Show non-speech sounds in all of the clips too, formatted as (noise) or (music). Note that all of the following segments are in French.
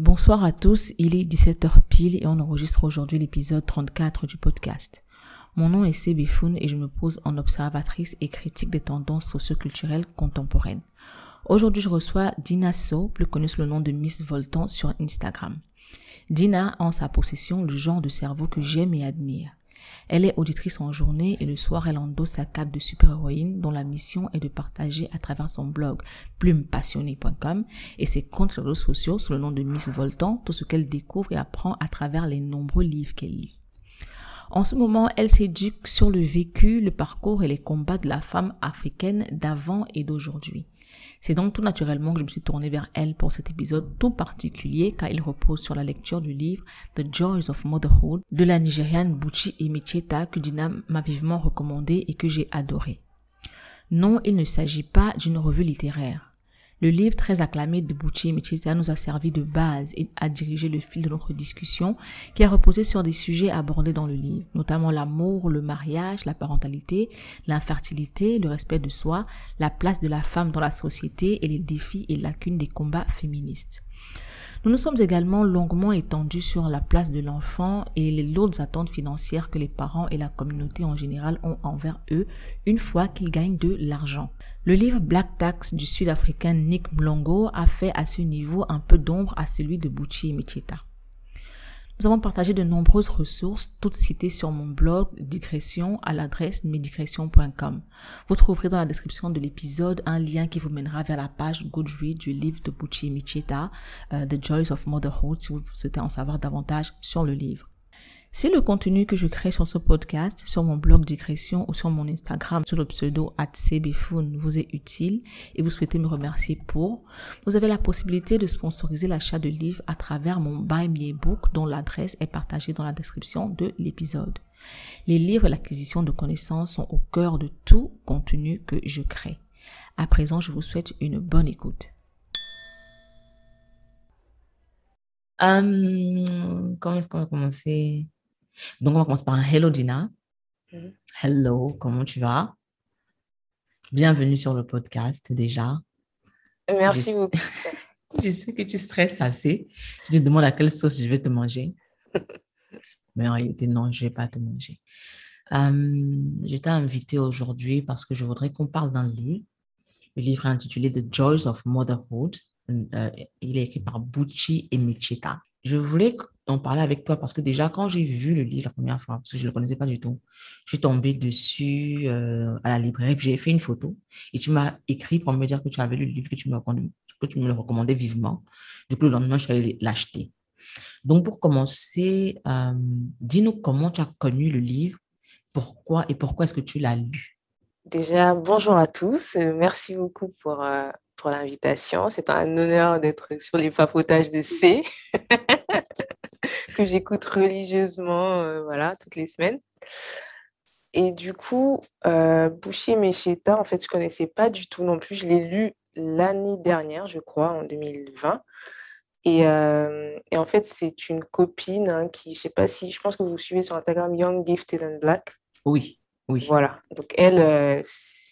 Bonsoir à tous, il est 17h pile et on enregistre aujourd'hui l'épisode 34 du podcast. Mon nom est Sebefoun et je me pose en observatrice et critique des tendances socioculturelles contemporaines. Aujourd'hui, je reçois Dina So, plus connue sous le nom de Miss Voltan sur Instagram. Dina a en sa possession le genre de cerveau que j'aime et admire. Elle est auditrice en journée et le soir, elle endosse sa cape de super-héroïne dont la mission est de partager à travers son blog plumepassionnée.com et ses comptes réseaux sociaux sous le nom de Miss Voltan tout ce qu'elle découvre et apprend à travers les nombreux livres qu'elle lit. En ce moment, elle s'éduque sur le vécu, le parcours et les combats de la femme africaine d'avant et d'aujourd'hui. C'est donc tout naturellement que je me suis tournée vers elle pour cet épisode tout particulier car il repose sur la lecture du livre The Joys of Motherhood de la Nigériane Buchi Emicheta que Dina m'a vivement recommandé et que j'ai adoré. Non, il ne s'agit pas d'une revue littéraire. Le livre très acclamé de Bucci Michita nous a servi de base et a dirigé le fil de notre discussion qui a reposé sur des sujets abordés dans le livre, notamment l'amour, le mariage, la parentalité, l'infertilité, le respect de soi, la place de la femme dans la société et les défis et lacunes des combats féministes. Nous nous sommes également longuement étendus sur la place de l'enfant et les lourdes attentes financières que les parents et la communauté en général ont envers eux une fois qu'ils gagnent de l'argent. Le livre Black Tax du Sud-Africain Nick Mlongo a fait à ce niveau un peu d'ombre à celui de Bucci et Micheta. Nous avons partagé de nombreuses ressources, toutes citées sur mon blog Digression à l'adresse medicression.com. Vous trouverez dans la description de l'épisode un lien qui vous mènera vers la page Goodreads du livre de Bucci Micheta, euh, The Joys of Motherhood, si vous souhaitez en savoir davantage sur le livre. Si le contenu que je crée sur ce podcast, sur mon blog Digression ou sur mon Instagram sur le pseudo @cbfoon vous est utile et vous souhaitez me remercier pour, vous avez la possibilité de sponsoriser l'achat de livres à travers mon Buy Me Book dont l'adresse est partagée dans la description de l'épisode. Les livres et l'acquisition de connaissances sont au cœur de tout contenu que je crée. À présent, je vous souhaite une bonne écoute. Hum, comment est-ce qu'on va commencer? Donc, on va commencer par un Hello Dina. Mm-hmm. Hello, comment tu vas? Bienvenue sur le podcast déjà. Merci beaucoup. (laughs) je sais que tu stresses assez. Je te demande à quelle sauce je vais te manger. (laughs) Mais en réalité, non, je ne vais pas te manger. Euh, je t'ai invité aujourd'hui parce que je voudrais qu'on parle d'un livre. Le livre est intitulé The Joys of Motherhood. Euh, il est écrit par Bucci et Michita je voulais en parler avec toi parce que déjà, quand j'ai vu le livre la première fois, parce que je ne le connaissais pas du tout, je suis tombée dessus euh, à la librairie, j'ai fait une photo et tu m'as écrit pour me dire que tu avais lu le livre, que tu me, que tu me le recommandais vivement. Du coup, le lendemain, je suis allée l'acheter. Donc, pour commencer, euh, dis-nous comment tu as connu le livre, pourquoi et pourquoi est-ce que tu l'as lu? Déjà, bonjour à tous. Merci beaucoup pour, euh, pour l'invitation. C'est un honneur d'être sur les papotages de C, (laughs) que j'écoute religieusement euh, voilà, toutes les semaines. Et du coup, euh, Boucher Mecheta, en fait, je ne connaissais pas du tout non plus. Je l'ai lu l'année dernière, je crois, en 2020. Et, euh, et en fait, c'est une copine hein, qui, je sais pas si, je pense que vous suivez sur Instagram, Young Gifted and Black. Oui. Oui. Voilà. Donc, elle, euh,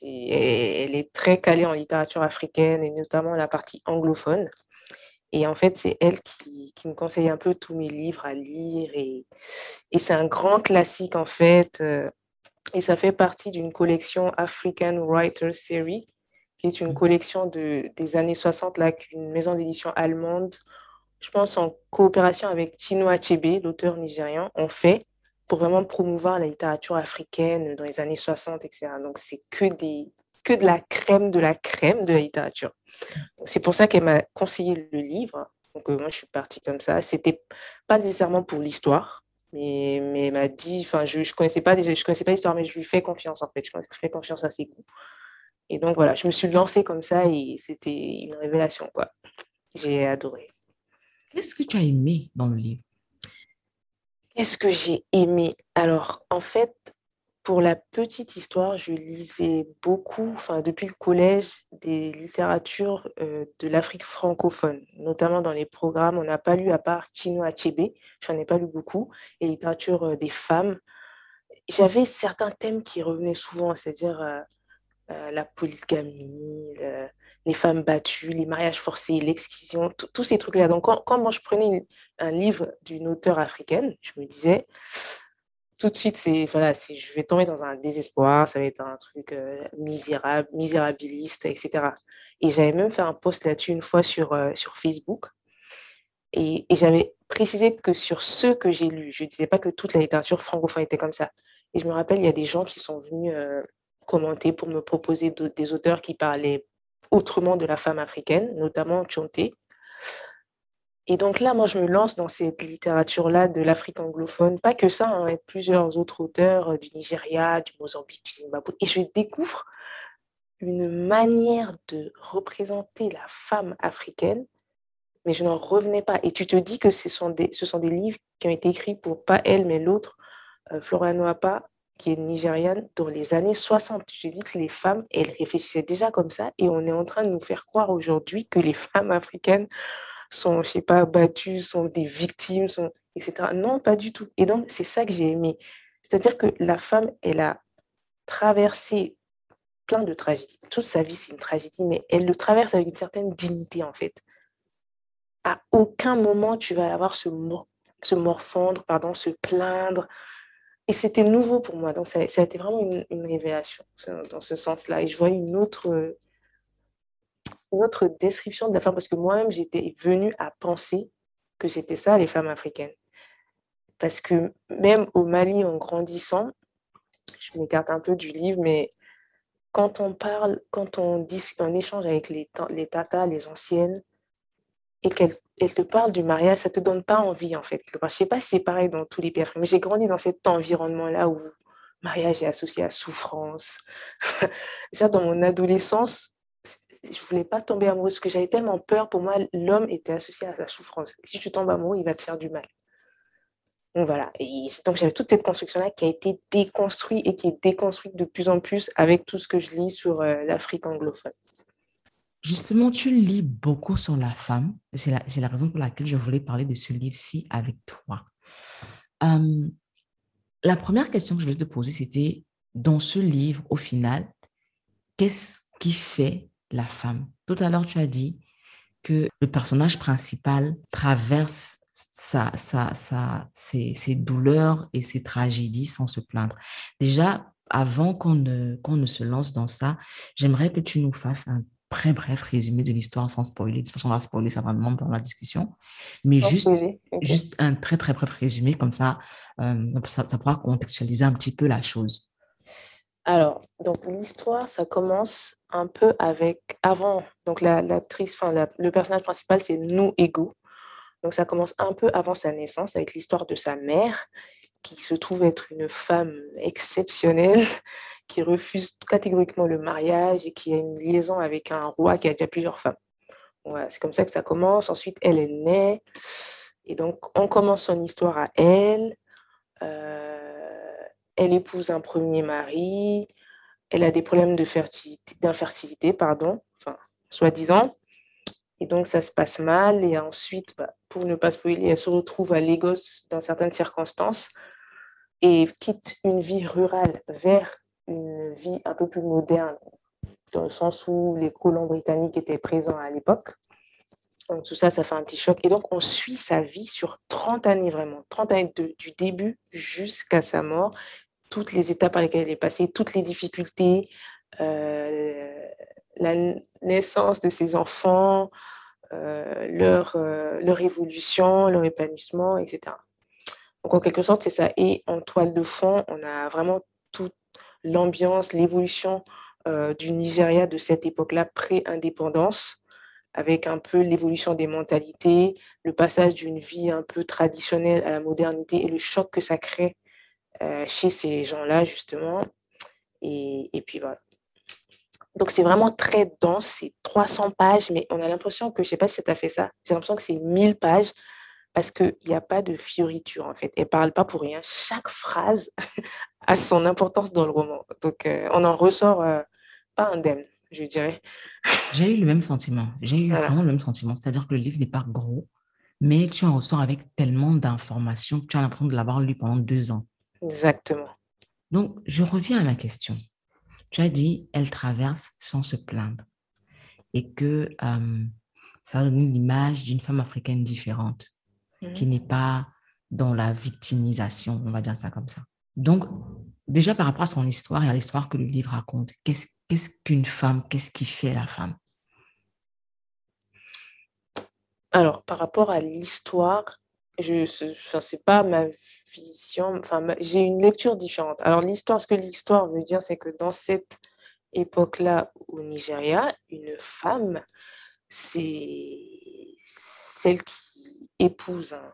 elle est très calée en littérature africaine et notamment la partie anglophone. Et en fait, c'est elle qui, qui, me conseille un peu tous mes livres à lire. Et, et c'est un grand classique, en fait. Euh, et ça fait partie d'une collection African Writers Series, qui est une mmh. collection de, des années 60, là, qu'une maison d'édition allemande, je pense en coopération avec Chinua Achebe, l'auteur nigérian, ont fait pour vraiment promouvoir la littérature africaine dans les années 60, etc. Donc, c'est que, que de la crème de la crème de la littérature. C'est pour ça qu'elle m'a conseillé le livre. Donc, euh, moi, je suis partie comme ça. C'était pas nécessairement pour l'histoire, mais, elle m'a dit, enfin, je ne connaissais pas je pas l'histoire, mais je lui fais confiance, en fait. Je fais confiance à ses goûts. Et donc, voilà, je me suis lancée comme ça et c'était une révélation, quoi. J'ai adoré. Qu'est-ce que tu as aimé dans le livre? Qu'est-ce que j'ai aimé? Alors, en fait, pour la petite histoire, je lisais beaucoup, enfin depuis le collège, des littératures euh, de l'Afrique francophone, notamment dans les programmes. On n'a pas lu à part Chino Achebe, j'en ai pas lu beaucoup, et littérature euh, des femmes. J'avais certains thèmes qui revenaient souvent, c'est-à-dire euh, la polygamie, les femmes battues, les mariages forcés, l'excision, tous ces trucs-là. Donc, quand, moi je prenais un livre d'une auteure africaine, je me disais, tout de suite, c'est voilà, je vais tomber dans un désespoir, ça va être un truc euh, misérable, misérabiliste, etc. Et j'avais même fait un post là-dessus une fois sur, euh, sur Facebook. Et, j'avais précisé que sur ceux que j'ai lus, je ne disais pas que toute la littérature francophone était comme ça. Et je me rappelle, il y a des gens qui sont venus euh, commenter pour me proposer des auteurs qui parlaient autrement de la femme africaine, notamment Chonté. Et donc là, moi, je me lance dans cette littérature-là de l'Afrique anglophone. Pas que ça, hein, plusieurs autres auteurs euh, du Nigeria, du Mozambique, du Zimbabwe. Et je découvre une manière de représenter la femme africaine, mais je n'en revenais pas. Et tu te dis que ce sont des, ce sont des livres qui ont été écrits pour pas elle, mais l'autre, euh, Floriano Apa, qui est nigériane, dans les années 60. Je dis que les femmes, elles réfléchissaient déjà comme ça, et on est en train de nous faire croire aujourd'hui que les femmes africaines sont, je sais pas, battues, sont des victimes, sont, etc. Non, pas du tout. Et donc, c'est ça que j'ai aimé. C'est-à-dire que la femme, elle a traversé plein de tragédies. Toute sa vie, c'est une tragédie, mais elle le traverse avec une certaine dignité, en fait. À aucun moment, tu vas avoir ce, se morfondre, pardon, se plaindre. Et c'était nouveau pour moi. Donc, ça, a été vraiment une, une révélation dans ce sens-là. Et je vois une autre une autre description de la femme, parce que moi-même, j'étais venue à penser que c'était ça, les femmes africaines. Parce que même au Mali, en grandissant, je m'écarte un peu du livre, mais quand on parle, quand on, dit, on échange avec les, les tatas, les anciennes, et qu'elles te parlent du mariage, ça ne te donne pas envie, en fait. Je ne sais pas si c'est pareil dans tous les pays mais j'ai grandi dans cet environnement-là où mariage est associé à souffrance. (laughs) Déjà, dans mon adolescence, je voulais pas tomber amoureuse parce que j'avais tellement peur. Pour moi, l'homme était associé à la souffrance. Si tu tombes amoureux, il va te faire du mal. Donc voilà. Donc j'avais toute cette construction-là qui a été déconstruite et qui est déconstruite de plus en plus avec tout ce que je lis sur euh, l'Afrique anglophone. Justement, tu lis beaucoup sur la femme. C'est la, la, raison pour laquelle je voulais parler de ce livre-ci avec toi. Hum, la première question que je voulais te poser, c'était dans ce livre, au final, qu'est-ce qui fait la femme. Tout à l'heure, tu as dit que le personnage principal traverse sa, sa, sa, ses, ses, douleurs et ses tragédies sans se plaindre. Déjà, avant qu'on ne, qu'on ne se lance dans ça, j'aimerais que tu nous fasses un très bref résumé de l'histoire sans spoiler. De toute façon, on va spoiler certainement dans la discussion. Mais juste, juste un très, très bref résumé, comme ça, euh, ça, ça pourra contextualiser un petit peu la chose. Alors, donc l'histoire, ça commence un peu avec avant. Donc l'actrice, enfin le personnage principal, c'est nous égaux. Donc ça commence un peu avant sa naissance avec l'histoire de sa mère qui se trouve être une femme exceptionnelle (laughs) qui refuse catégoriquement le mariage et qui a une liaison avec un roi qui a déjà plusieurs femmes. Voilà, c'est comme ça que ça commence. Ensuite, elle est née et donc on commence son histoire à elle. Euh, elle épouse un premier mari, elle a des problèmes d'infertilité, pardon, enfin, soi-disant. Et donc, ça se passe mal. Et ensuite, bah, pour ne pas spoiler, elle se retrouve à Lagos dans certaines circonstances et quitte une vie rurale vers une vie un peu plus moderne, dans le sens où les colons britanniques étaient présents à l'époque. Donc, tout ça, ça fait un petit choc. Et donc, on suit sa vie sur 30 années, vraiment. 30 années du début jusqu'à sa mort toutes les étapes par lesquelles elle est passée, toutes les difficultés, euh, la naissance de ses enfants, euh, leur, euh, leur évolution, leur épanouissement, etc. Donc en quelque sorte, c'est ça. Et en toile de fond, on a vraiment toute l'ambiance, l'évolution du Nigeria de cette époque-là, pré-indépendance, avec un peu l'évolution des mentalités, le passage d'une vie un peu traditionnelle à la modernité et le choc que ça crée euh, chez ces gens-là, justement. Et, et, puis voilà. Donc, c'est vraiment très dense, c'est 300 pages, mais on a l'impression que, je ne sais pas si ça t'a fait ça, j'ai l'impression que c'est 1000 pages parce qu'il n'y a pas de fioriture, en fait. Elle ne parle pas pour rien. Chaque phrase (laughs) a son importance dans le roman. Donc, euh, on en ressort euh, pas indemne, je dirais. (laughs) J'ai eu le même sentiment. J'ai eu vraiment le même sentiment. C'est-à-dire que le livre n'est pas gros, mais tu en ressors avec tellement d'informations que tu as l'impression de l'avoir lu pendant deux ans. Exactement. Donc, je reviens à ma question. Tu as dit, elle traverse sans se plaindre. et que euh, ça donne l'image d'une femme africaine différente, qui Mhm. n'est pas dans la victimisation, on va dire ça comme ça. Donc, déjà par rapport à son histoire et à l'histoire que le livre raconte, qu'est-ce qu'est-ce qu'une femme, qu'est-ce qui fait la femme? Alors, par rapport à l'histoire, je, c'est pas ma vision, enfin, j'ai une lecture différente. Alors, l'histoire, ce que l'histoire veut dire, c'est que dans cette époque-là au Nigeria, une femme, c'est celle qui épouse un,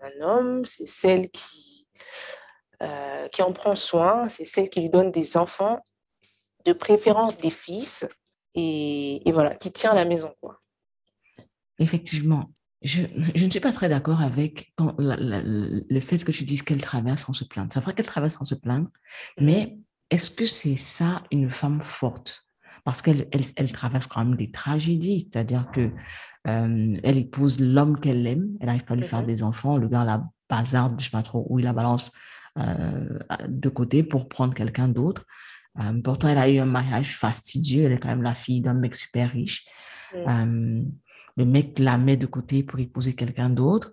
un homme, c'est celle qui, euh, qui en prend soin, c'est celle qui lui donne des enfants, de préférence des fils, et, et voilà, qui tient la maison, quoi. Effectivement, je, je ne suis pas très d'accord avec quand, la- la- le fait que tu dises qu'elle traverse sans se plaindre. C'est vrai qu'elle traverse sans se plaindre, Mhm. mais est-ce que c'est ça une femme forte? Parce qu'elle elle, elle traverse quand même des tragédies, c'est-à-dire que euh, elle épouse l'homme qu'elle aime, elle n'arrive pas à lui faire Mhm. des enfants, le gars la bazarde, je sais pas trop, où il la balance euh, de côté pour prendre quelqu'un d'autre. Euh, pourtant, elle a eu un mariage fastidieux, elle est quand même la fille d'un mec super riche. Mm. Le mec la met de côté pour épouser quelqu'un d'autre.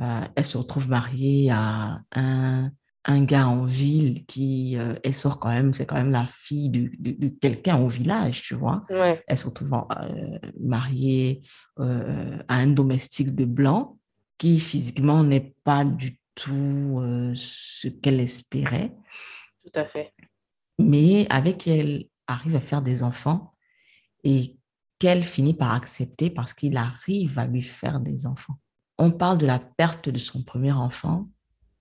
Euh, elle se retrouve mariée à un, un gars en ville qui, euh, elle sort quand même, c'est quand même la fille de, de, de quelqu'un au village, tu vois. Ouais. Elle se retrouve euh, mariée euh, à un domestique de blanc qui physiquement n'est pas du tout ce qu'elle espérait, Tout à fait. mais avec qui elle arrive à faire des enfants et qu'elle finit par accepter parce qu'il arrive à lui faire des enfants. On parle de la perte de son premier enfant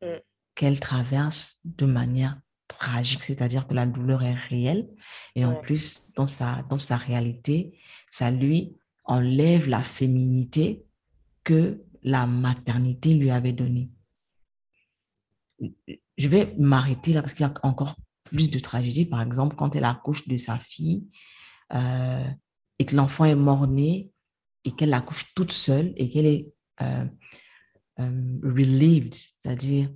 Mm. qu'elle traverse de manière tragique, c'est-à-dire que la douleur est réelle et en Ouais. plus, dans sa, dans sa réalité, ça lui enlève la féminité que la maternité lui avait donnée. Je vais m'arrêter là parce qu'il y a encore plus de tragédie. Par exemple, quand elle accouche de sa fille euh, et que l'enfant est mort-né et qu'elle accouche toute seule et qu'elle est euh, euh, relieved, c'est-à-dire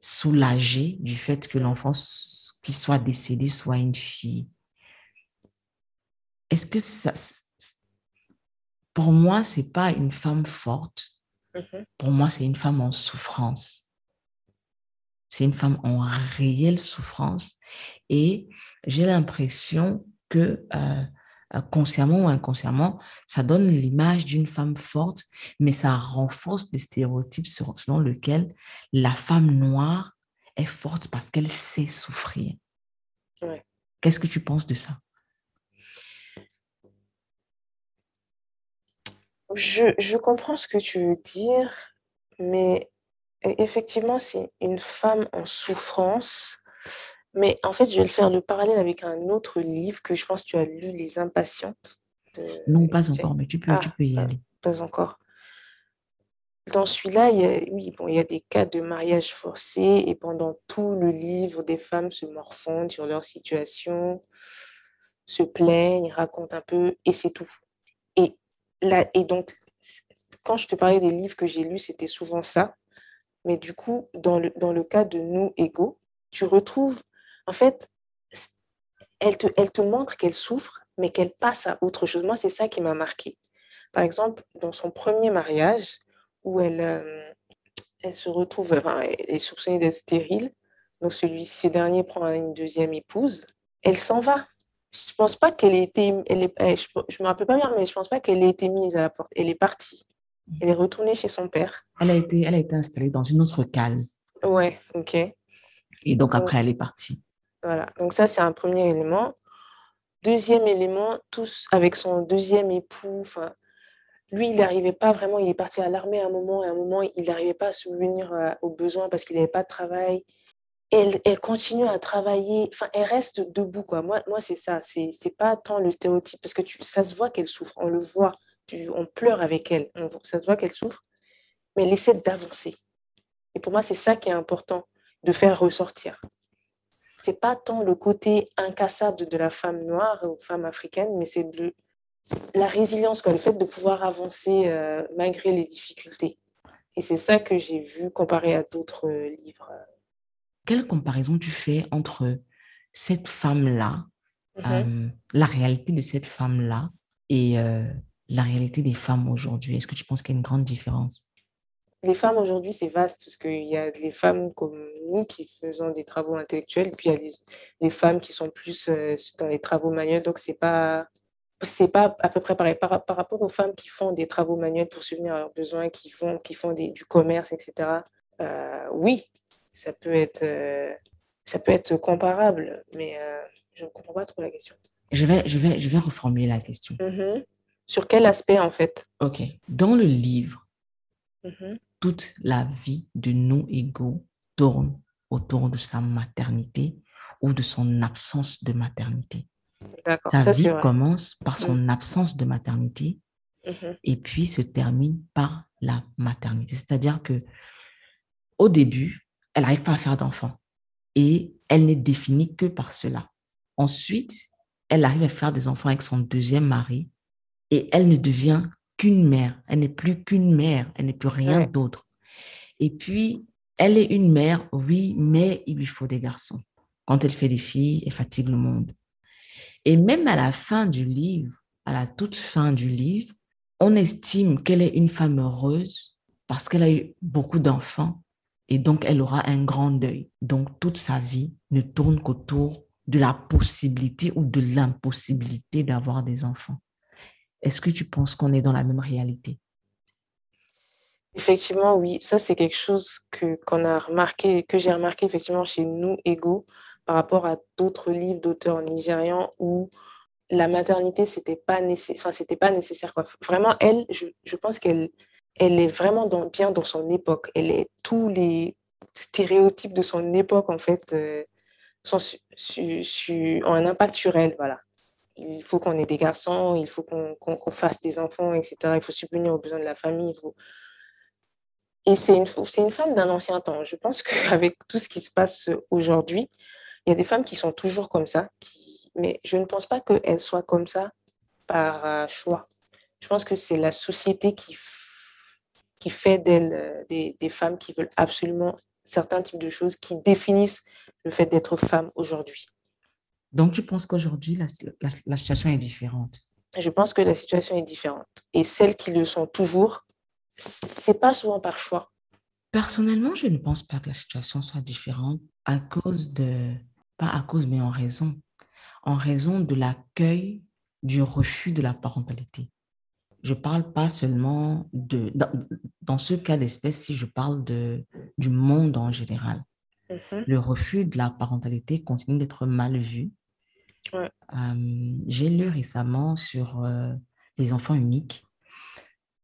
soulagée du fait que l'enfant qui soit décédé soit une fille. Est-ce que ça, pour moi, c'est pas une femme forte. Mhm. Pour moi, c'est une femme en souffrance. C'est une femme en réelle souffrance. Et j'ai l'impression que euh, consciemment ou inconsciemment, ça donne l'image d'une femme forte, mais ça renforce le stéréotype selon lequel la femme noire est forte parce qu'elle sait souffrir. Ouais. Qu'est-ce que tu penses de ça? Je, je comprends ce que tu veux dire, mais e- effectivement, c'est une femme en souffrance. Mais en fait, je vais le faire le parallèle avec un autre livre que je pense que tu as lu, Les Impatientes. de Non, pas encore, mais tu peux, tu Ah, peux y pas, aller. pas encore. Dans celui-là, il y a, oui, bon, il y a des cas de mariage forcé et pendant tout le livre, des femmes se morfondent sur leur situation, se plaignent, racontent un peu et c'est tout. Et, là, et donc, quand je te parlais des livres que j'ai lus, c'était souvent ça. Mais du coup, dans le, dans le cas de Nous égaux, tu retrouves, en fait, elle te, elle te montre qu'elle souffre, mais qu'elle passe à autre chose. Moi, c'est ça qui m'a marqué. Par exemple, dans son premier mariage, où elle, euh, elle se retrouve, enfin, elle est soupçonnée d'être stérile, donc celui, ce dernier prend une deuxième épouse, elle s'en va. Je pense pas qu'elle ait été, elle est, elle- je, je me rappelle pas bien, mais je pense pas qu'elle ait été mise à la porte. Elle est partie. Elle est retournée chez son père. Elle a été, elle a été installée dans une autre case. Ouais, ok. Et donc, Ouais. après, elle est partie. Voilà, donc ça c'est un premier élément. Deuxième élément, tous avec son deuxième époux, lui il n'arrivait pas vraiment, il est parti à l'armée à un moment et à un moment il n'arrivait pas à subvenir euh, aux besoins parce qu'il n'avait pas de travail. Elle, elle continue à travailler, enfin elle reste debout quoi. Moi, moi c'est ça, c'est pas tant le stéréotype parce que tu, ça se voit qu'elle souffre, on le voit, on pleure avec elle, on, ça se voit qu'elle souffre, mais elle essaie d'avancer. Et pour moi c'est ça qui est important de faire ressortir c'est pas tant le côté incassable de la femme noire ou femme africaine, mais c'est le- la résilience, quoi, le fait de pouvoir avancer euh, malgré les difficultés. Et c'est ça que j'ai vu comparé à d'autres euh, livres. Quelle comparaison tu fais entre cette femme-là, Mhm. euh, la réalité de cette femme-là, et la réalité des femmes aujourd'hui? Est-ce que tu penses qu'il y a une grande différence? Les femmes aujourd'hui, c'est vaste parce qu'il y a des femmes comme nous qui faisons des travaux intellectuels, puis il y a des, femmes qui sont plus euh, dans les travaux manuels. Donc, c'est pas c'est pas à peu près pareil par, par, rapport aux femmes qui font des travaux manuels pour subvenir à leurs besoins, qui font, qui font des, du commerce, etc. Euh, oui, ça peut être, euh, ça peut être comparable, mais je ne comprends pas trop la question. Je vais, je vais, je vais reformuler la question. Mm-hmm. Sur quel aspect, en fait? Ok. Dans le livre, mm-hmm toute la vie de nous égaux tourne autour de sa maternité ou de son absence de maternité. Sa vie commence par son mm. absence de maternité mm-hmm. et puis se termine par la maternité. C'est-à-dire que au début, elle n'arrive pas à faire d'enfant et elle n'est définie que par cela. Ensuite, elle arrive à faire des enfants avec son deuxième mari et elle ne devient qu'une mère. Elle n'est plus qu'une mère, elle n'est plus rien d'autre. Et puis, elle est une mère, oui, mais il lui faut des garçons. Quand elle fait des filles, elle fatigue le monde. Et même à la fin du livre, à la toute fin du livre, on estime qu'elle est une femme heureuse parce qu'elle a eu beaucoup d'enfants et donc elle aura un grand deuil. Donc toute sa vie ne tourne qu'autour de la possibilité ou de l'impossibilité d'avoir des enfants. Est-ce que tu penses qu'on est dans la même réalité? Effectivement, oui. Ça, c'est quelque chose que qu'on a remarqué, que j'ai remarqué effectivement chez nous, Ego, par rapport à d'autres livres d'auteurs nigérians où la maternité, c'était pas nécessaire. Pas nécessaire. Quoi. Vraiment, elle, je, pense qu'elle elle est vraiment bien dans son époque. Elle est tous les stéréotypes de son époque, en fait, euh, sont ont un impact sur elle. Voilà il faut qu'on ait des garçons, il faut qu'on fasse des enfants, etc. Il faut subvenir aux besoins de la famille. Et c'est une, femme d'un ancien temps. Je pense qu'avec (laughs) tout ce qui se passe aujourd'hui, il y a des femmes qui sont toujours comme ça, mais je ne pense pas qu'elles soient comme ça par euh, choix. Je pense que c'est la société qui, fait d'elles euh, des femmes qui veulent absolument certains types de choses qui définissent le fait d'être femme aujourd'hui. Donc, tu penses qu'aujourd'hui, la, la, situation est différente? Je pense que la situation est différente. Et celles qui le sont toujours, c'est pas souvent par choix. Personnellement, je ne pense pas que la situation soit différente à cause de, pas à cause, mais en raison, en raison de l'accueil du refus de la parentalité. Je parle pas seulement de, dans, dans ce cas d'espèce, si je parle de, du monde en général. Mhm. Le refus de la parentalité continue d'être mal vu. J'ai lu récemment sur euh, les enfants uniques,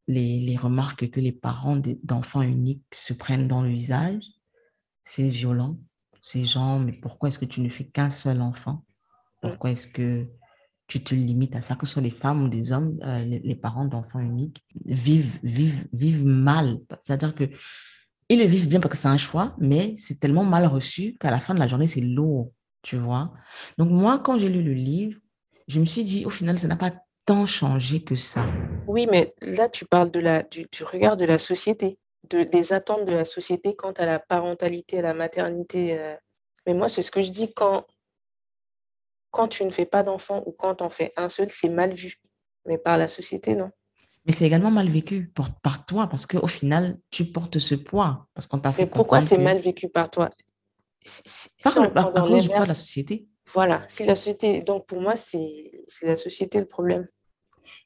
les, les, remarques que les parents d'enfants uniques se prennent dans le visage. C'est violent. Ces gens, mais pourquoi est-ce que tu ne fais qu'un seul enfant? Pourquoi est-ce que tu te limites à ça, que ce soit les femmes ou des hommes, euh, les, les, parents d'enfants uniques vivent, vivent, vivent mal. C'est-à-dire que ils le vivent bien parce que c'est un choix, mais c'est tellement mal reçu qu'à la fin de la journée, c'est lourd, tu vois. Donc moi, quand j'ai lu le livre, je me suis dit, au final, ça n'a pas tant changé que ça. Oui, mais là, tu parles de la, du, regard de la société, de, des attentes de la société quant à la parentalité, à la maternité. Euh. Mais moi, c'est ce que je dis quand, quand tu ne fais pas d'enfant ou quand on fait un seul, c'est mal vu. Mais par la société, non. Mais c'est également mal vécu par, par toi parce qu'au final, tu portes ce poids. Parce qu'on t'a fait Mais pourquoi c'est mal vécu par toi? Si, par, poids de la société. Voilà, si la société. Donc pour moi, c'est la société le problème.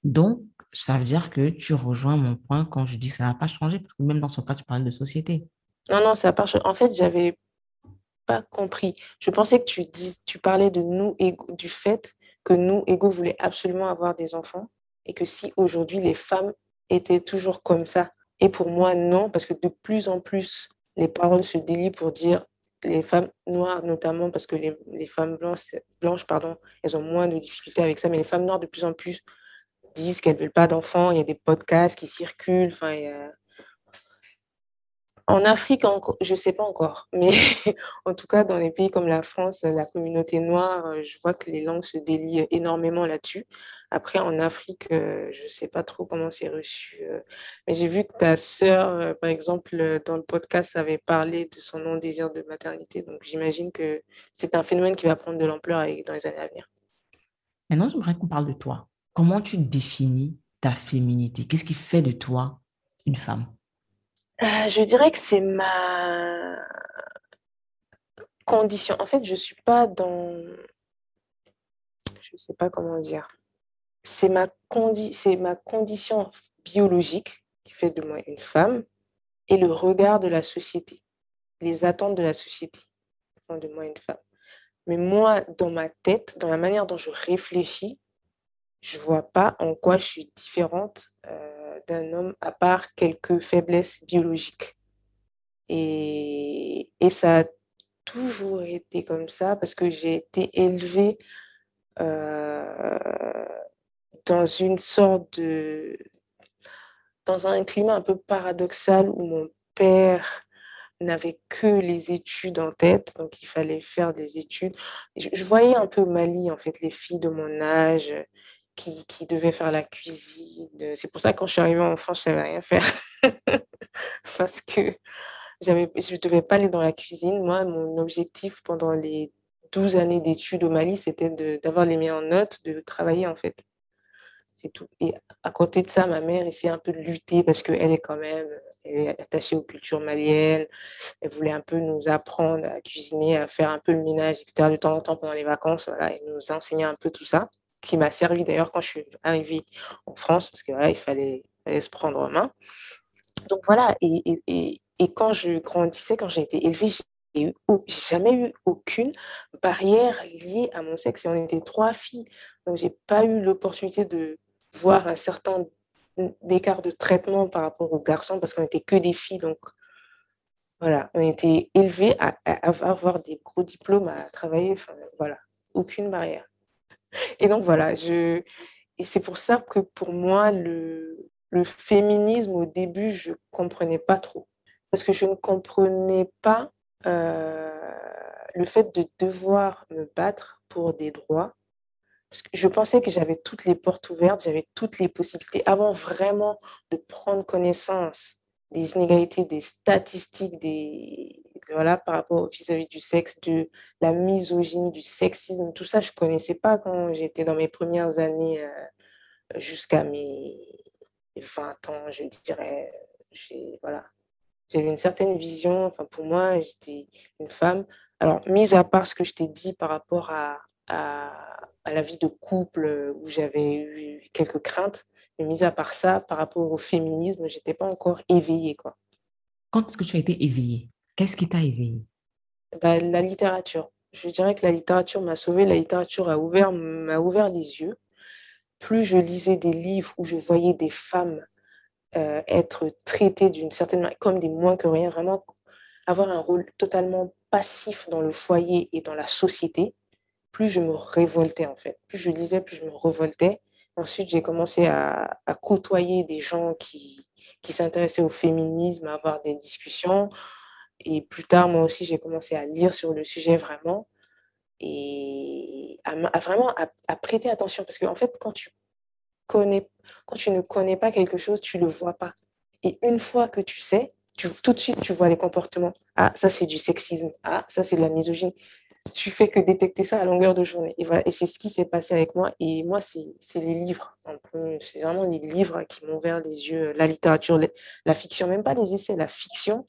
Donc, ça veut dire que tu rejoins mon point quand je dis que ça n'a pas changé, parce que même dans ce cas, tu parles de société. Non, non, ça n'a pas changé. En fait, j'avais pas compris. Je pensais que tu, dis, tu parlais de nous, du fait que nous, Ego, voulait absolument avoir des enfants et que si aujourd'hui les femmes étaient toujours comme ça, et pour moi non, parce que de plus en plus les paroles se délient pour dire les femmes noires notamment, parce que les, femmes blanches, blanches, pardon, elles ont moins de difficultés avec ça, mais les femmes noires de plus en plus disent qu'elles ne veulent pas d'enfants, il y a des podcasts qui circulent, enfin, en Afrique, je ne sais pas encore, (laughs) mais en tout cas, dans les pays comme la France, la communauté noire, euh, je vois que les langues se délient énormément là-dessus. Après, en Afrique, euh, je ne sais pas trop comment c'est reçu. Euh, mais j'ai vu que ta sœur, par exemple, dans le podcast, avait parlé de son non-désir de maternité. Donc, j'imagine que c'est un phénomène qui va prendre de l'ampleur dans les années à venir. Maintenant, j'aimerais qu'on parle de toi. comment tu définis ta féminité? Qu'est-ce qui fait de toi une femme? Euh, Je dirais que c'est ma condition. En fait, je ne suis pas dans... Je ne sais pas comment dire. C'est ma, condi... ma condition biologique qui fait de moi une femme et le regard de la société, les attentes de la société font de moi une femme. Mais moi, dans ma tête, dans la manière dont je réfléchis, je vois pas en quoi je suis différente euh, d'un homme à part quelques faiblesses biologiques. Et, et, ça a toujours été comme ça parce que j'ai été élevée euh, dans une sorte de... dans un climat un peu paradoxal où mon père n'avait que les études en tête, donc il fallait faire des études. Je, je voyais un peu Mali, en fait, les filles de mon âge, qui, devait faire la cuisine. C'est pour ça que quand je suis arrivée en France, je ne savais rien faire. (laughs) Parce que je ne devais pas aller dans la cuisine. Moi, mon objectif pendant les 12 années d'études au Mali, c'était d'avoir les meilleures notes, de travailler en fait. C'est tout. Et à côté de ça, ma mère essayait un peu de lutter parce qu'elle est quand même attachée aux cultures maliennes. Elle voulait un peu nous apprendre à cuisiner, à faire un peu le ménage, etc. De temps en temps pendant les vacances. Voilà, elle nous enseignait un peu tout ça qui m'a servi d'ailleurs quand je suis arrivée en France, parce que voilà, il fallait, se prendre en main. Donc voilà, et, et, et quand je grandissais, quand j'ai été élevée, j'ai jamais eu aucune barrière liée à mon sexe. Et on était trois filles, donc j'ai pas eu l'opportunité de voir un certain écart de traitement par rapport aux garçons, parce qu'on n'était que des filles. Donc voilà, on était élevées à, avoir des gros diplômes, à travailler, voilà, aucune barrière. (laughs) Et donc voilà, je... et c'est pour ça que pour moi, le, le féminisme, au début, je ne comprenais pas trop. Parce que je ne comprenais pas euh, le fait de devoir me battre pour des droits. Parce que je pensais que j'avais toutes les portes ouvertes, j'avais toutes les possibilités avant vraiment de prendre connaissance des inégalités, des statistiques, des, voilà, par rapport vis-à-vis du sexe, de la misogynie, du sexisme, tout ça, je ne connaissais pas quand j'étais dans mes premières années euh, jusqu'à mes 20 ans, je dirais. Voilà. J'avais une certaine vision, enfin, pour moi, j'étais une femme. Alors, mis à part ce que je t'ai dit par rapport à, à, la vie de couple où j'avais eu quelques craintes, mais mis à part ça, par rapport au féminisme, je n'étais pas encore éveillée. Quoi. Quand est-ce que tu as été éveillée? Qu'est-ce qui t'a éveillée bah, La littérature. Je dirais que la littérature m'a sauvée. La littérature a ouvert, m'a ouvert les yeux. Plus je lisais des livres où je voyais des femmes euh, être traitées d'une certaine manière, comme des moins que rien, vraiment avoir un rôle totalement passif dans le foyer et dans la société, plus je me révoltais en fait. Plus je lisais, plus je me révoltais. Ensuite, j'ai commencé à, côtoyer des gens qui s'intéressaient au féminisme, à avoir des discussions. Et plus tard, moi aussi, j'ai commencé à lire sur le sujet vraiment et à, vraiment à, prêter attention. Parce qu'en en fait, quand tu, connais, quand tu ne connais pas quelque chose, tu ne le vois pas. Et une fois que tu sais, tout de suite, tu vois les comportements. Ah, ça, c'est du sexisme. Ah, ça, c'est de la misogynie. Tu fais que détecter ça à longueur de journée. Et, voilà. et c'est ce qui s'est passé avec moi. Et moi, c'est les livres. C'est vraiment les livres qui m'ont ouvert les yeux. La littérature, la fiction, même pas les essais, la fiction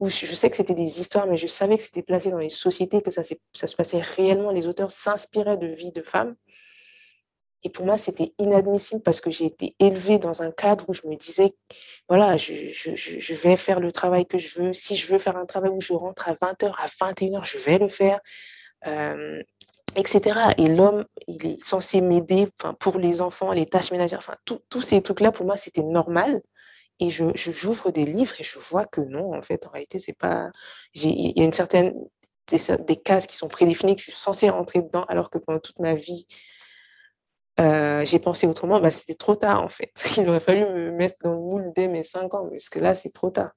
où je sais que c'était des histoires, mais je savais que c'était placé dans les sociétés, que ça, se passait réellement. Les auteurs s'inspiraient de vie de femmes. Et pour moi, c'était inadmissible parce que j'ai été élevée dans un cadre où je me disais, voilà, je, vais faire le travail que je veux. Si je veux faire un travail où je rentre à 20h, à 21h, je vais le faire, euh, etc. Et l'homme, il est censé m'aider pour les enfants, les tâches ménagères, enfin, tous ces trucs-là, pour moi, c'était normal. Et je, j'ouvre des livres et je vois que non, en fait, en réalité, c'est pas. Il y a une certaine. Des, cases qui sont prédéfinies, que je suis censée rentrer dedans, alors que pendant toute ma vie, euh, j'ai pensé autrement. Bah, c'était trop tard, en fait. (laughs) Il aurait fallu me mettre dans le moule dès mes 5 ans, parce que là, c'est trop tard.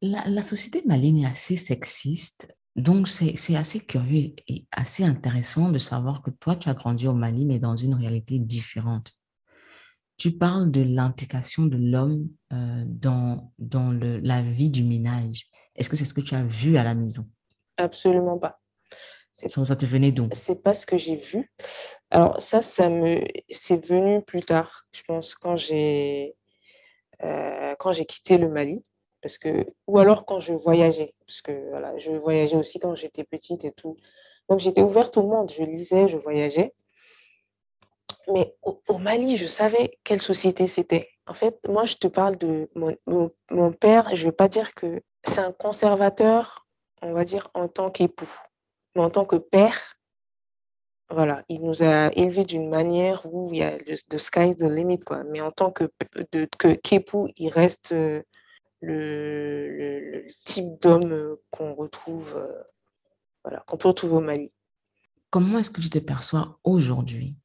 La, société malienne est assez sexiste. Donc, c'est assez curieux et assez intéressant de savoir que toi, tu as grandi au Mali, mais dans une réalité différente tu parles de l'implication de l'homme euh, dans, dans le, la vie du ménage. Est-ce que c'est ce que tu as vu à la maison? Absolument pas. Ça, ça te venait d'où? C'est pas ce que j'ai vu. Alors ça, ça me, c'est venu plus tard, je pense, quand j'ai, euh, quand j'ai quitté le Mali, parce que, ou alors quand je voyageais, parce que voilà, je voyageais aussi quand j'étais petite et tout. Donc j'étais ouverte au monde, je lisais, je voyageais. Mais au, Mali, je savais quelle société c'était. En fait, moi, je te parle de mon, père, je vais pas dire que c'est un conservateur, on va dire, en tant qu'époux. Mais en tant que père, voilà, il nous a élevés d'une manière où il y a le the sky the limit, quoi. Mais en tant que, que qu'époux, il reste euh, le type d'homme euh, qu'on retrouve, euh, voilà, qu'on peut retrouver au Mali. Comment est-ce que tu te perçois aujourd'hui?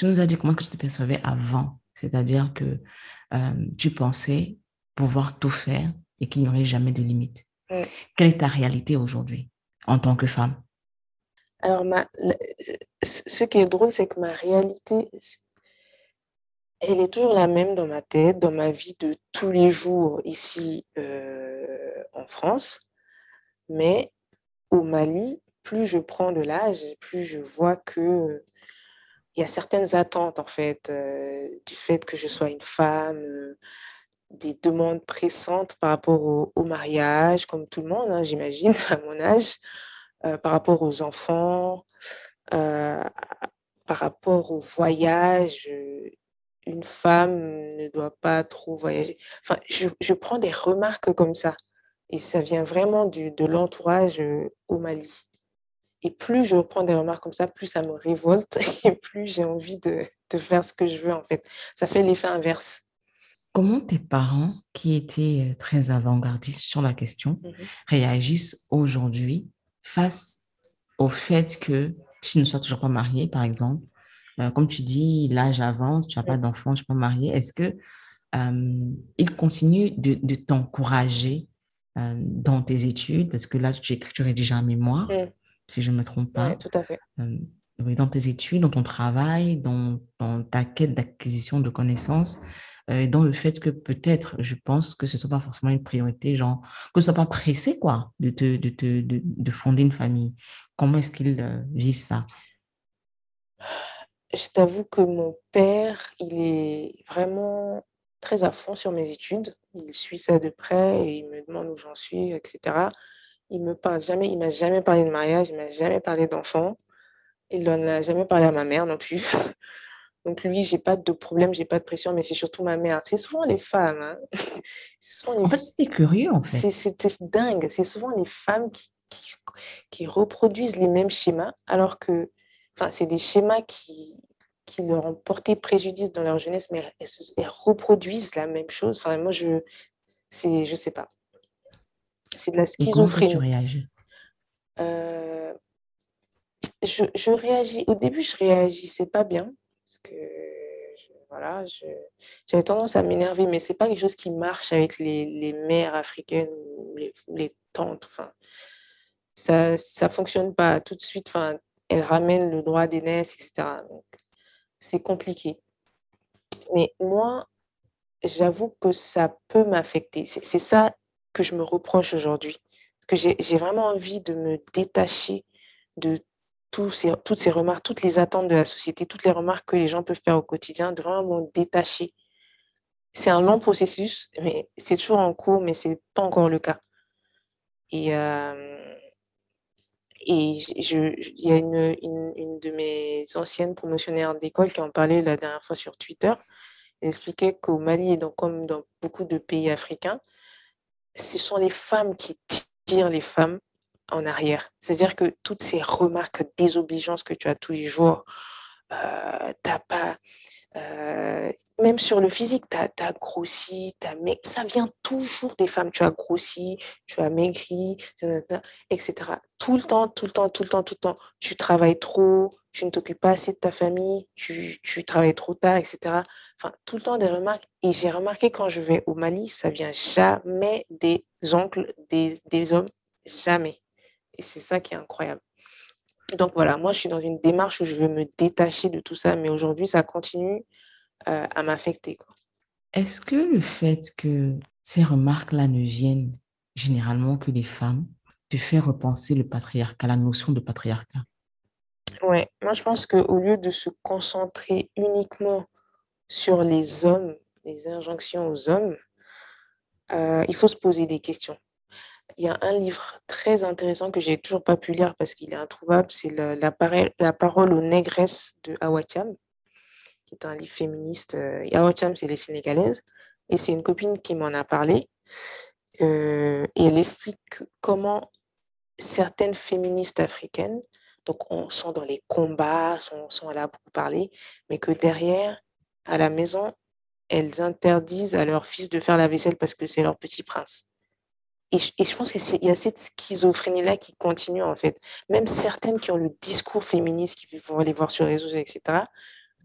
Tu nous as dit comment que tu te percevais avant, c'est-à-dire que euh, tu pensais pouvoir tout faire et qu'il n'y aurait jamais de limite. Mm. Quelle est ta réalité aujourd'hui en tant que femme? Alors, ma, ce qui est drôle, c'est que ma réalité, elle est toujours la même dans ma tête, dans ma vie de tous les jours ici euh, en France. Mais au Mali, plus je prends de l'âge, plus je vois que il y a certaines attentes, en fait, euh, du fait que je sois une femme, euh, des demandes pressantes par rapport au, mariage, comme tout le monde, hein, j'imagine, (laughs) à mon âge, euh, par rapport aux enfants, par rapport au voyage. Une femme ne doit pas trop voyager. Enfin, je, prends des remarques comme ça. Et ça vient vraiment de l'entourage au Mali. Et plus je prends des remarques comme ça, plus ça me révolte (laughs) et plus j'ai envie de, de faire ce que je veux, en fait. Ça fait l'effet inverse. Comment tes parents, qui étaient euh, très avant-gardistes sur la question, Mhm. réagissent aujourd'hui face au fait que tu ne sois toujours pas mariée, par exemple? Euh, Comme tu dis, l'âge avance, tu n'as pas d'enfant, tu n'es pas mariée. Est-ce que euh, ils continuent de, de t'encourager euh, dans tes études? Parce que là, tu tu rédiges un mémoire, Mm. Si je ne me trompe pas. tout à fait. Euh, oui, dans tes études, dans ton travail, dans, dans ta quête d'acquisition de connaissances, euh, et dans le fait que peut-être, je pense que ce ne soit pas forcément une priorité, genre, que ce ne soit pas pressé, quoi, de, te, de, te, de, de fonder une famille. Comment est-ce qu'ils euh, vivent ça? Je t'avoue que mon père, il est vraiment très à fond sur mes études. Il suit ça de près et il me demande où j'en suis, etc. Il me parle jamais, il m'a jamais parlé de mariage, il m'a jamais parlé d'enfant. Il n'en a jamais parlé à ma mère non plus. (laughs) Donc lui, j'ai pas de problème, j'ai pas de pression, mais c'est surtout ma mère. C'est souvent les femmes, hein. (laughs) C'est souvent les En fait, c'est curieux, en fait. C'est dingue. C'est souvent les femmes qui, qui, qui reproduisent les mêmes schémas, alors que enfin, c'est des schémas qui, qui leur ont porté préjudice dans leur jeunesse, mais elles, elles reproduisent la même chose. Enfin, moi, je c'est, je sais pas. C'est de la Et comment toi, tu schizophrénie. réagis? Euh, je, je réagis. Au début, je réagissais pas bien parce que je- voilà, j'avais tendance à m'énerver, mais c'est pas quelque chose qui marche avec les, les mères africaines ou les, les tantes. Enfin, ça, ça fonctionne pas tout de suite. Enfin, elles ramènent le droit d'aînesse, etc. Donc, c'est compliqué. Mais moi, j'avoue que ça peut m'affecter. C'est ça que je me reproche aujourd'hui. Que j'ai vraiment envie de me détacher de toutes ces remarques, toutes les attentes de la société, toutes les remarques que les gens peuvent faire au quotidien, de vraiment m'en détacher. C'est un long processus, mais c'est toujours en cours, mais c'est pas encore le cas. Et, euh, il y a une, de mes anciennes promotionnaires d'école qui en parlait la dernière fois sur Twitter. Elle expliquait qu'au Mali et dans, comme dans beaucoup de pays africains, ce sont les femmes qui tirent les femmes en arrière. C'est-à-dire que toutes ces remarques désobligeantes que tu as tous les jours, euh, t'as pas, euh, même sur le physique, tu as, grossi, t'as maigri. Ça vient toujours des femmes. Tu as grossi, tu as maigri, etc. Tout le temps, tout le temps, tout le temps, tout le temps. Tu travailles trop, tu ne t'occupes pas assez de ta famille, tu, tu travailles trop tard, etc. Enfin, tout le temps des remarques. Et j'ai remarqué quand je vais au Mali, ça vient jamais des oncles, des, des hommes, jamais. Et c'est ça qui est incroyable. Donc voilà, moi je suis dans une démarche où je veux me détacher de tout ça, mais aujourd'hui ça continue euh, à m'affecter. Est-ce que le fait que ces remarques-là ne viennent généralement que des femmes, te fait repenser le patriarcat, la notion de patriarcat? Ouais, moi je pense qu'au lieu de se concentrer uniquement sur les hommes, les injonctions aux hommes, euh, il faut se poser des questions. Il y a un livre très intéressant que j'ai toujours pas pu lire parce qu'il est introuvable, c'est la, la, la, parole aux négresses de Awacham, qui est un livre féministe. Euh, Awacham, c'est les Sénégalaises, et c'est une copine qui m'en a parlé. Euh, et elle explique comment certaines féministes africaines, donc on sont dans les combats, sont, sont là beaucoup parler, mais que derrière, à la maison, elles interdisent à leur fils de faire la vaisselle parce que c'est leur petit prince. Et je, pense qu'il y a cette schizophrénie-là qui continue, en fait. Même certaines qui ont le discours féministe, qui vont aller voir sur les réseaux, etc.,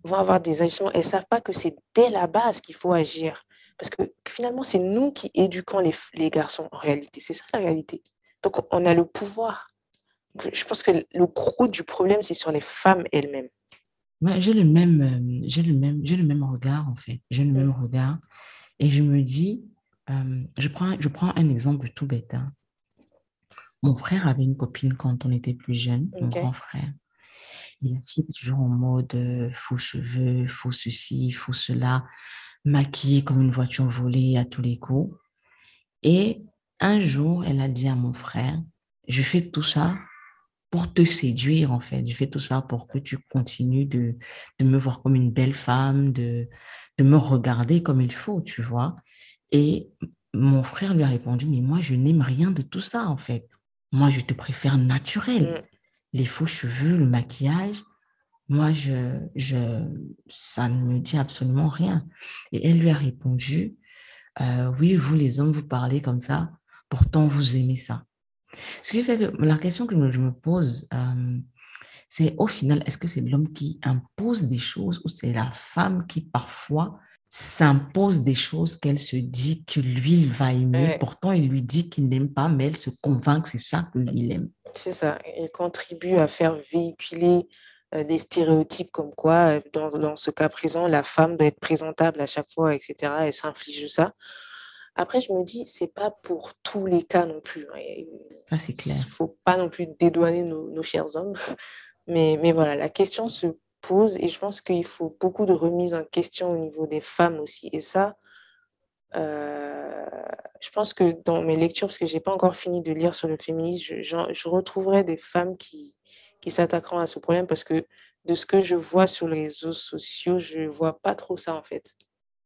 vont avoir des agissements. Elles ne savent pas que c'est dès la base qu'il faut agir. Parce que finalement, c'est nous qui éduquons les garçons, en réalité. C'est ça la réalité. Donc, on a le pouvoir. Je pense que le gros du problème, c'est sur les femmes elles-mêmes. Ouais, j'ai le même, euh, j'ai le même, j'ai le même regard en fait. J'ai le même Mm. regard et je me dis, euh, je prends, je prends un exemple tout bête. hein. Mon frère avait une copine quand on était plus jeune, mon grand frère. Et la fille était toujours en mode euh, faux cheveux, faux ceci, faux cela, maquillée comme une voiture volée à tous les coups. Et un jour, elle a dit à mon frère, je fais tout ça pour te séduire, en fait. Je fais tout ça pour que tu continues de, de me voir comme une belle femme, de, de me regarder comme il faut, tu vois. Et mon frère lui a répondu, mais moi, je n'aime rien de tout ça, en fait. Moi, je te préfère naturel. Mm. Les faux cheveux, le maquillage, moi, je, je, ça ne me dit absolument rien. Et elle lui a répondu, euh, oui, vous, les hommes, vous parlez comme ça, pourtant, vous aimez ça. Ce qui fait que la question que je me pose, euh, c'est au final, est-ce que c'est l'homme qui impose des choses ou c'est la femme qui parfois s'impose des choses qu'elle se dit que lui, il va aimer. Ouais. Pourtant, il lui dit qu'il n'aime pas, mais elle se convainc que c'est ça que lui, il aime. C'est ça. Elle contribue à faire véhiculer euh, des stéréotypes comme quoi, dans, dans ce cas présent, la femme doit être présentable à chaque fois, etc. Elle s'inflige ça. Après, je me dis, c'est pas pour tous les cas non plus. Il Ça, c'est clair. faut pas non plus dédouaner nos, nos chers hommes. Mais, mais voilà, la question se pose et je pense qu'il faut beaucoup de remise en question au niveau des femmes aussi. Et ça, euh, je pense que dans mes lectures, parce que j'ai pas encore fini de lire sur le féminisme, je, je retrouverai des femmes qui, qui s'attaqueront à ce problème parce que de ce que je vois sur les réseaux sociaux, je vois pas trop ça en fait.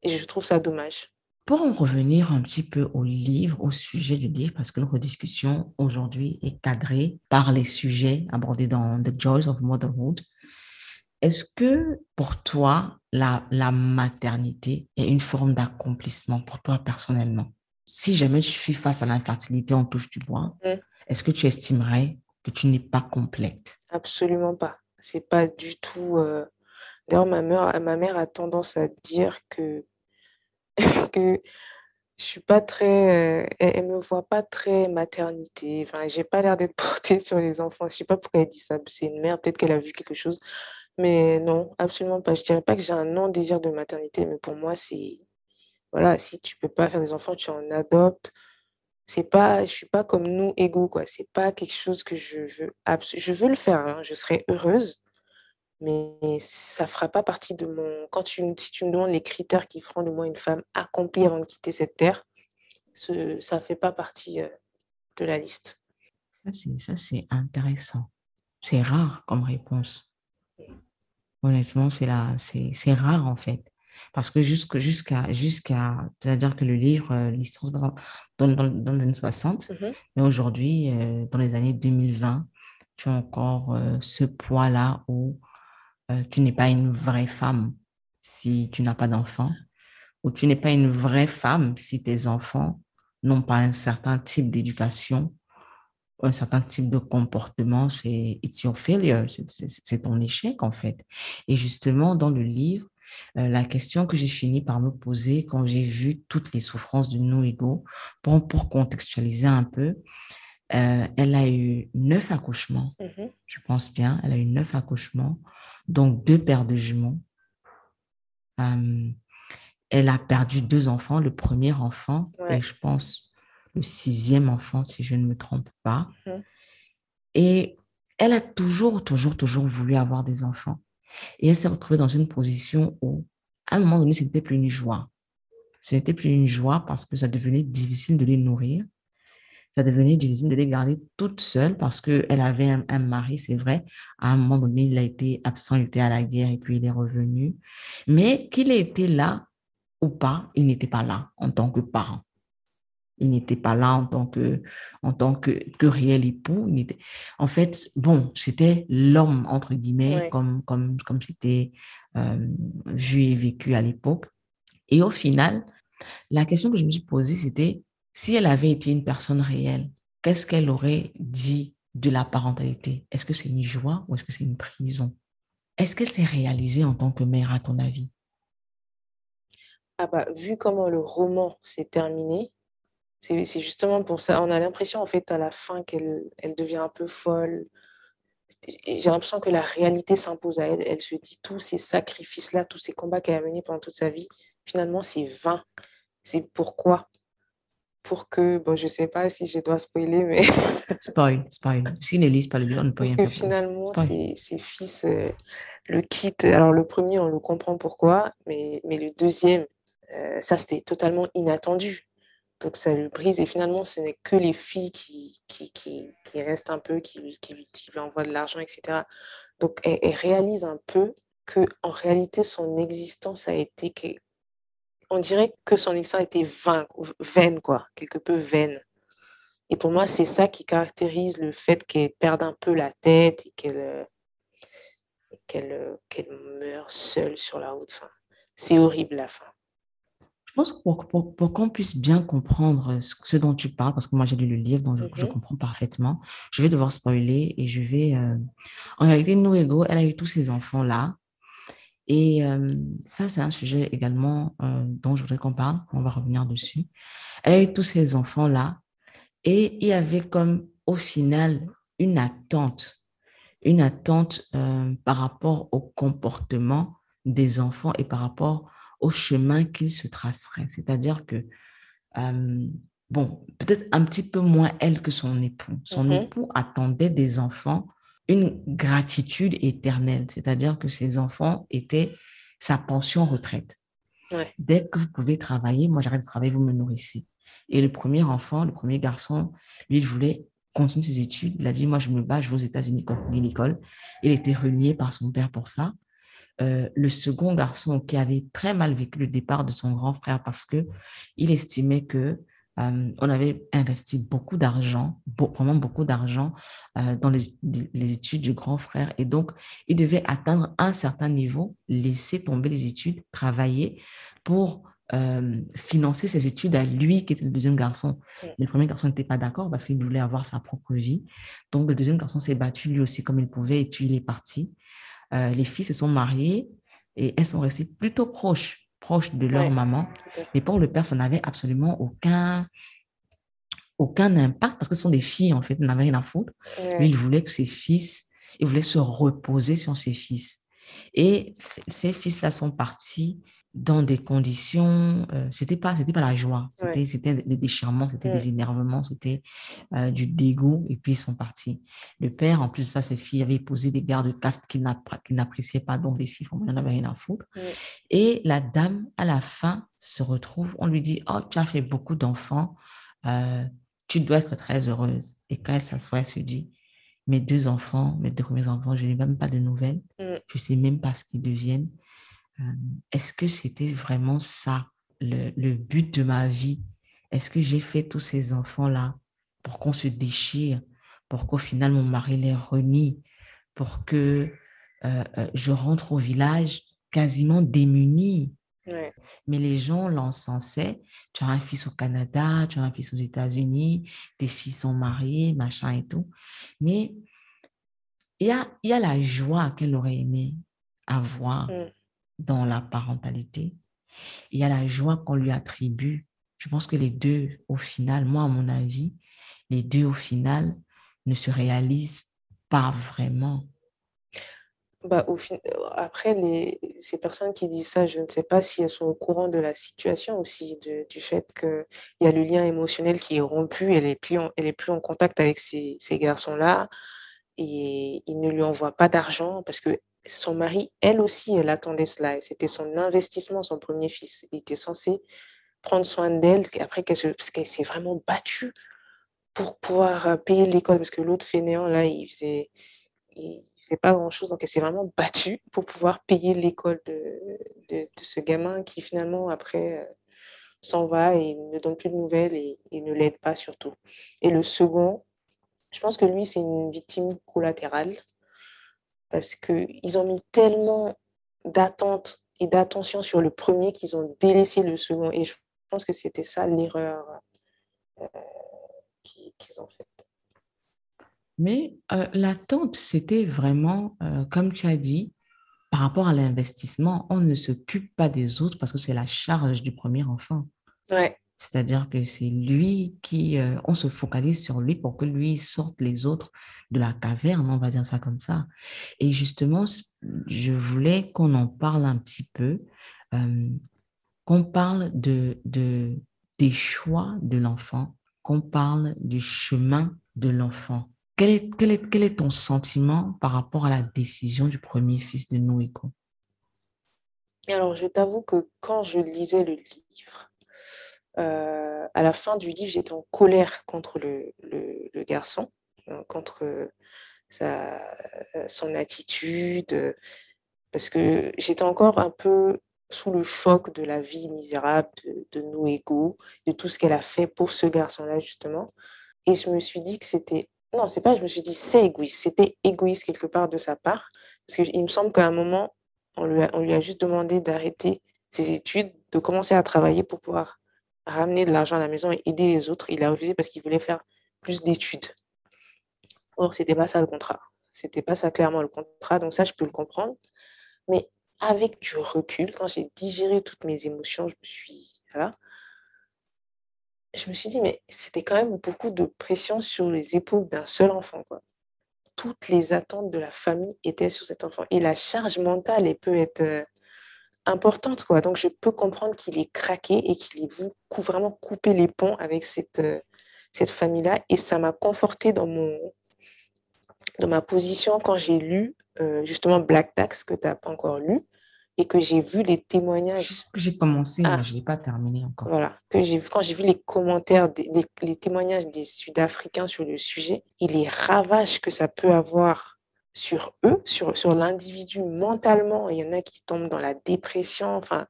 Et je trouve ça dommage. Pour en revenir un petit peu au livre, au sujet du livre, parce que notre discussion aujourd'hui est cadrée par les sujets abordés dans The Joys of Motherhood, est-ce que pour toi, la, la maternité est une forme d'accomplissement pour toi personnellement? Si jamais tu fais face à l'infertilité, on touche du bois, est-ce que tu estimerais que tu n'es pas complète? Absolument pas. C'est pas du tout. euh, D'ailleurs, ma mère, ma mère a tendance à dire que (laughs) que je suis pas très, euh, elle, elle me voit pas très maternité. Enfin, j'ai pas l'air d'être (laughs) portée sur les enfants. Je sais pas pourquoi elle dit ça. C'est une mère, peut-être qu'elle a vu quelque chose. Mais non, absolument pas. Je dirais pas que j'ai un non-désir de maternité, mais pour moi, c'est, voilà, si tu peux pas faire des enfants, tu en adoptes. C'est pas, je suis pas comme nous égaux, quoi. C'est pas quelque chose que je veux, je veux le faire, hein, Je serais heureuse, mais ça fera pas partie de mon. Quand tu, si tu me demandes les critères qui feront de moi une femme accomplie avant de quitter cette terre, ce, ça fait pas partie euh, de la liste. Ça, c'est, intéressant. C'est rare comme réponse. Honnêtement, c'est c'est, rare en fait. Parce que jusqu'à, jusqu'à, c'est-à-dire que le livre, euh, l'histoire se passe dans, dans, dans les années 60, Mhm. mais aujourd'hui, euh, dans les années 2020, tu as encore ce poids-là où euh, tu n'es pas une vraie femme si tu n'as pas d'enfant, ou tu n'es pas une vraie femme si tes enfants n'ont pas un certain type d'éducation un certain type de comportement, c'est it's your failure, c'est- ton échec en fait. Et justement, dans le livre, euh, la question que j'ai fini par me poser quand j'ai vu toutes les souffrances de nos égaux, pour, pour contextualiser un peu, euh, elle a eu neuf accouchements, Mhm. je pense bien, elle a eu neuf accouchements, donc deux paires de jumeaux. Euh, elle a perdu deux enfants, le premier enfant, Ouais. et je pense le sixième enfant, si je ne me trompe pas. Mhm. Et elle a toujours, toujours, toujours voulu avoir des enfants. Et elle s'est retrouvée dans une position où, à un moment donné, ce n'était plus une joie. Ce n'était plus une joie parce que ça devenait difficile de les nourrir. Ça devenait difficile de les garder toutes seules parce qu'elle avait un, mari, c'est vrai. À un moment donné, il a été absent, il était à la guerre et puis il est revenu. Mais qu'il ait été là ou pas, il n'était pas là en tant que parent. Il n'était pas là en tant que, en tant que, que réel époux. Il était, en fait, bon, c'était l'homme, entre guillemets, comme, comme, comme c'était euh, vu et vécu à l'époque. Et au final, la question que je me suis posée, c'était si elle avait été une personne réelle, qu'est-ce qu'elle aurait dit de la parentalité? Est-ce que c'est une joie ou est-ce que c'est une prison? Est-ce qu'elle s'est réalisée en tant que mère, à ton avis? Ah bah, Vu comment le roman s'est terminé, c'est justement pour ça. On a l'impression, en fait, à la fin, qu'elle elle devient un peu folle. J'ai l'impression que la réalité s'impose à elle. Elle se dit tous ces sacrifices-là, tous ces combats qu'elle a menés pendant toute sa vie, finalement, c'est vain. C'est pourquoi? Pour que, bon, je ne sais pas si je dois spoiler, mais. (laughs) spoil, spoil. S'ils ne lisent pas le livre, on ne peut rien faire. Finalement, ses, fils euh, le quittent. Alors, le premier, on le comprend pourquoi, mais, mais le deuxième, euh, ça, c'était totalement inattendu. Donc, ça lui brise. Et finalement, ce n'est que les filles qui, qui, qui, qui, restent un peu, qui, qui, lui envoient de l'argent, etc. Donc, elle, elle, réalise un peu que en réalité, son existence a été on dirait que son histoire était vain, vaine, quoi, quelque peu vaine. Et pour moi, c'est ça qui caractérise le fait qu'elle perde un peu la tête et qu'elle euh, qu'elle qu'elle meurt seule sur la route. Enfin, c'est horrible la fin. Je pense que pour, pour, qu'on puisse bien comprendre ce, dont tu parles, parce que moi j'ai lu le livre, donc je, mhm. comprends parfaitement, je vais devoir spoiler et je vais... Euh, en réalité, Noégo, elle a eu tous ces enfants-là. Et ça, c'est un sujet également dont je voudrais qu'on parle. On va revenir dessus. Elle tous ces enfants-là. Et il y avait comme, au final, une attente. Une attente par rapport au comportement des enfants et par rapport au chemin qu'ils se traceraient. C'est-à-dire que, bon, peut-être un petit peu moins elle que son époux. Son mmh époux attendait des enfants une gratitude éternelle, c'est-à-dire que ses enfants étaient sa pension retraite. Dès que vous pouvez travailler, moi j'arrête de travailler, vous me nourrissez. Et le premier enfant, le premier garçon, lui, il voulait continuer ses études. Il a dit, moi je me bats, je vais aux États-Unis continuer l'école. Il était renié par son père pour ça. Euh, le second garçon qui avait très mal vécu le départ de son grand frère parce que il estimait que euh, on avait investi beaucoup d'argent, vraiment beaucoup d'argent euh, dans les, études du grand frère. Et donc, il devait atteindre un certain niveau, laisser tomber les études, travailler pour euh, financer ses études à lui, qui était le deuxième garçon. Le premier garçon n'était pas d'accord parce qu'il voulait avoir sa propre vie. Donc, le deuxième garçon s'est battu lui aussi comme il pouvait et puis il est parti. les filles se sont mariées et elles sont restées plutôt proches proches de leur maman. Mais pour le père, ça n'avait absolument aucun, aucun impact parce que ce sont des filles, en fait, il n'avait rien à foutre. Lui, il voulait que ses fils, il voulait se reposer sur ses fils. Et ces fils-là sont partis dans des conditions, euh, c'était pas, c'était pas la joie, c'était, c'était des déchirements, c'était des énervements, c'était euh, du dégoût, et puis ils sont partis. Le père, en plus de ça, ses filles avaient posé des gardes de caste qu'il, n'appréciait pas, donc les filles, il n'en avait rien à foutre. Et la dame, à la fin, se retrouve, on lui dit, oh, tu as fait beaucoup d'enfants, euh, tu dois être très heureuse. Et quand elle s'assoit, elle se dit, mes deux enfants, mes deux premiers enfants, je n'ai même pas de nouvelles, je ne sais même pas ce qu'ils deviennent. Euh, est-ce que c'était vraiment ça, le, but de ma vie? Est-ce que j'ai fait tous ces enfants-là pour qu'on se déchire, pour qu'au final mon mari les renie, pour que euh, euh, je rentre au village quasiment démunie Mais les gens l'encensaient. Tu as un fils au Canada, tu as un fils aux États-Unis, tes fils sont mariés, machin et tout. Mais il y a, y a la joie qu'elle aurait aimé avoir. Mm dans la parentalité. Il y a la joie qu'on lui attribue. Je pense que les deux, au final, moi, à mon avis, les deux, au final, ne se réalisent pas vraiment. Bah, au fin... Après, les... ces personnes qui disent ça, je ne sais pas si elles sont au courant de la situation aussi, de... du fait qu'il y a le lien émotionnel qui est rompu, elle n'est plus, en... Plus en contact avec ces, ces garçons-là, et ils ne lui envoient pas d'argent parce que son mari, elle aussi, elle attendait cela. C'était son investissement, son premier fils. Il était censé prendre soin d'elle après qu'elle parce s'est vraiment battue pour pouvoir euh, payer l'école parce que l'autre fainéant là il faisait il faisait pas grand chose donc elle s'est vraiment battue pour pouvoir payer l'école de, de, ce gamin qui finalement après euh, s'en va et ne donne plus de nouvelles et ne l'aide pas surtout et le second je pense que lui c'est une victime collatérale parce que ils ont mis tellement d'attentes et d'attention sur le premier qu'ils ont délaissé le second et je pense que c'était ça l'erreur euh, qu'ils ont faite. Mais euh, l'attente, c'était vraiment, euh, comme tu as dit, par rapport à l'investissement, on ne s'occupe pas des autres parce que c'est la charge du premier enfant. Ouais. C'est-à-dire que c'est lui qui, euh, on se focalise sur lui pour que lui sorte les autres de la caverne, on va dire ça comme ça. Et justement, je voulais qu'on en parle un petit peu, euh, qu'on parle de, de, des choix de l'enfant, qu'on parle du chemin de l'enfant. Quel est, quel, est, quel est ton sentiment par rapport à la décision du premier fils de Noéko Alors, je t'avoue que quand je lisais le livre, euh, à la fin du livre, j'étais en colère contre le, garçon, hein, contre sa, son attitude, parce que j'étais encore un peu sous le choc de la vie misérable de, de Noégo, de tout ce qu'elle a fait pour ce garçon-là, justement. Et je me suis dit que c'était... Non, c'est pas, je me suis dit, c'est égoïste. C'était égoïste quelque part de sa part. Parce qu'il me semble qu'à un moment, on lui a juste demandé d'arrêter ses études, de commencer à travailler pour pouvoir ramener de l'argent à la maison et aider les autres. Il a refusé parce qu'il voulait faire plus d'études. Or, c'était pas ça le contrat. C'était pas ça clairement le contrat. Donc ça, je peux le comprendre. Mais avec du recul, quand j'ai digéré toutes mes émotions, je me suis, voilà, je me suis dit, mais c'était quand même beaucoup de pression sur les épaules d'un seul enfant, quoi. Toutes les attentes de la famille étaient sur cet enfant. Et la charge mentale, elle peut être euh, importante, quoi. Donc, je peux comprendre qu'il est craqué et qu'il ait vraiment couper les ponts avec cette, euh, cette famille-là. Et ça m'a conforté dans mon, dans ma position quand j'ai lu euh, justement Black Tax que tu n'as pas encore lu et que j'ai vu les témoignages. J'ai commencé, ah, mais je ne l'ai pas terminé encore. Voilà, que j'ai quand j'ai vu les commentaires, des, les, les, témoignages des Sud-Africains sur le sujet et les ravages que ça peut avoir sur eux, sur, sur l'individu mentalement. Il y en a qui tombent dans la dépression, enfin,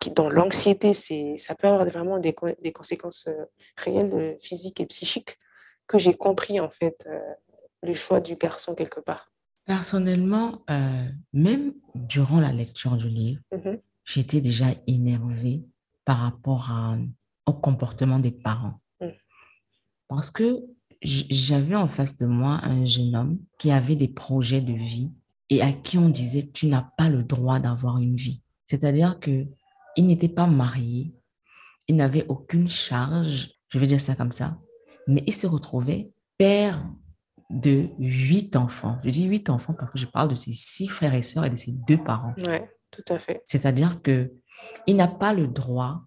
qui, dans l'anxiété. Ça peut avoir vraiment des, des conséquences euh, réelles, euh, physiques et psychiques que j'ai compris en fait euh, le choix du garçon quelque part. Personnellement, euh, même durant la lecture du livre, mm -hmm. j'étais déjà énervée par rapport à, au comportement des parents. Mm. Parce que j'avais en face de moi un jeune homme qui avait des projets de vie et à qui on disait tu n'as pas le droit d'avoir une vie. C'est-à-dire que il n'était pas marié, il n'avait aucune charge, je vais dire ça comme ça, mais il se retrouvait père de huit enfants. Je dis huit enfants parce que je parle de ses six frères et sœurs et de ses deux parents. Oui, tout à fait. C'est-à-dire que il n'a pas le droit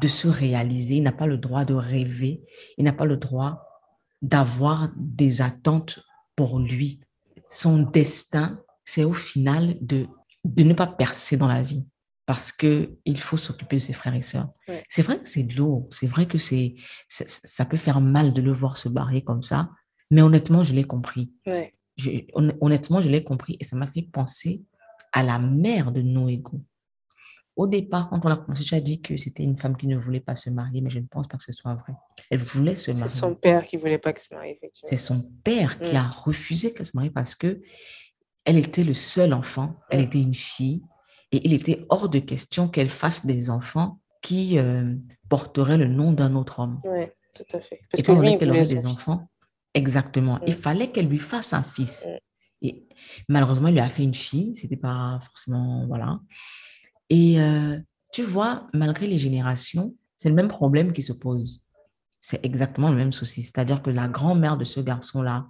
de se réaliser, il n'a pas le droit de rêver, il n'a pas le droit d'avoir des attentes pour lui. Son destin, c'est au final de, de ne pas percer dans la vie parce que il faut s'occuper de ses frères et sœurs. Ouais. C'est vrai que c'est lourd, c'est vrai que c'est ça peut faire mal de le voir se barrer comme ça, mais honnêtement, je l'ai compris. Ouais. Je, honnêtement, je l'ai compris et ça m'a fait penser à la mère de Noégo. Au départ, quand on a commencé, tu as dit que c'était une femme qui ne voulait pas se marier, mais je ne pense pas que ce soit vrai. Elle voulait se marier. C'est son père qui ne voulait pas qu'elle se marie, effectivement. C'est son père qui mm. a refusé qu'elle se marie parce que elle était le seul enfant, elle mm. était une fille, et il était hors de question qu'elle fasse des enfants qui euh, porteraient le nom d'un autre homme. Oui, tout à fait. Parce et que lui, qu'elle aurait des enfants, Exactement. Mm. Il fallait qu'elle lui fasse un fils. Mm. Et malheureusement, il lui a fait une fille. C'était pas forcément. Voilà. Et euh, tu vois, malgré les générations, c'est le même problème qui se pose. C'est exactement le même souci. C'est-à-dire que la grand-mère de ce garçon-là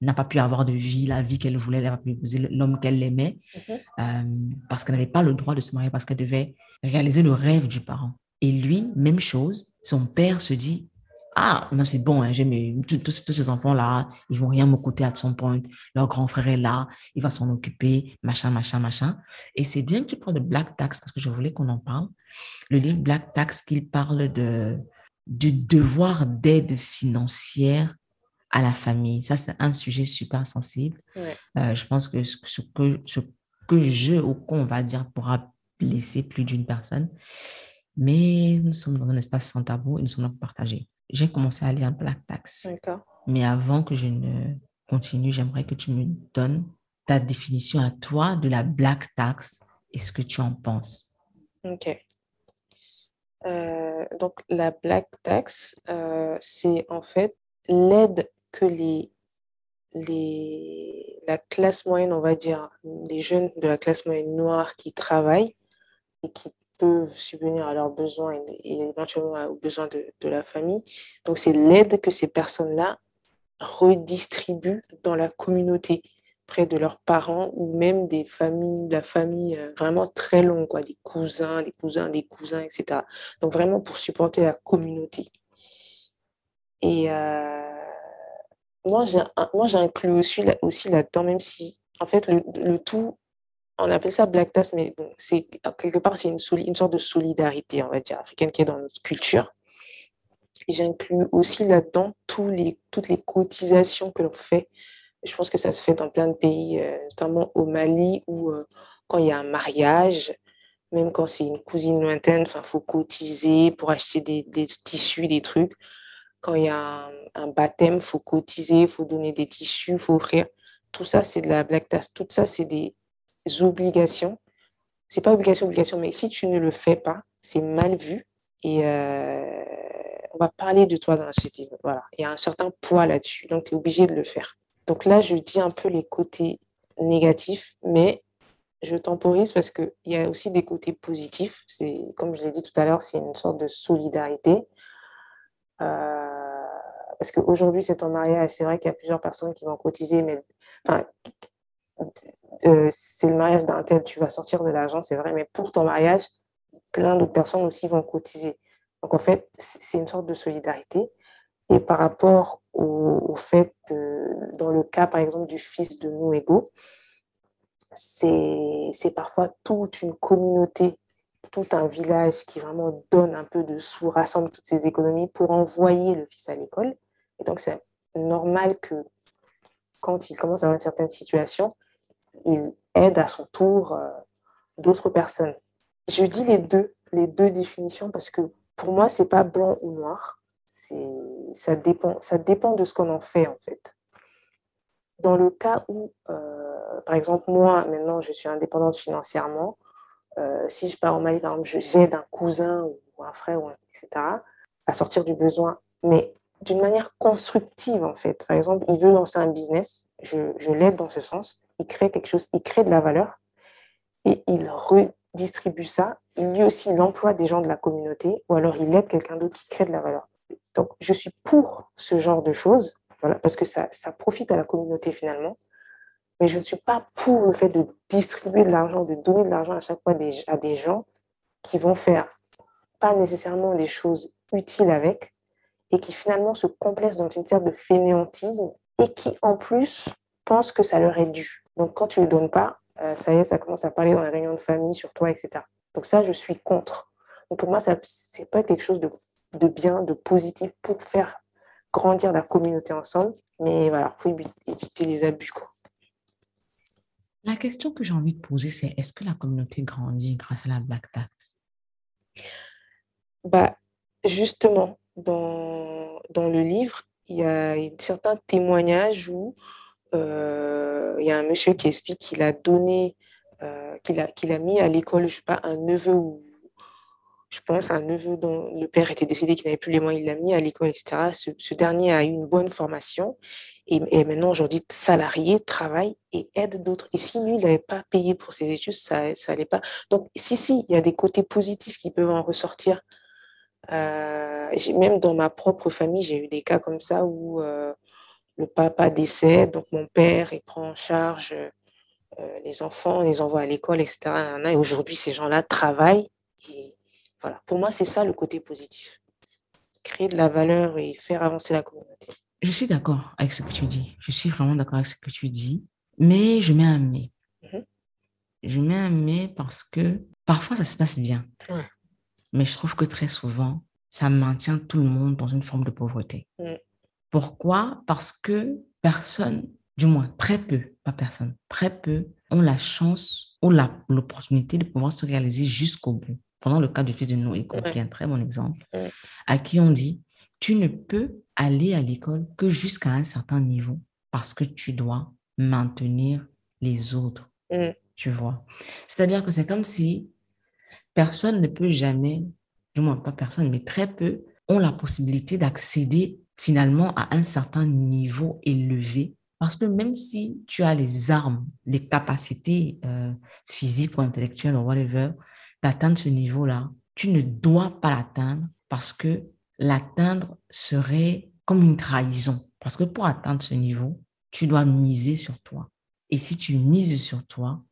n'a pas pu avoir de vie, la vie qu'elle voulait, elle n'a pas pu épouser l'homme qu'elle aimait, Mhm. euh, parce qu'elle n'avait pas le droit de se marier, parce qu'elle devait réaliser le rêve du parent. Et lui, même chose, son père se dit, ah, non, c'est bon, hein, j'ai mes- tous, ces enfants-là, ils vont rien me coûter à son point, leur grand frère est là, il va s'en occuper, machin, machin, machin. Et c'est bien que tu parles de Black Tax, parce que je voulais qu'on en parle. Le livre Black Tax, qu'il parle de, du devoir d'aide financière à la famille. Ça, c'est un sujet super sensible. Ouais. Euh, je pense que ce, ce que ce que je ou qu'on va dire pourra blesser plus d'une personne. Mais nous sommes dans un espace sans tabou et nous sommes là pour partager. J'ai commencé à lire Black Tax. Mais avant que je ne continue, j'aimerais que tu me donnes ta définition à toi de la Black Tax et ce que tu en penses. Ok. Euh, donc, la Black Tax, euh, c'est en fait l'aide que les, les, la classe moyenne, on va dire, les jeunes de la classe moyenne noire qui travaillent et qui peuvent subvenir à leurs besoins et, éventuellement aux besoins de, la famille. Donc, c'est l'aide que ces personnes-là redistribuent dans la communauté près de leurs parents ou même des familles, de la famille euh, vraiment très longue, quoi, des cousins, des cousins, des cousins, etc. Donc vraiment pour supporter la communauté. Et euh, moi, j'inclus aussi, là- aussi là-dedans, même si, en fait, le tout, on appelle ça Black Tax, mais c'est, quelque part, c'est une, une sorte de solidarité, on va dire, africaine qui est dans notre culture. J'inclus aussi là-dedans tous les, toutes les cotisations que l'on fait je pense que ça se fait dans plein de pays, euh, notamment au Mali, où euh, quand il y a un mariage, même quand c'est une cousine lointaine, il faut cotiser pour acheter des, tissus, des trucs. Quand il y a un, un baptême, il faut cotiser, il faut donner des tissus, il faut offrir. Tout ça, c'est de la black tax. Tout ça, c'est des obligations. C'est pas obligation, obligation, mais si tu ne le fais pas, c'est mal vu. Et euh, on va parler de toi dans la société. Voilà. Il y a un certain poids là-dessus. Donc, tu es obligé de le faire. Donc là, je dis un peu les côtés négatifs, mais je temporise parce qu'il y a aussi des côtés positifs. C'est, comme je l'ai dit tout à l'heure, c'est une sorte de solidarité. Euh, parce qu'aujourd'hui, c'est ton mariage. C'est vrai qu'il y a plusieurs personnes qui vont cotiser, mais euh, c'est le mariage d'un tel, tu vas sortir de l'argent, c'est vrai, mais pour ton mariage, plein d'autres personnes aussi vont cotiser. Donc en fait, c'est une sorte de solidarité. Et par rapport au, fait, euh, dans le cas par exemple du fils de Nouego, c'est parfois toute une communauté, tout un village qui vraiment donne un peu de sous, rassemble toutes ses économies pour envoyer le fils à l'école. Et donc c'est normal que quand il commence à avoir une certaine situation, il aide à son tour euh, d'autres personnes. Je dis les deux, les deux définitions parce que pour moi, c'est pas blanc ou noir. Ça dépend, ça dépend de ce qu'on en fait, en fait. Dans le cas où, euh, par exemple, moi, maintenant, je suis indépendante financièrement, euh, si je pars au Mali, par exemple, j'aide un cousin ou un frère, ou etc., à sortir du besoin, mais d'une manière constructive, en fait. Par exemple, il veut lancer un business, je, je l'aide dans ce sens, il crée quelque chose, il crée de la valeur, et il redistribue ça. Lui aussi, il emploie des gens de la communauté, ou alors il aide quelqu'un d'autre qui crée de la valeur. Donc, je suis pour ce genre de choses, voilà, parce que ça, ça profite à la communauté finalement. Mais je ne suis pas pour le fait de distribuer de l'argent, de donner de l'argent à chaque fois des, à des gens qui vont faire pas nécessairement des choses utiles avec et qui finalement se complaisent dans une sorte de fainéantisme et qui en plus pensent que ça leur est dû. Donc quand tu ne le donnes pas, euh, ça y est, ça commence à parler dans les réunions de famille sur toi, etc. Donc ça, je suis contre. Donc pour moi, ça c'est pas quelque chose de, de bien, de positif pour faire grandir la communauté ensemble. Mais voilà, il faut éviter les abus. Quoi. La question que j'ai envie de poser, c'est est-ce que la communauté grandit grâce à la Black Tax? Bah, Justement, dans, dans le livre, il y a certains témoignages où euh, il y a un monsieur qui explique qu'il a donné, euh, qu'il a, qu'il a mis à l'école, je sais pas, un neveu ou je pense un neveu dont le père était décédé, qui n'avait plus les moyens, il l'a mis à l'école, etc. Ce, dernier a eu une bonne formation et, et maintenant aujourd'hui salarié, travaille et aide d'autres. Et si lui, il n'avait pas payé pour ses études, ça ça allait pas. Donc si, si, il y a des côtés positifs qui peuvent en ressortir. Euh, même dans ma propre famille, j'ai eu des cas comme ça où euh, le papa décède, donc mon père, il prend en charge euh, les enfants, les envoie à l'école, etc. Et aujourd'hui, ces gens-là travaillent. Et voilà, pour moi, c'est ça le côté positif. Créer de la valeur et faire avancer la communauté. Je suis d'accord avec ce que tu dis. Je suis vraiment d'accord avec ce que tu dis. Mais je mets un mais. Mhm. Je mets un mais parce que parfois, ça se passe bien. Mais je trouve que très souvent, ça maintient tout le monde dans une forme de pauvreté. Mm. Pourquoi? Parce que personne, du moins très peu, pas personne, très peu ont la chance ou l'opportunité de pouvoir se réaliser jusqu'au bout. Pendant le cas du fils de Noé, qui est un très bon exemple, à qui on dit, tu ne peux aller à l'école que jusqu'à un certain niveau parce que tu dois maintenir les autres. Mm. Tu vois C'est-à-dire que c'est comme si personne ne peut jamais, du moins pas personne, mais très peu, ont la possibilité d'accéder finalement à un certain niveau élevé. Parce que même si tu as les armes, les capacités euh, physiques ou intellectuelles ou whatever, d'atteindre ce niveau-là, tu ne dois pas l'atteindre parce que l'atteindre serait comme une trahison. Parce que pour atteindre ce niveau, tu dois miser sur toi. Et si tu mises sur toi,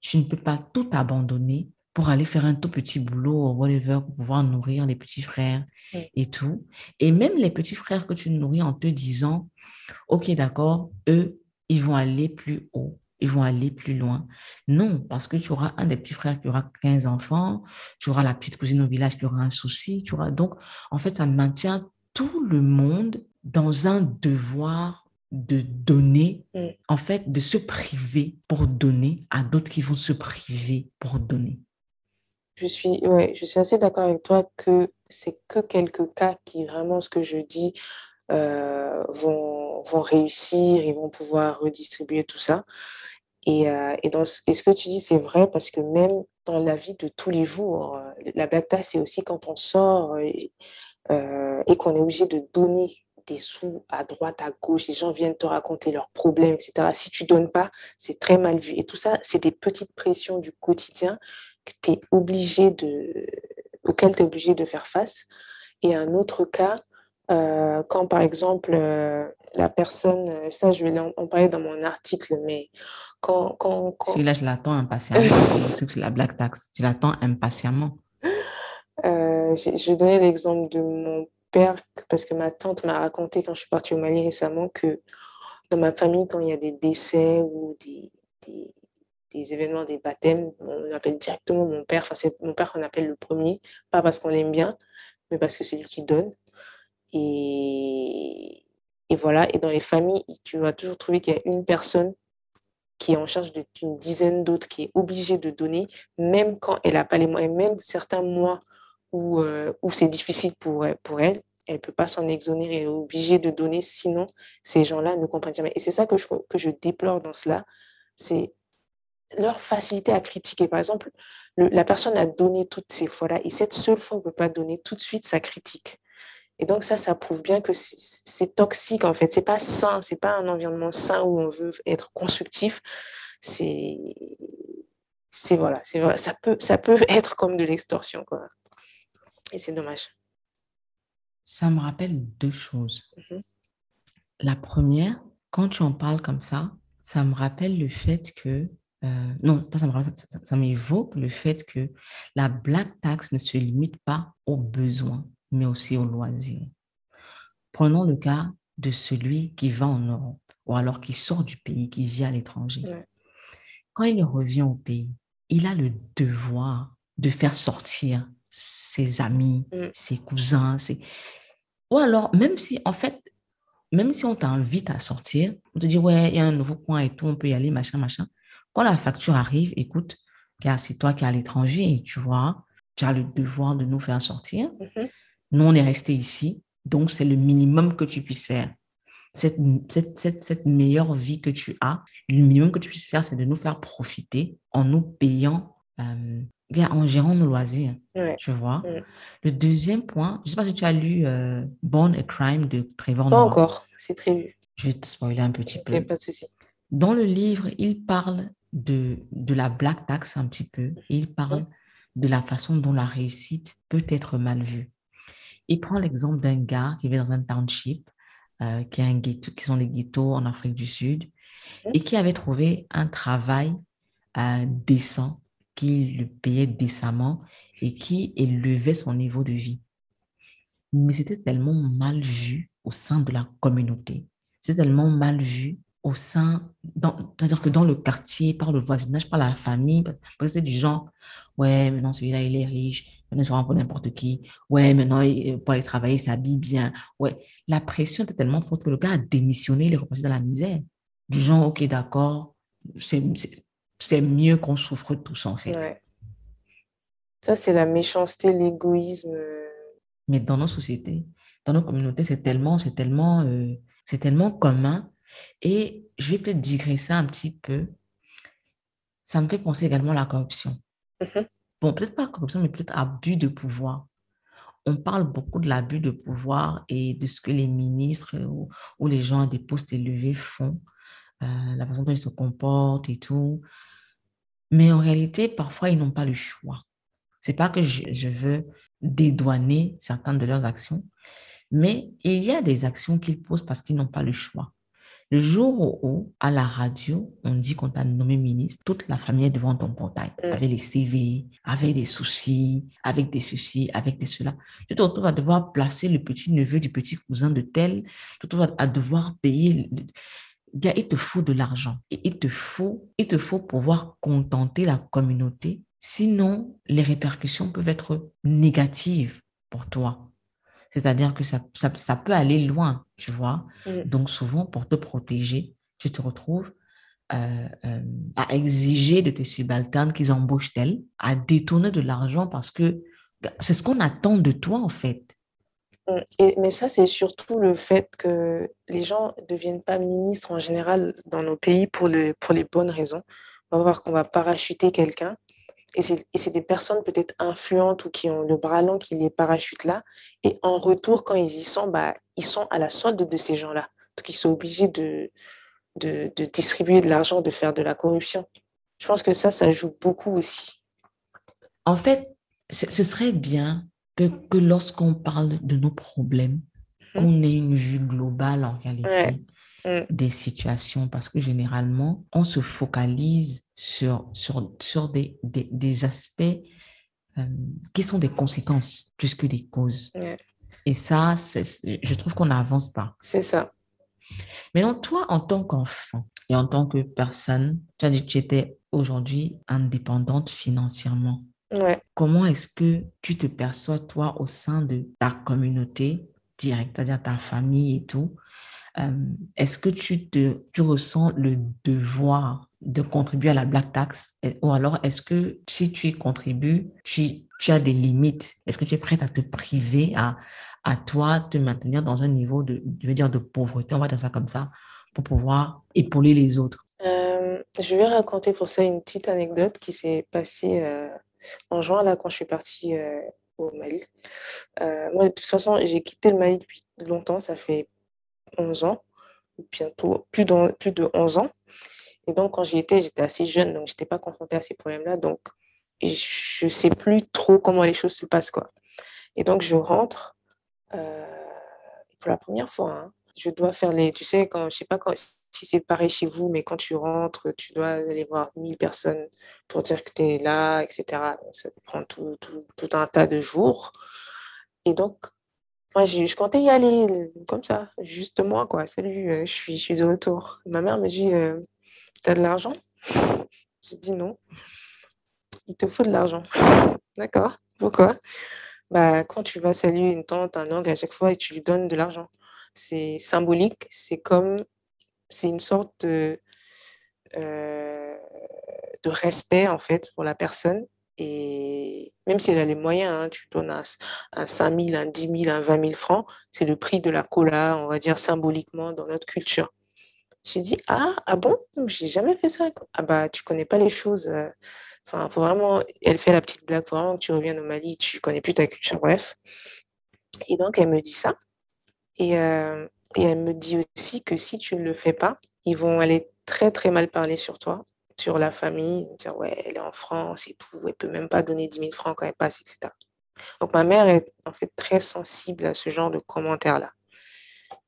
tu ne peux pas tout abandonner pour aller faire un tout petit boulot ou whatever pour pouvoir nourrir les petits frères et tout. Et même les petits frères que tu nourris en te disant, OK, d'accord, eux, ils vont aller plus haut, ils vont aller plus loin. Non, parce que tu auras un des petits frères qui aura 15 enfants, tu auras la petite cousine au village qui aura un souci, tu auras donc, en fait, ça maintient tout le monde dans un devoir de donner, en fait, de se priver pour donner à d'autres qui vont se priver pour donner. Je suis, ouais, je suis assez d'accord avec toi que c'est que quelques cas qui vraiment, ce que je dis, euh, vont, vont réussir, ils vont pouvoir redistribuer tout ça. Et, euh, et, dans, et ce que tu dis, c'est vrai parce que même dans la vie de tous les jours, euh, la blague c'est aussi quand on sort et, et qu'on est obligé de donner des sous à droite, à gauche, les gens viennent te raconter leurs problèmes, etc. Si tu donnes pas, c'est très mal vu. Et tout ça, c'est des petites pressions du quotidien que tu es obligé de, auquel tu es obligé de faire face. Et un autre cas, euh, quand par exemple euh, la personne, euh, ça je vais en, parler dans mon article, mais quand... quand, quand... Celui-là, je l'attends impatiemment. (laughs) c'est la black tax? Je l'attends impatiemment. je vais donner l'exemple de mon père, parce que ma tante m'a raconté quand je suis partie au Mali récemment que dans ma famille, quand il y a des décès ou des, des événements, des baptêmes, on appelle directement mon père. Enfin, c'est mon père qu'on appelle le premier, pas parce qu'on l'aime bien, mais parce que c'est lui qui donne. Et, et voilà. Et dans les familles, tu vas toujours trouver qu'il y a une personne qui est en charge d'une dizaine d'autres, qui est obligée de donner, même quand elle n'a pas les moyens, même certains mois où, euh, où c'est difficile pour, pour elle, elle ne peut pas s'en exonérer, elle est obligée de donner, sinon ces gens-là ne comprennent jamais. Et c'est ça que je, que je déplore dans cela, c'est leur facilité à critiquer. Par exemple, la personne a donné toutes ces fois-là et cette seule fois, on ne peut pas donner tout de suite sa critique. Et donc ça, ça prouve bien que c'est toxique en fait. C'est pas sain, c'est pas un environnement sain où on veut être constructif. C'est, c'est voilà, c'est voilà, ça peut, ça peut (laughs) être comme de l'extorsion quoi. Et c'est dommage. Ça me rappelle deux choses. Mm-hmm. La première, quand tu en parles comme ça, ça me rappelle le fait que euh, non, ça, m'évoque le fait que la black tax ne se limite pas aux besoins, mais aussi aux loisirs. Prenons le cas de celui qui va en Europe ou alors qui sort du pays, qui vit à l'étranger. Quand il revient au pays, il a le devoir de faire sortir ses amis, mm. ses cousins, ou alors même si en fait, même si on t'invite à sortir, on te dit ouais, il y a un nouveau coin et tout, on peut y aller, machin, machin. Quand la facture arrive, écoute, c'est toi qui es à l'étranger, tu vois, tu as le devoir de nous faire sortir. Mm-hmm. Nous, on est resté ici, donc c'est le minimum que tu puisses faire. Cette, cette, cette, meilleure vie que tu as, le minimum que tu puisses faire, c'est de nous faire profiter en nous payant, euh, en gérant nos loisirs. Tu vois. Le deuxième point, je ne sais pas si tu as lu euh, Born a Crime de Trevor Pas encore, c'est prévu. Je vais te spoiler un petit peu. Pas de souci. Dans le livre, il parle de, de la black tax un petit peu. il parle de la façon dont la réussite peut être mal vue. Il prend l'exemple d'un gars qui vit dans un township euh, qui, est un ghetto, qui sont les ghettos en Afrique du Sud, et qui avait trouvé un travail euh, décent, qui le payait décemment et qui élevait son niveau de vie. Mais c'était tellement mal vu au sein de la communauté. C'est tellement mal vu au sein, c'est-à-dire que dans le quartier, par le voisinage, par la famille, parce que c'est du genre, ouais, maintenant celui-là, il est riche, maintenant, il se pour n'importe qui, ouais, maintenant, pour aller travailler, il s'habille bien, ouais. La pression était tellement forte que le gars a démissionné, il est reparti dans la misère. Du genre, ok, d'accord, c'est mieux qu'on souffre tous, en fait. Ouais. Ça, c'est la méchanceté, l'égoïsme. Euh. Mais dans nos sociétés, dans nos communautés, c'est tellement, c'est tellement, euh, c'est tellement commun et je vais peut-être digresser un petit peu. Ça me fait penser également à la corruption. Mm-hmm. Bon, peut-être pas corruption, mais peut-être abus de pouvoir. On parle beaucoup de l'abus de pouvoir et de ce que les ministres ou, les gens à des postes élevés font, euh, la façon dont ils se comportent et tout. Mais en réalité, parfois, ils n'ont pas le choix. C'est pas que je, je veux dédouaner certaines de leurs actions, mais il y a des actions qu'ils posent parce qu'ils n'ont pas le choix. Le jour où, à la radio, on dit qu'on t'a nommé ministre, toute la famille est devant ton portail, mm. avec les CV, avec des soucis, avec des soucis, avec des cela. Tu te retrouves à devoir placer le petit neveu du petit cousin de tel, tu te retrouves à devoir payer. Il te faut de l'argent et il te faut, il te faut pouvoir contenter la communauté. Sinon, les répercussions peuvent être négatives pour toi. C'est-à-dire que ça, ça, peut aller loin, tu vois. Mm. Donc, souvent, pour te protéger, tu te retrouves euh, euh, à exiger de tes subalternes qu'ils embauchent tel, à détourner de l'argent parce que c'est ce qu'on attend de toi, en fait. Mm. Et, mais ça, c'est surtout le fait que les gens ne deviennent pas ministres en général dans nos pays pour, le, pour les bonnes raisons. On va voir qu'on va parachuter quelqu'un et c'est des personnes peut-être influentes ou qui ont le bras long qui les parachutent là. Et en retour, quand ils y sont, bah, ils sont à la solde de ces gens-là. Donc, ils sont obligés de, de, de distribuer de l'argent, de faire de la corruption. Je pense que ça, ça joue beaucoup aussi. En fait, ce serait bien que, que lorsqu'on parle de nos problèmes, mmh. qu'on ait une vue globale en réalité. Mm. des situations parce que généralement, on se focalise sur, sur, sur des, des, des aspects euh, qui sont des conséquences plus que des causes. Et ça, je trouve qu'on n'avance pas. C'est ça. Maintenant, toi, en tant qu'enfant et en tant que personne, tu as dit que tu étais aujourd'hui indépendante financièrement. Ouais. Comment est-ce que tu te perçois, toi, au sein de ta communauté directe, c'est-à-dire ta famille et tout? Est-ce que tu, te, tu ressens le devoir de contribuer à la black tax? Ou alors est-ce que si tu y contribues, tu, tu as des limites? Est-ce que tu es prête à te priver, à, à toi te maintenir dans un niveau de, je veux dire, de pauvreté, on va dire ça comme ça, pour pouvoir épauler les autres. Euh, Je vais raconter pour ça une petite anecdote qui s'est passée euh, en juin, là, quand je suis partie au Mali. moi, de toute façon, j'ai quitté le Mali depuis longtemps, ça fait 11 ans, bientôt plus de, plus de 11 ans. Et donc, quand j'y étais, j'étais assez jeune, donc je n'étais pas confrontée à ces problèmes-là. Donc, je ne sais plus trop comment les choses se passent. Quoi. Et donc, je rentre euh, pour la première fois. Hein. je dois faire les. Tu sais, quand, je sais pas quand, si c'est pareil chez vous, mais quand tu rentres, tu dois aller voir 1000 personnes pour dire que tu es là, etc. ça prend tout, un tas de jours. Et donc, moi, je, comptais y aller comme ça, juste moi, quoi. Salut, euh, je, suis, je suis de retour. Ma mère me dit euh, T'as de l'argent? (laughs) J'ai dit non. Il te faut de l'argent. (laughs) D'accord. Pourquoi? Bah, Quand tu vas saluer une tante, un oncle, à chaque fois, et tu lui donnes de l'argent. C'est symbolique. C'est comme. C'est une sorte de, euh, de respect, en fait, pour la personne et même si elle a les moyens, hein, tu donnes un, un 5 000, un 10 000, un 20 000 francs, c'est le prix de la cola, on va dire symboliquement dans notre culture. J'ai dit, ah, ah bon, j'ai jamais fait ça. Ah bah, tu connais pas les choses. Euh. Enfin, faut vraiment, elle fait la petite blague, faut vraiment que tu reviennes au Mali, tu connais plus ta culture, bref. Et donc, elle me dit ça. Et, euh, et elle me dit aussi que si tu ne le fais pas, ils vont aller très, très mal parler sur toi sur la famille, dire ouais, elle est en France et tout, elle peut même pas donner 10 000 francs quand elle passe, etc. Donc ma mère est en fait très sensible à ce genre de commentaires-là.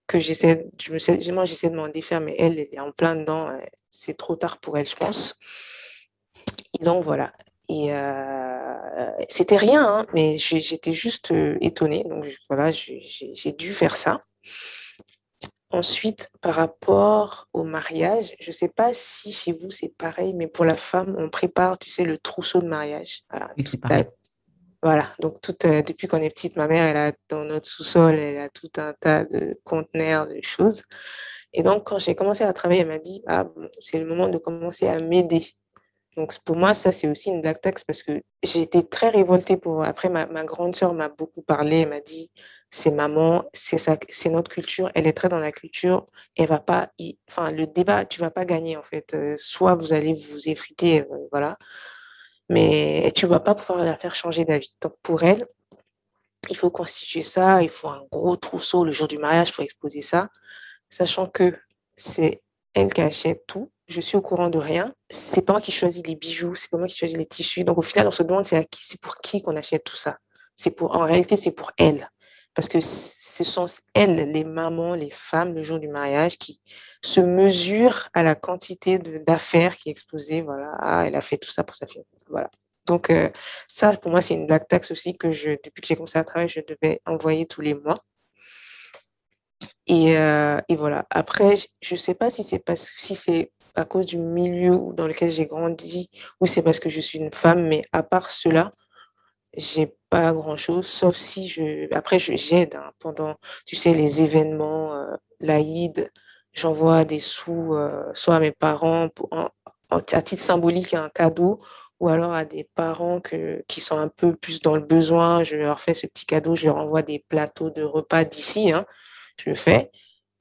que j'essaie, moi j'essaie de m'en défaire, mais elle, elle est en plein dedans. C'est trop tard pour elle, je pense. Et donc voilà. Et c'était rien, hein, mais j'étais juste étonnée. Donc voilà, j'ai dû faire ça. Ensuite, par rapport au mariage, je ne sais pas si chez vous c'est pareil, mais pour la femme, on prépare, tu sais, le trousseau de mariage. Voilà, c'est pareil. Voilà, donc tout, depuis qu'on est petite, ma mère, elle a dans notre sous-sol, elle a tout un tas de conteneurs, de choses. Et donc, quand j'ai commencé à travailler, elle m'a dit, ah, c'est le moment de commencer à m'aider. Donc, pour moi, ça, c'est aussi une black tax parce que j'ai été très révoltée pour. Après, ma, ma grande sœur m'a beaucoup parlé. Elle m'a dit c'est maman, c'est c'est notre culture. Elle est très dans la culture. Elle va pas. enfin, le débat, tu vas pas gagner, en fait. Euh, soit vous allez vous effriter, euh, voilà. Mais tu vas pas pouvoir la faire changer d'avis. Donc, pour elle, il faut constituer ça. Il faut un gros trousseau le jour du mariage. Il faut exposer ça. Sachant que c'est elle qui achète tout je suis au courant de rien. C'est pas moi qui choisis les bijoux, c'est pas moi qui choisis les tissus. Donc au final, on se demande c'est c'est pour qui qu'on achète tout ça. C'est pour, en réalité, c'est pour elle, parce que ce sont elles, les mamans, les femmes, le jour du mariage, qui se mesurent à la quantité d'affaires qui est exposée. Voilà, ah, elle a fait tout ça pour sa fille. Voilà. Donc euh, ça, pour moi, c'est une black aussi que je, depuis que j'ai commencé à travailler, je devais envoyer tous les mois. Et, euh, voilà. Après, je ne sais pas si c'est si c'est à cause du milieu dans lequel j'ai grandi ou c'est parce que je suis une femme, mais à part cela, j'ai pas grand chose, sauf si je. Après, j'aide hein, pendant, tu sais, les événements, euh, l'Aïd, j'envoie des sous, euh, soit à mes parents, pour, à titre symbolique, un cadeau, ou alors à des parents que, qui sont un peu plus dans le besoin, je leur fais ce petit cadeau, je leur envoie des plateaux de repas d'ici, hein, je le fais,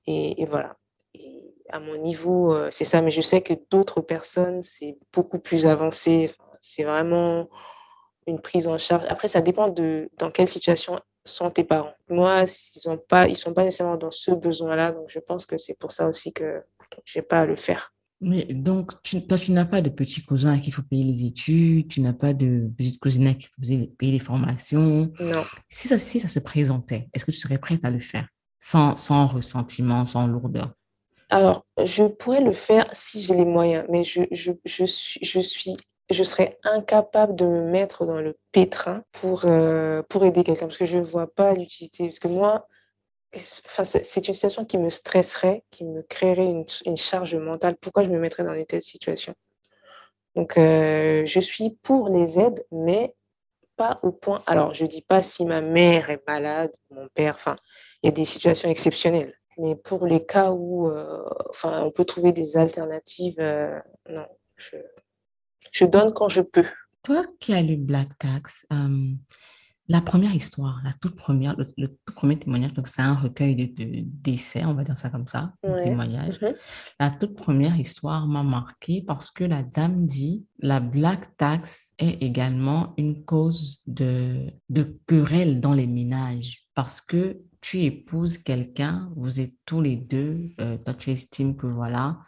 et, et voilà à mon niveau, euh, c'est ça. Mais je sais que d'autres personnes, c'est beaucoup plus avancé. c'est vraiment une prise en charge. Après, ça dépend de dans quelle situation sont tes parents. Moi, ils ont pas, ils sont pas nécessairement dans ce besoin-là. Donc, je pense que c'est pour ça aussi que j'ai pas à le faire. Mais donc, toi, tu n'as pas de petits cousins à qui il faut payer les études, tu n'as pas de petites cousines à qui il faut payer les formations. Non. Si ça, si ça se présentait, est-ce que tu serais prête à le faire sans, sans ressentiment, sans lourdeur? Alors, je pourrais le faire si j'ai les moyens, mais je, je, je, suis, je, suis, je serais incapable de me mettre dans le pétrin pour, euh, pour aider quelqu'un parce que je ne vois pas l'utilité. Parce que moi, c'est une situation qui me stresserait, qui me créerait une, une, charge mentale. Pourquoi je me mettrais dans une telle situation Donc, euh, je suis pour les aides, mais pas au point. Alors, je ne dis pas si ma mère est malade, mon père, enfin, il y a des situations exceptionnelles. Mais pour les cas où euh, on peut trouver des alternatives, non, je, je, donne quand je peux. Toi qui as lu Black Tax, euh, la première histoire, la toute première, le, tout premier témoignage, donc c'est un recueil de, d'essais, on va dire ça comme ça, un témoignage. Mm-hmm. La toute première histoire m'a marqué parce que la dame dit la black tax est également une cause de, de querelle dans les ménages parce que tu épouses quelqu'un, vous êtes tous les deux, euh, toi tu estimes que voilà,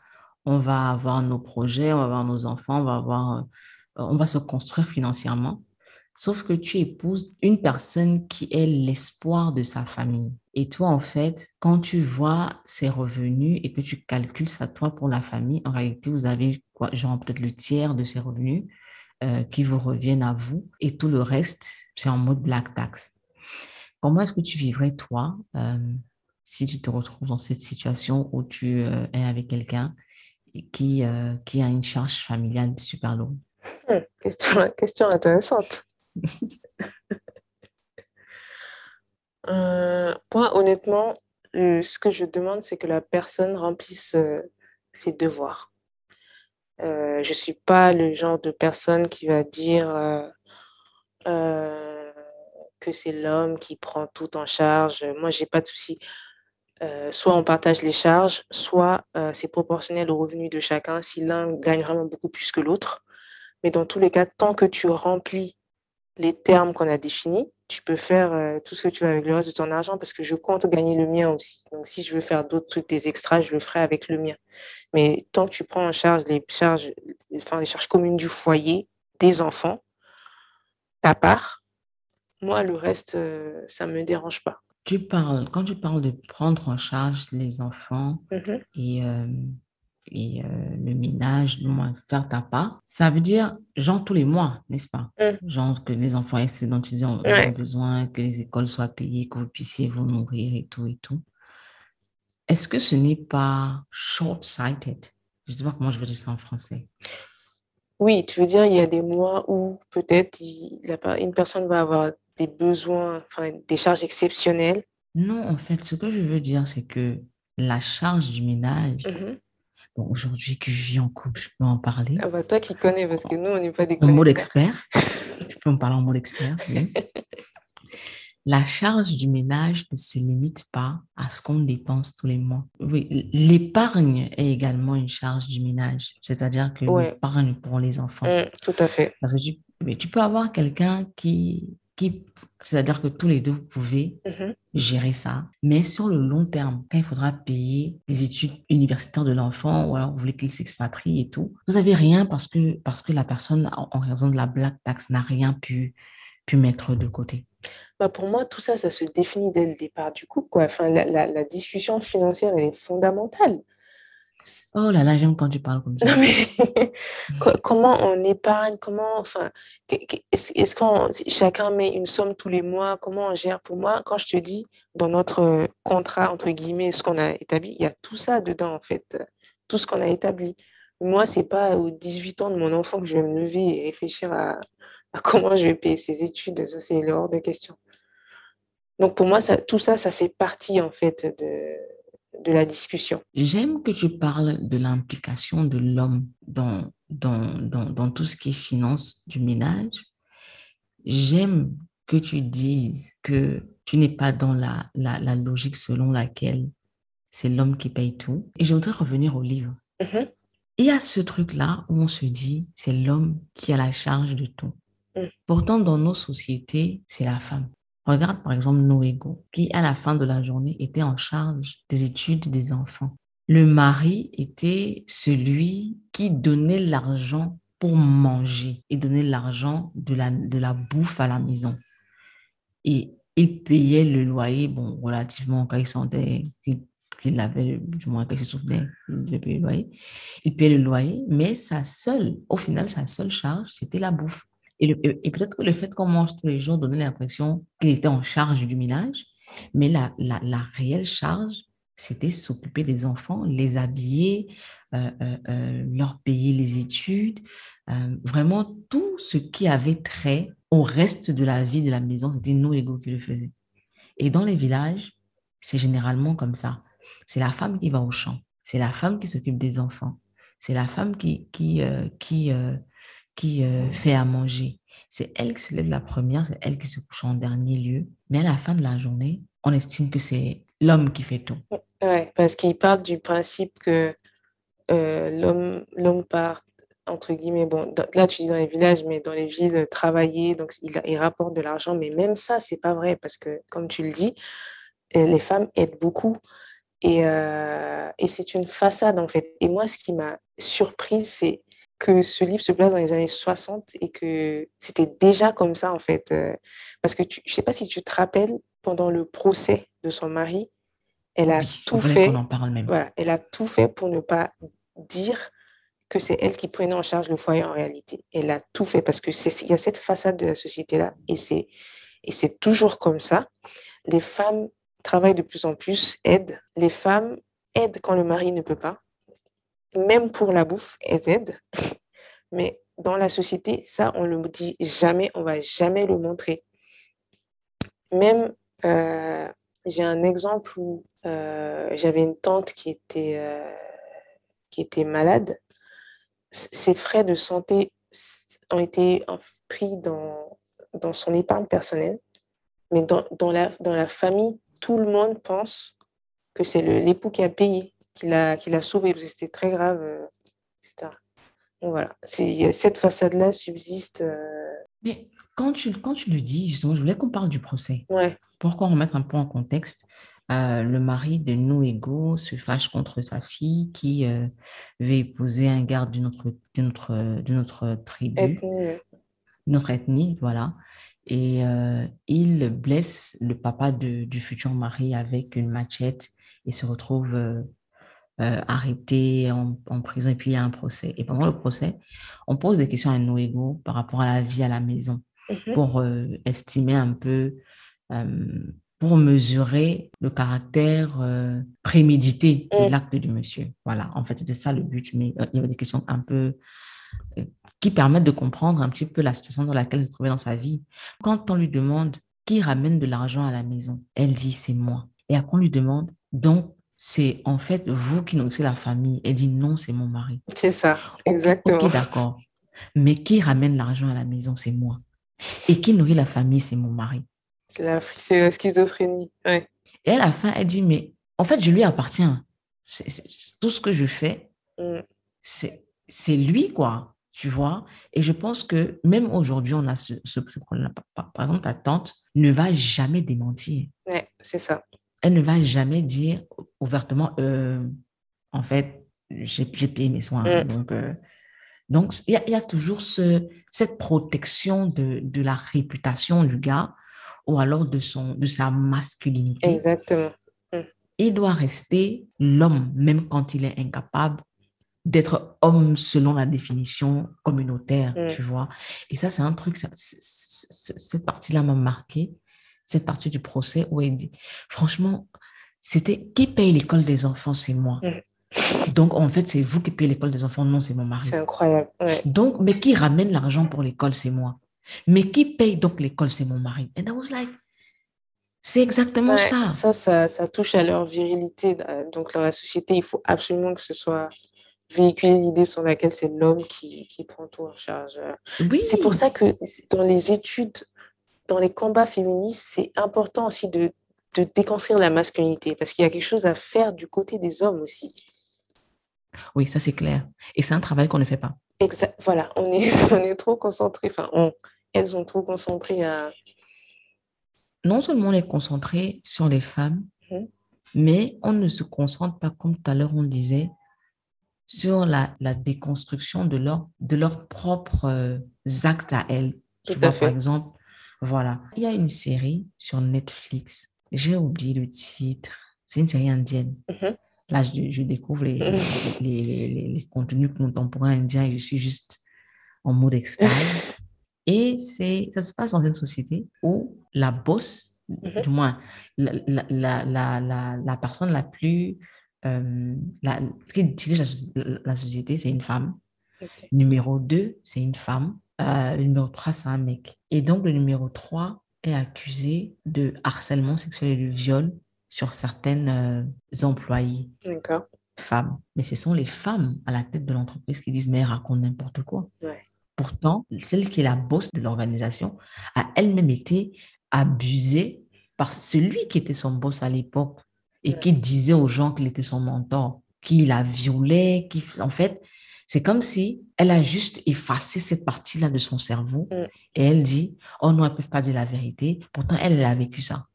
on va avoir nos projets, on va avoir nos enfants, on va avoir, euh, on va se construire financièrement. Sauf que tu épouses une personne qui est l'espoir de sa famille. Et toi, en fait, quand tu vois ses revenus et que tu calcules ça toi pour la famille, en réalité, vous avez genre peut-être le tiers de ses revenus euh, qui vous reviennent à vous et tout le reste, c'est en mode black tax. Comment est-ce que tu vivrais, toi, euh, si tu te retrouves dans cette situation où tu es avec quelqu'un qui, euh, qui a une charge familiale super lourde hmm, question, question intéressante. (laughs) moi, honnêtement, ce que je demande, c'est que la personne remplisse ses devoirs. je ne suis pas le genre de personne qui va dire que c'est l'homme qui prend tout en charge. Moi, j'ai pas de souci. Euh, soit on partage les charges, soit euh, c'est proportionnel au revenu de chacun si l'un gagne vraiment beaucoup plus que l'autre. Mais dans tous les cas, tant que tu remplis les termes qu'on a définis, tu peux faire euh, tout ce que tu veux avec le reste de ton argent parce que je compte gagner le mien aussi. Donc, si je veux faire d'autres trucs, des extras, je le ferai avec le mien. Mais tant que tu prends en charge les charges, enfin, les charges communes du foyer, des enfants, ta part, moi, le reste, ça ne me dérange pas. Tu parles, quand tu parles de prendre en charge les enfants Mhm. et, euh, et euh, le ménage, faire ta part, ça veut dire, genre tous les mois, n'est-ce pas? Mm. Genre que les enfants aient ce dont ils ont, Ouais. besoin, que les écoles soient payées, que vous puissiez vous nourrir et tout et tout. Est-ce que ce n'est pas short-sighted? Je ne sais pas comment je veux dire ça en français. Oui, tu veux dire, il y a des mois où peut-être une personne va avoir des besoins, enfin des charges exceptionnelles. Non, en fait, ce que je veux dire, c'est que la charge du ménage, Mhm. bon, aujourd'hui que je vis en couple, je peux en parler. Ah bah toi qui connais, parce que nous, on n'est pas des En mode connaisseurs. expert, (laughs) je peux en parler en mode expert, oui. (laughs) La charge du ménage ne se limite pas à ce qu'on dépense tous les mois. Oui, l'épargne est également une charge du ménage, c'est-à-dire que Ouais. l'épargne pour les enfants. Mm, tout à fait. Parce que tu, mais tu peux avoir quelqu'un qui, qui c'est-à-dire que tous les deux, vous pouvez Mhm. gérer ça. Mais sur le long terme, quand il faudra payer les études universitaires de l'enfant, ou alors vous voulez qu'il s'expatrie et tout, vous n'avez rien parce que, parce que la personne, en, en raison de la black tax, n'a rien pu, pu mettre de côté. Bah pour moi, tout ça, ça se définit dès le départ du couple, quoi. Enfin, la, la, la discussion financière, elle est fondamentale. Oh là là, j'aime quand tu parles comme ça. Non, mais (laughs) co- comment on épargne, comment, enfin, est-ce qu'on chacun met une somme tous les mois, comment on gère? Pour moi, quand je te dis dans notre euh, contrat, entre guillemets, ce qu'on a établi, il y a tout ça dedans, en fait, tout ce qu'on a établi. Moi, c'est pas aux 18 ans de mon enfant que je vais me lever et réfléchir à, comment je vais payer ses études, ça c'est hors de question. Donc pour moi, tout ça, ça fait partie, en fait, de, de la discussion. J'aime que tu parles de l'implication de l'homme dans, dans, dans, dans tout ce qui est finance du ménage. J'aime que tu dises que tu n'es pas dans la, la, la logique selon laquelle c'est l'homme qui paye tout. Et je voudrais revenir au livre. Mhm. Il y a ce truc-là où on se dit, c'est l'homme qui a la charge de tout. Mm. Pourtant, dans nos sociétés, c'est la femme. Regarde par exemple Noégo, qui à la fin de la journée était en charge des études des enfants. Le mari était celui qui donnait l'argent pour manger et donnait l'argent de la, de la bouffe à la maison. Et il payait le loyer, bon, relativement quand il sentait qu'il avait, du moins qu'il se souvenait, devait payer le loyer. Il payait le loyer, mais sa seule, au final, sa seule charge, c'était la bouffe. Et, peut-être que le fait qu'on mange tous les jours donnait l'impression qu'il était en charge du ménage, mais la, la, la réelle charge, c'était s'occuper des enfants, les habiller, euh, euh, euh, leur payer les études, vraiment tout ce qui avait trait au reste de la vie de la maison, c'était nos égaux qui le faisaient. Et dans les villages, c'est généralement comme ça. C'est la femme qui va au champ, c'est la femme qui s'occupe des enfants, c'est la femme qui, qui, qui, qui euh, fait à manger. C'est elle qui se lève la première, c'est elle qui se couche en dernier lieu. Mais à la fin de la journée, on estime que c'est l'homme qui fait tout. Ouais, parce qu'il parle du principe que euh, l'homme part, entre guillemets, bon, là tu dis dans les villages, mais dans les villes, travailler, donc il, il rapporte de l'argent, mais même ça, c'est pas vrai, parce que, comme tu le dis, euh, les femmes aident beaucoup. Et, et c'est une façade, en fait. Et moi, ce qui m'a surprise, c'est que ce livre se place dans les années 60 et que c'était déjà comme ça, en fait. euh, parce que tu, je sais pas si tu te rappelles, pendant le procès de son mari, elle a Oui, tout fait. en parle même. Voilà, elle a tout fait pour ne pas dire que c'est elle qui prenait en charge le foyer en réalité. Elle a tout fait parce que il y a cette façade de la société là et c'est et c'est toujours comme ça. Les femmes travaillent de plus en plus, aident. Les femmes aident quand le mari ne peut pas. Même pour la bouffe, elles aident. Mais dans la société, ça, on le dit jamais, on va jamais le montrer. Même, euh, j'ai un exemple où euh, j'avais une tante qui était, euh, qui était malade. Ses frais de santé ont été pris dans, dans son épargne personnelle. Mais dans, dans la, dans la famille, tout le monde pense que c'est l'époux qui a payé, qui l'a qui l'a sauvé, parce que c'était très grave, euh, etc. Donc voilà, c'est, a- cette façade-là subsiste. euh, Mais quand tu, quand tu le dis, justement, je voulais qu'on parle du procès. ouais, Pourquoi remettre un peu en contexte? Euh, le mari de Noégo se fâche contre sa fille qui veut épouser un garde d'une autre, d'une autre, d'une autre tribu, ethnie, autre ethnie, voilà. et il blesse le papa de- du futur mari avec une machette et se retrouve euh, arrêté en, en prison et puis il y a un procès. Et pendant le procès, on pose des questions à Noégo par rapport à la vie à la maison pour euh, estimer un peu, euh, pour mesurer le caractère prémédité de Mm. l'acte du monsieur. Voilà, en fait, c'était ça le but, mais il y avait des questions un peu qui permettent de comprendre un petit peu la situation dans laquelle elle se trouvait dans sa vie. Quand on lui demande qui ramène de l'argent à la maison, elle dit c'est moi. Et après on lui demande donc c'est en fait vous qui nourrissez la famille. Elle dit non, c'est mon mari. C'est ça, exactement. Ok, d'accord. Mais qui ramène l'argent à la maison, c'est moi. Et qui nourrit la famille, c'est mon mari. C'est la, c'est la schizophrénie. Ouais. Et à la fin, elle dit, mais en fait, je lui appartiens. Tout ce que je fais, Mm. c'est c'est lui, quoi. Tu vois Et je pense que même aujourd'hui, on a ce, ce. Par- Par, par exemple, ta tante ne va jamais démentir. Ouais, c'est ça. Elle ne va jamais dire ouvertement, euh, en fait, j'ai payé mes soins. Mm. Donc, euh, donc il y, a- il y a toujours ce, cette protection de, de la réputation du gars ou alors de, son, de sa masculinité. Exactement. Il doit rester l'homme, même quand il est incapable d'être homme selon la définition communautaire, Mm. tu vois. Et ça, c'est un truc, ça- c- c- c- cette partie-là m'a marqué, cette partie du procès où il dit, franchement, c'était qui paye l'école des enfants, c'est moi. Mm. Donc, en fait, c'est vous qui payez l'école des enfants, non, c'est mon mari. C'est incroyable. Ouais. Donc, mais qui ramène l'argent pour l'école, c'est moi. Mais qui paye donc l'école, c'est mon mari? And I was like, c'est exactement Ouais, ça. ça, ça, ça touche à leur virilité. euh, Donc, dans la société, il faut absolument que ce soit véhiculé l'idée sur laquelle c'est l'homme qui, qui prend tout en charge. Oui. C'est pour ça que dans les études, dans les combats féministes, c'est important aussi de, de déconstruire la masculinité parce qu'il y a quelque chose à faire du côté des hommes aussi. Oui, ça c'est clair. Et c'est un travail qu'on ne fait pas. Exact. Voilà, on est, (laughs) on est trop concentré, enfin, on, elles sont trop concentrées à. Non seulement on est concentré sur les femmes, Mhm. mais on ne se concentre pas, comme tout à l'heure on disait, sur la, la déconstruction de, leur, de leurs propres euh, actes à elles. Tu Tout vois, à par exemple, voilà. Il y a une série sur Netflix. J'ai oublié le titre. C'est une série indienne. Mhm. Là, je, je découvre les, Mhm. les, les- les- contenus contemporains indiens et je suis juste en mode extase. (laughs) Et c'est, ça se passe dans une société où la boss, Mhm. du moins la, la, la, la, personne la plus, euh, la, qui dirige la, soci- la société, c'est une femme. Numéro 2, c'est une femme. Euh, le numéro 3, c'est un mec. Et donc, le numéro 3 est accusé de harcèlement sexuel et de viol sur certaines euh, employées femmes. Mais ce sont les femmes à la tête de l'entreprise qui disent, mais raconte n'importe quoi. Ouais. Pourtant, celle qui est la boss de l'organisation a elle-même été abusée par celui qui était son boss à l'époque et Ouais. qui disait aux gens qu'il était son mentor, qui la violait, qui, en fait, c'est comme si elle a juste effacé cette partie-là de son cerveau Mm. et elle dit, oh non, elles ne peuvent pas dire la vérité. Pourtant, elle, elle a vécu ça.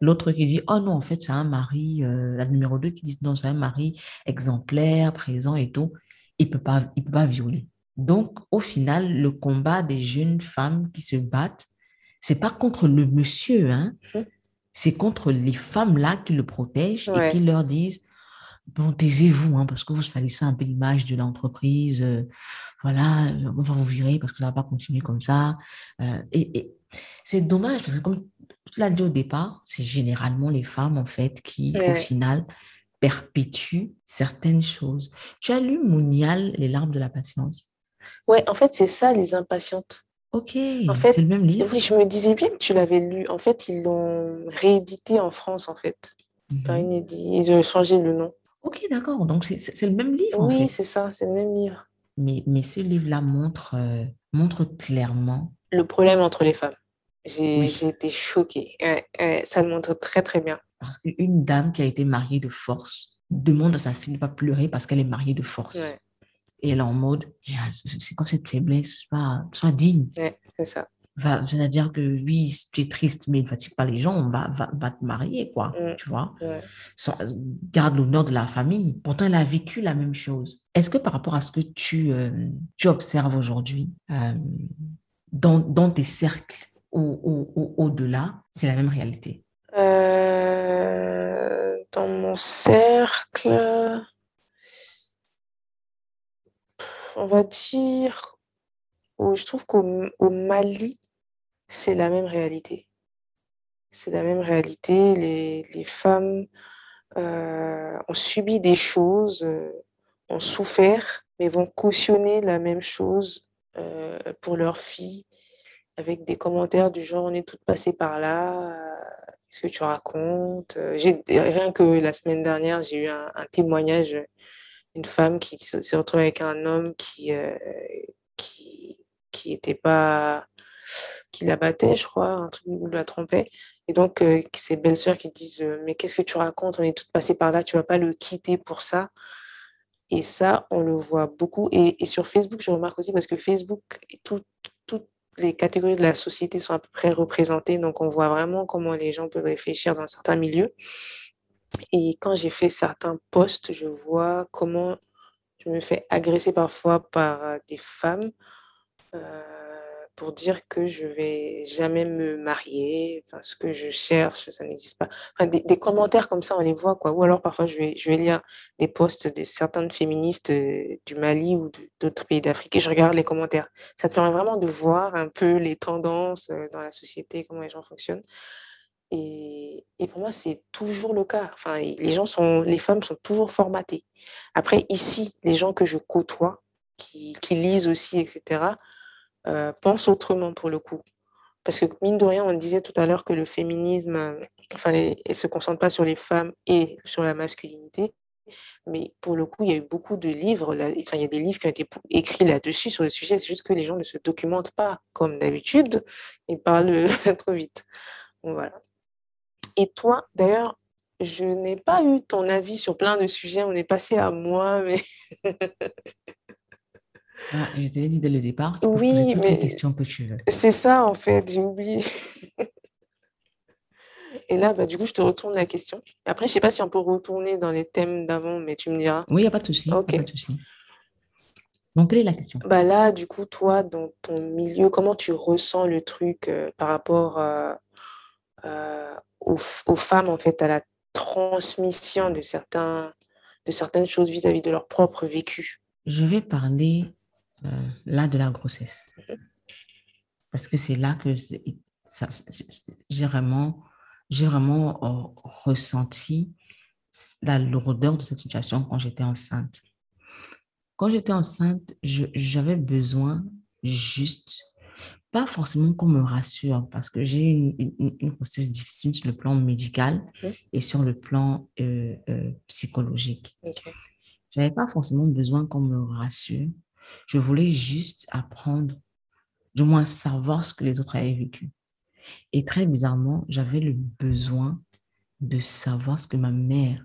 L'autre qui dit, oh non, en fait, c'est un mari, euh, la numéro 2 qui dit, non, c'est un mari exemplaire, présent et tout. Il peut pas, il peut pas violer. Donc, au final, le combat des jeunes femmes qui se battent, c'est pas contre le monsieur, hein. Mhm. C'est contre les femmes-là qui le protègent et qui leur disent, bon, taisez-vous, hein, parce que vous salissez un peu l'image de l'entreprise. euh, voilà, on va vous virer parce que ça va pas continuer comme ça. Euh, et, et c'est dommage parce que comme tu l'as dit au départ, c'est généralement les femmes, en fait, qui, au final, perpétuent certaines choses. Tu as lu Mounial, Les larmes de la patience? Ouais, en fait, c'est ça, les impatientes. Ok, En fait, c'est le même livre. Oui, je me disais bien que tu l'avais lu. En fait, ils l'ont réédité en France, en fait. Par Mhm. inédit. Ils ont changé le nom. Ok, d'accord. Donc, c'est le même livre, en Oui, fait. c'est ça, c'est le même livre. Mais, mais ce livre-là montre, euh, montre clairement. Le problème entre les femmes. J'ai Oui. été choquée. Ça le montre très, très bien. Parce qu'une dame qui a été mariée de force demande à sa fille de ne pas pleurer parce qu'elle est mariée de force. Ouais, Et elle est en mode, c'est c'est quoi cette faiblesse? Sois, sois digne. ouais, c'est ça. Va- C'est-à-dire que oui, tu es triste, mais ne fatigue pas les gens, va, va, va te marier, quoi. Mm. Tu vois? Garde l'honneur de la famille. Pourtant, elle a vécu la même chose. Est-ce que par rapport à ce que tu, euh, tu observes aujourd'hui, euh, dans, dans tes cercles ou au-delà, c'est la même réalité? Euh, Dans mon cercle, on va dire, je trouve qu'au Mali, c'est la même réalité. C'est la même réalité. Les, les femmes euh, ont subi des choses, euh, ont souffert, mais vont cautionner la même chose euh, pour leurs filles avec des commentaires du genre on est toutes passées par là, qu'est-ce que tu racontes Rien que la semaine dernière, j'ai eu un, témoignage d'une femme qui s'est retrouvée avec un homme qui, qui, qui pas qui la battait, je crois, un truc où la trompait. Et donc, euh, ses belles-sœurs qui disent euh, Mais qu'est-ce que tu racontes? On est toutes passées par là, tu vas pas le quitter pour ça. Et ça, on le voit beaucoup. Et, sur Facebook, je remarque aussi parce que Facebook, et toutes les catégories de la société sont à peu près représentées. Donc, on voit vraiment comment les gens peuvent réfléchir dans certains milieux. Et quand j'ai fait certains posts, je vois comment je me fais agresser parfois par euh, des femmes. Euh, pour dire que je vais jamais me marier, enfin, ce que je cherche, ça n'existe pas. des, commentaires comme ça, on les voit, quoi. Ou alors, parfois, je vais, je vais lire des posts de certaines féministes euh, du Mali ou d'autres pays d'Afrique et je regarde les commentaires. Ça permet vraiment de voir un peu les tendances euh, dans la société, comment les gens fonctionnent. Et, et pour moi, c'est toujours le cas. Enfin, les gens sont, les femmes sont toujours formatées. Après, ici, les gens que je côtoie, qui, qui lisent aussi, etc., euh, pense autrement pour le coup. Parce que mine de rien, on disait tout à l'heure que le féminisme euh, enfin, ne se concentre pas sur les femmes et sur la masculinité. Mais pour le coup, il y a eu beaucoup de livres, enfin, il y a des livres qui ont été écrits là-dessus sur le sujet. C'est juste que les gens ne se documentent pas comme d'habitude et parlent (laughs) trop vite. voilà. Et toi, d'ailleurs, je n'ai pas eu ton avis sur plein de sujets. On est passé à moi, mais (laughs) Ah, je t'avais dit dès le départ, oui, mais les questions que tu veux. C'est ça, en fait, j'ai oublié. (laughs) Et là, bah, du coup, je te retourne la question. Après, je sais pas si on peut retourner dans les thèmes d'avant, mais tu me diras. Oui, il n'y a pas de souci. Ok. Donc, quelle est la question? Bah Là, du coup, toi, dans ton milieu, comment tu ressens le truc euh, par rapport euh, euh, aux, aux, femmes, en fait, à la transmission de, certains, de certaines choses vis-à-vis -vis de leur propre vécu? Je vais parler euh, là de la grossesse. Parce que c'est là que j'ai vraiment, vraiment euh, ressenti la lourdeur de cette situation quand j'étais enceinte. Quand j'étais enceinte, j'avais besoin juste, pas forcément qu'on me rassure, parce que j'ai une, une, grossesse difficile sur le plan médical et sur le plan euh, psychologique. Je n'avais pas forcément besoin qu'on me rassure, je voulais juste apprendre, du moins savoir ce que les autres avaient vécu. Et très bizarrement, j'avais le besoin de savoir ce que ma mère,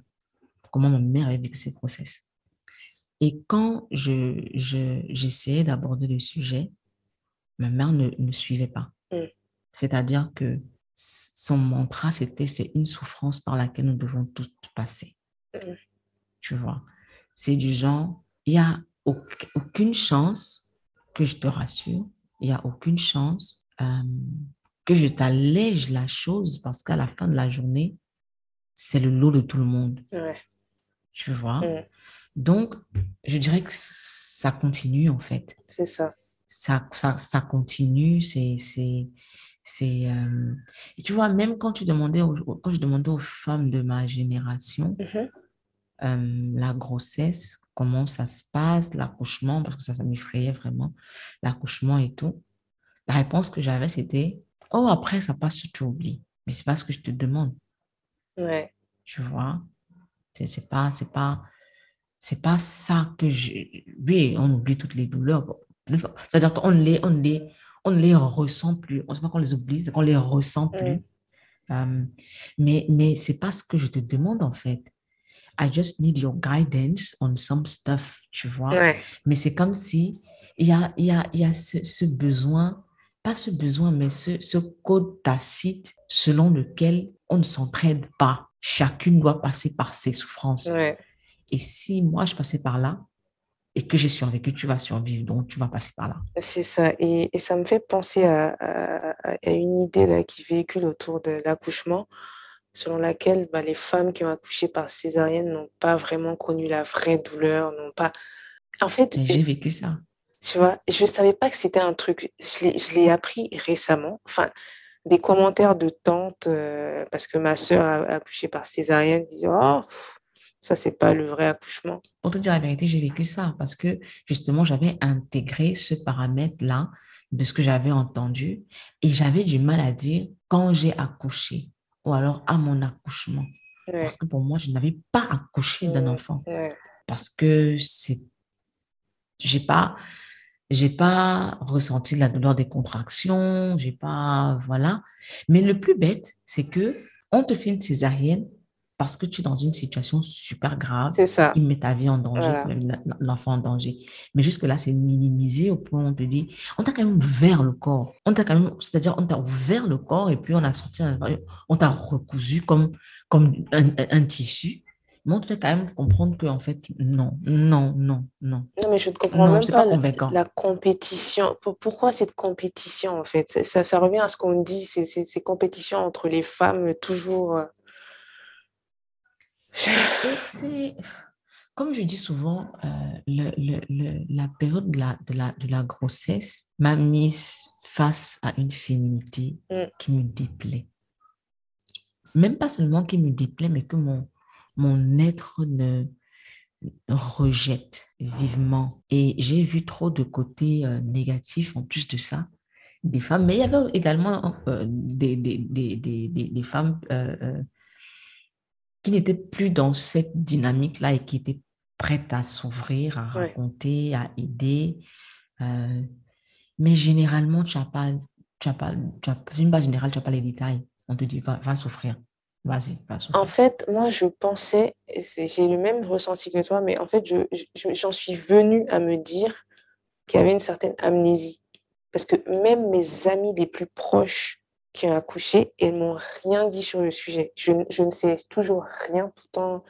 comment ma mère avait vécu cette grossesse. Et quand je, j'essayais d'aborder le sujet, ma mère ne, ne suivait pas. Mm. C'est-à-dire que son mantra, c'était c'est une souffrance par laquelle nous devons toutes passer. Mm. Tu vois, c'est du genre, il y a aucune chance que je te rassure, il n'y a aucune chance euh, que je t'allège la chose parce qu'à la fin de la journée, c'est le lot de tout le monde. Tu vois? Donc, je dirais que ça continue en fait. C'est ça. Ça, ça. ça, continue, c'est... c'est euh... Et tu vois, même quand, tu demandais quand je demandais aux femmes de ma génération, mm-hmm. euh, la grossesse, comment ça se passe, l'accouchement, parce que ça, ça m'effrayait vraiment, l'accouchement et tout. La réponse que j'avais, c'était Oh, après, ça passe, tu oublies. Mais c'est pas ce que je te demande. Ouais. Tu vois? C'est pas, c'est pas, c'est pas ça que je. Oui, on oublie toutes les douleurs. C'est-à-dire qu'on les, on les, on les ressent plus. On ne sait pas qu'on les oublie, c'est qu'on les ressent plus. Euh, mais mais c'est pas ce que je te demande en fait. I just need your guidance on some stuff, tu vois. Mais c'est comme si il y a, y a, y a ce, besoin, pas ce besoin, mais ce, ce code tacite selon lequel on ne s'entraide pas. Chacune doit passer par ses souffrances. Et si moi, je passais par là, et que j'ai survécu, tu vas survivre, donc tu vas passer par là. C'est ça. Et, et, ça me fait penser à, à, une idée là, qui véhicule autour de l'accouchement, selon laquelle bah, les femmes qui ont accouché par césarienne n'ont pas vraiment connu la vraie douleur, n'ont pas. En fait. J'ai vécu ça. Tu vois, je ne savais pas que c'était un truc. Je l'ai appris récemment. Enfin, des commentaires de tantes, euh, parce que ma soeur a, accouché par césarienne, disent Oh, ça, c'est pas le vrai accouchement. Pour te dire la vérité, j'ai vécu ça parce que justement, j'avais intégré ce paramètre-là de ce que j'avais entendu et j'avais du mal à dire quand j'ai accouché ou alors à mon accouchement. Parce que pour moi, je n'avais pas accouché d'un enfant. Parce que c'est. J'ai pas j'ai pas ressenti la douleur des contractions, j'ai pas, voilà. Mais le plus bête, c'est que on te fait une césarienne parce que tu es dans une situation super grave. C'est ça. Il met ta vie en danger, l'enfant en danger. Mais jusque-là, c'est minimisé au point où on te dit, on t'a quand même ouvert le corps. On t'a quand même, c'est-à-dire, on t'a ouvert le corps et puis on a sorti, on t'a recousu comme, comme un tissu mais on te fait quand même comprendre que en fait, non, non, non, non. Non, mais je ne comprends même pas, la, compétition. Pourquoi cette compétition, en fait? Ça, ça revient à ce qu'on dit, c'est ces compétitions entre les femmes, toujours... C'est comme je dis souvent, euh, le, le, la période de la, de, la, de la grossesse m'a mise face à une féminité mm. qui me déplaît. Même pas seulement qui me déplaît, mais que mon, mon être ne rejette vivement. Et j'ai vu trop de côtés euh, négatifs en plus de ça des femmes, mais il y avait également euh, des, des, des, des, femmes euh, qui n'étaient plus dans cette dynamique-là et qui étaient prêtes à s'ouvrir, à raconter, à aider. mais généralement, tu n'as pas, tu as pas, tu as, une base générale, tu n'as pas les détails. On te dit, va, va souffrir. Vas-y, En fait, moi, je pensais, j'ai le même ressenti que toi, mais en fait, j'en je, suis venue à me dire qu'il y avait une certaine amnésie. Parce que même mes amis les plus proches qui ont accouché, elles m'ont rien dit sur le sujet. Je, je ne sais toujours rien, pourtant,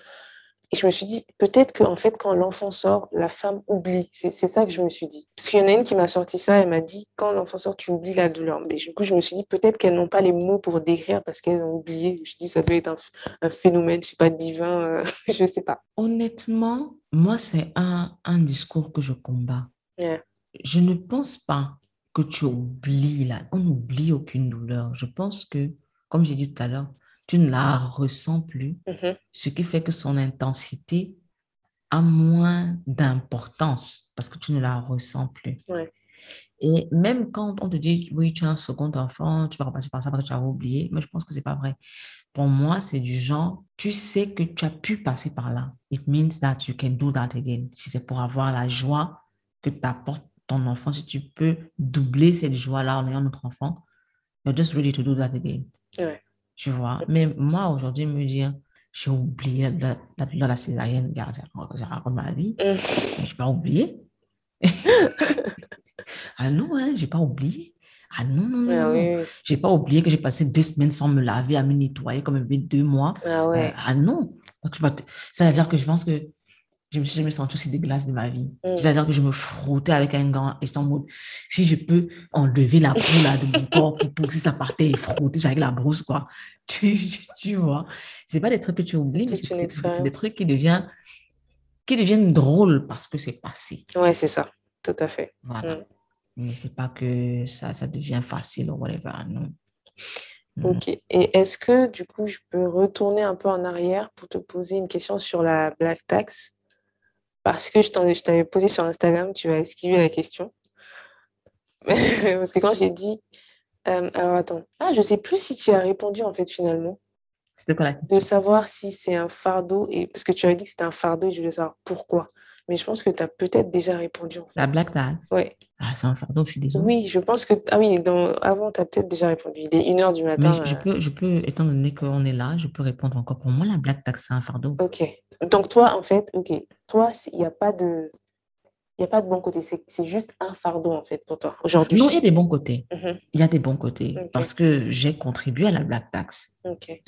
et je me suis dit, peut-être qu'en fait, quand l'enfant sort, la femme oublie. C'est ça que je me suis dit. Parce qu'il y en a une qui m'a sorti ça, elle m'a dit, quand l'enfant sort, tu oublies la douleur. Mais du coup, je me suis dit, peut-être qu'elles n'ont pas les mots pour décrire parce qu'elles ont oublié. Je me suis dit, ça doit être un, phénomène, je sais pas, divin, euh, (laughs) je ne sais pas. Honnêtement, moi, c'est un, un discours que je combats. Je ne pense pas que tu oublies, là. on n'oublie aucune douleur. Je pense que, comme j'ai dit tout à l'heure, tu ne la ressens plus, mm-hmm. ce qui fait que son intensité a moins d'importance parce que tu ne la ressens plus. Et même quand on te dit, oui, tu as un second enfant, tu vas repasser par ça parce que tu as oublié, mais je pense que ce n'est pas vrai. Pour moi, c'est du genre, tu sais que tu as pu passer par là. It means that you can do that again. Si c'est pour avoir la joie que t'apporte ton enfant, si tu peux doubler cette joie-là en ayant notre enfant, you're just ready to do that again. Ouais tu vois? Mais moi, aujourd'hui, me dire, j'ai oublié la, la, la césarienne, j'ai raconté ma vie, mm. je n'ai pas oublié. (laughs) ah non, hein, je n'ai pas oublié. Ah non, non, non. Ah, oui. J'ai pas oublié que j'ai passé deux semaines sans me laver, à me nettoyer, comme deux mois. Ah, ouais. Euh, ah non. C'est-à-dire que je pense que je me suis jamais sentie aussi dégueulasse de ma vie. Mm. C'est-à-dire que je me frottais avec un gant et j'étais en mode, si je peux enlever la peau là, de mon (laughs) corps pour, que ça partait et frotter avec la brousse, quoi. (laughs) Tu, tu, vois. C'est pas des trucs que tu oublies, mais c'est des trucs qui deviennent, qui deviennent drôles parce que c'est passé. Ouais, c'est ça. Tout à fait. Voilà. Mm. Mais c'est pas que ça, ça devient facile ou whatever, non. Ok. Et est-ce que du coup, je peux retourner un peu en arrière pour te poser une question sur la black tax? Parce que je t'avais posé sur Instagram, tu as esquivé la question. (laughs) parce que quand j'ai dit, euh, alors attends, ah, je sais plus si tu as répondu en fait finalement. C'était quoi la question? De savoir si c'est un fardeau, et parce que tu avais dit que c'était un fardeau et je voulais savoir pourquoi. Mais je pense que tu as peut-être déjà répondu. La Black Tax Oui. Ah, c'est un fardeau, je suis désolée. Oui, je pense que. Ah oui, avant, tu as peut-être déjà répondu. Il est 1h du matin. Mais je, euh. peux, je peux, étant donné qu'on est là, je peux répondre encore. Pour moi, la Black Tax, c'est un fardeau. Ok. Donc, toi, en fait, ok. Toi, il n'y a pas de. Il n'y a pas de bon côté, c'est juste un fardeau en fait pour toi aujourd'hui. Non, il y a des bons côtés. Mhm. Il y a des bons côtés parce que j'ai contribué à la Black Tax. Ok.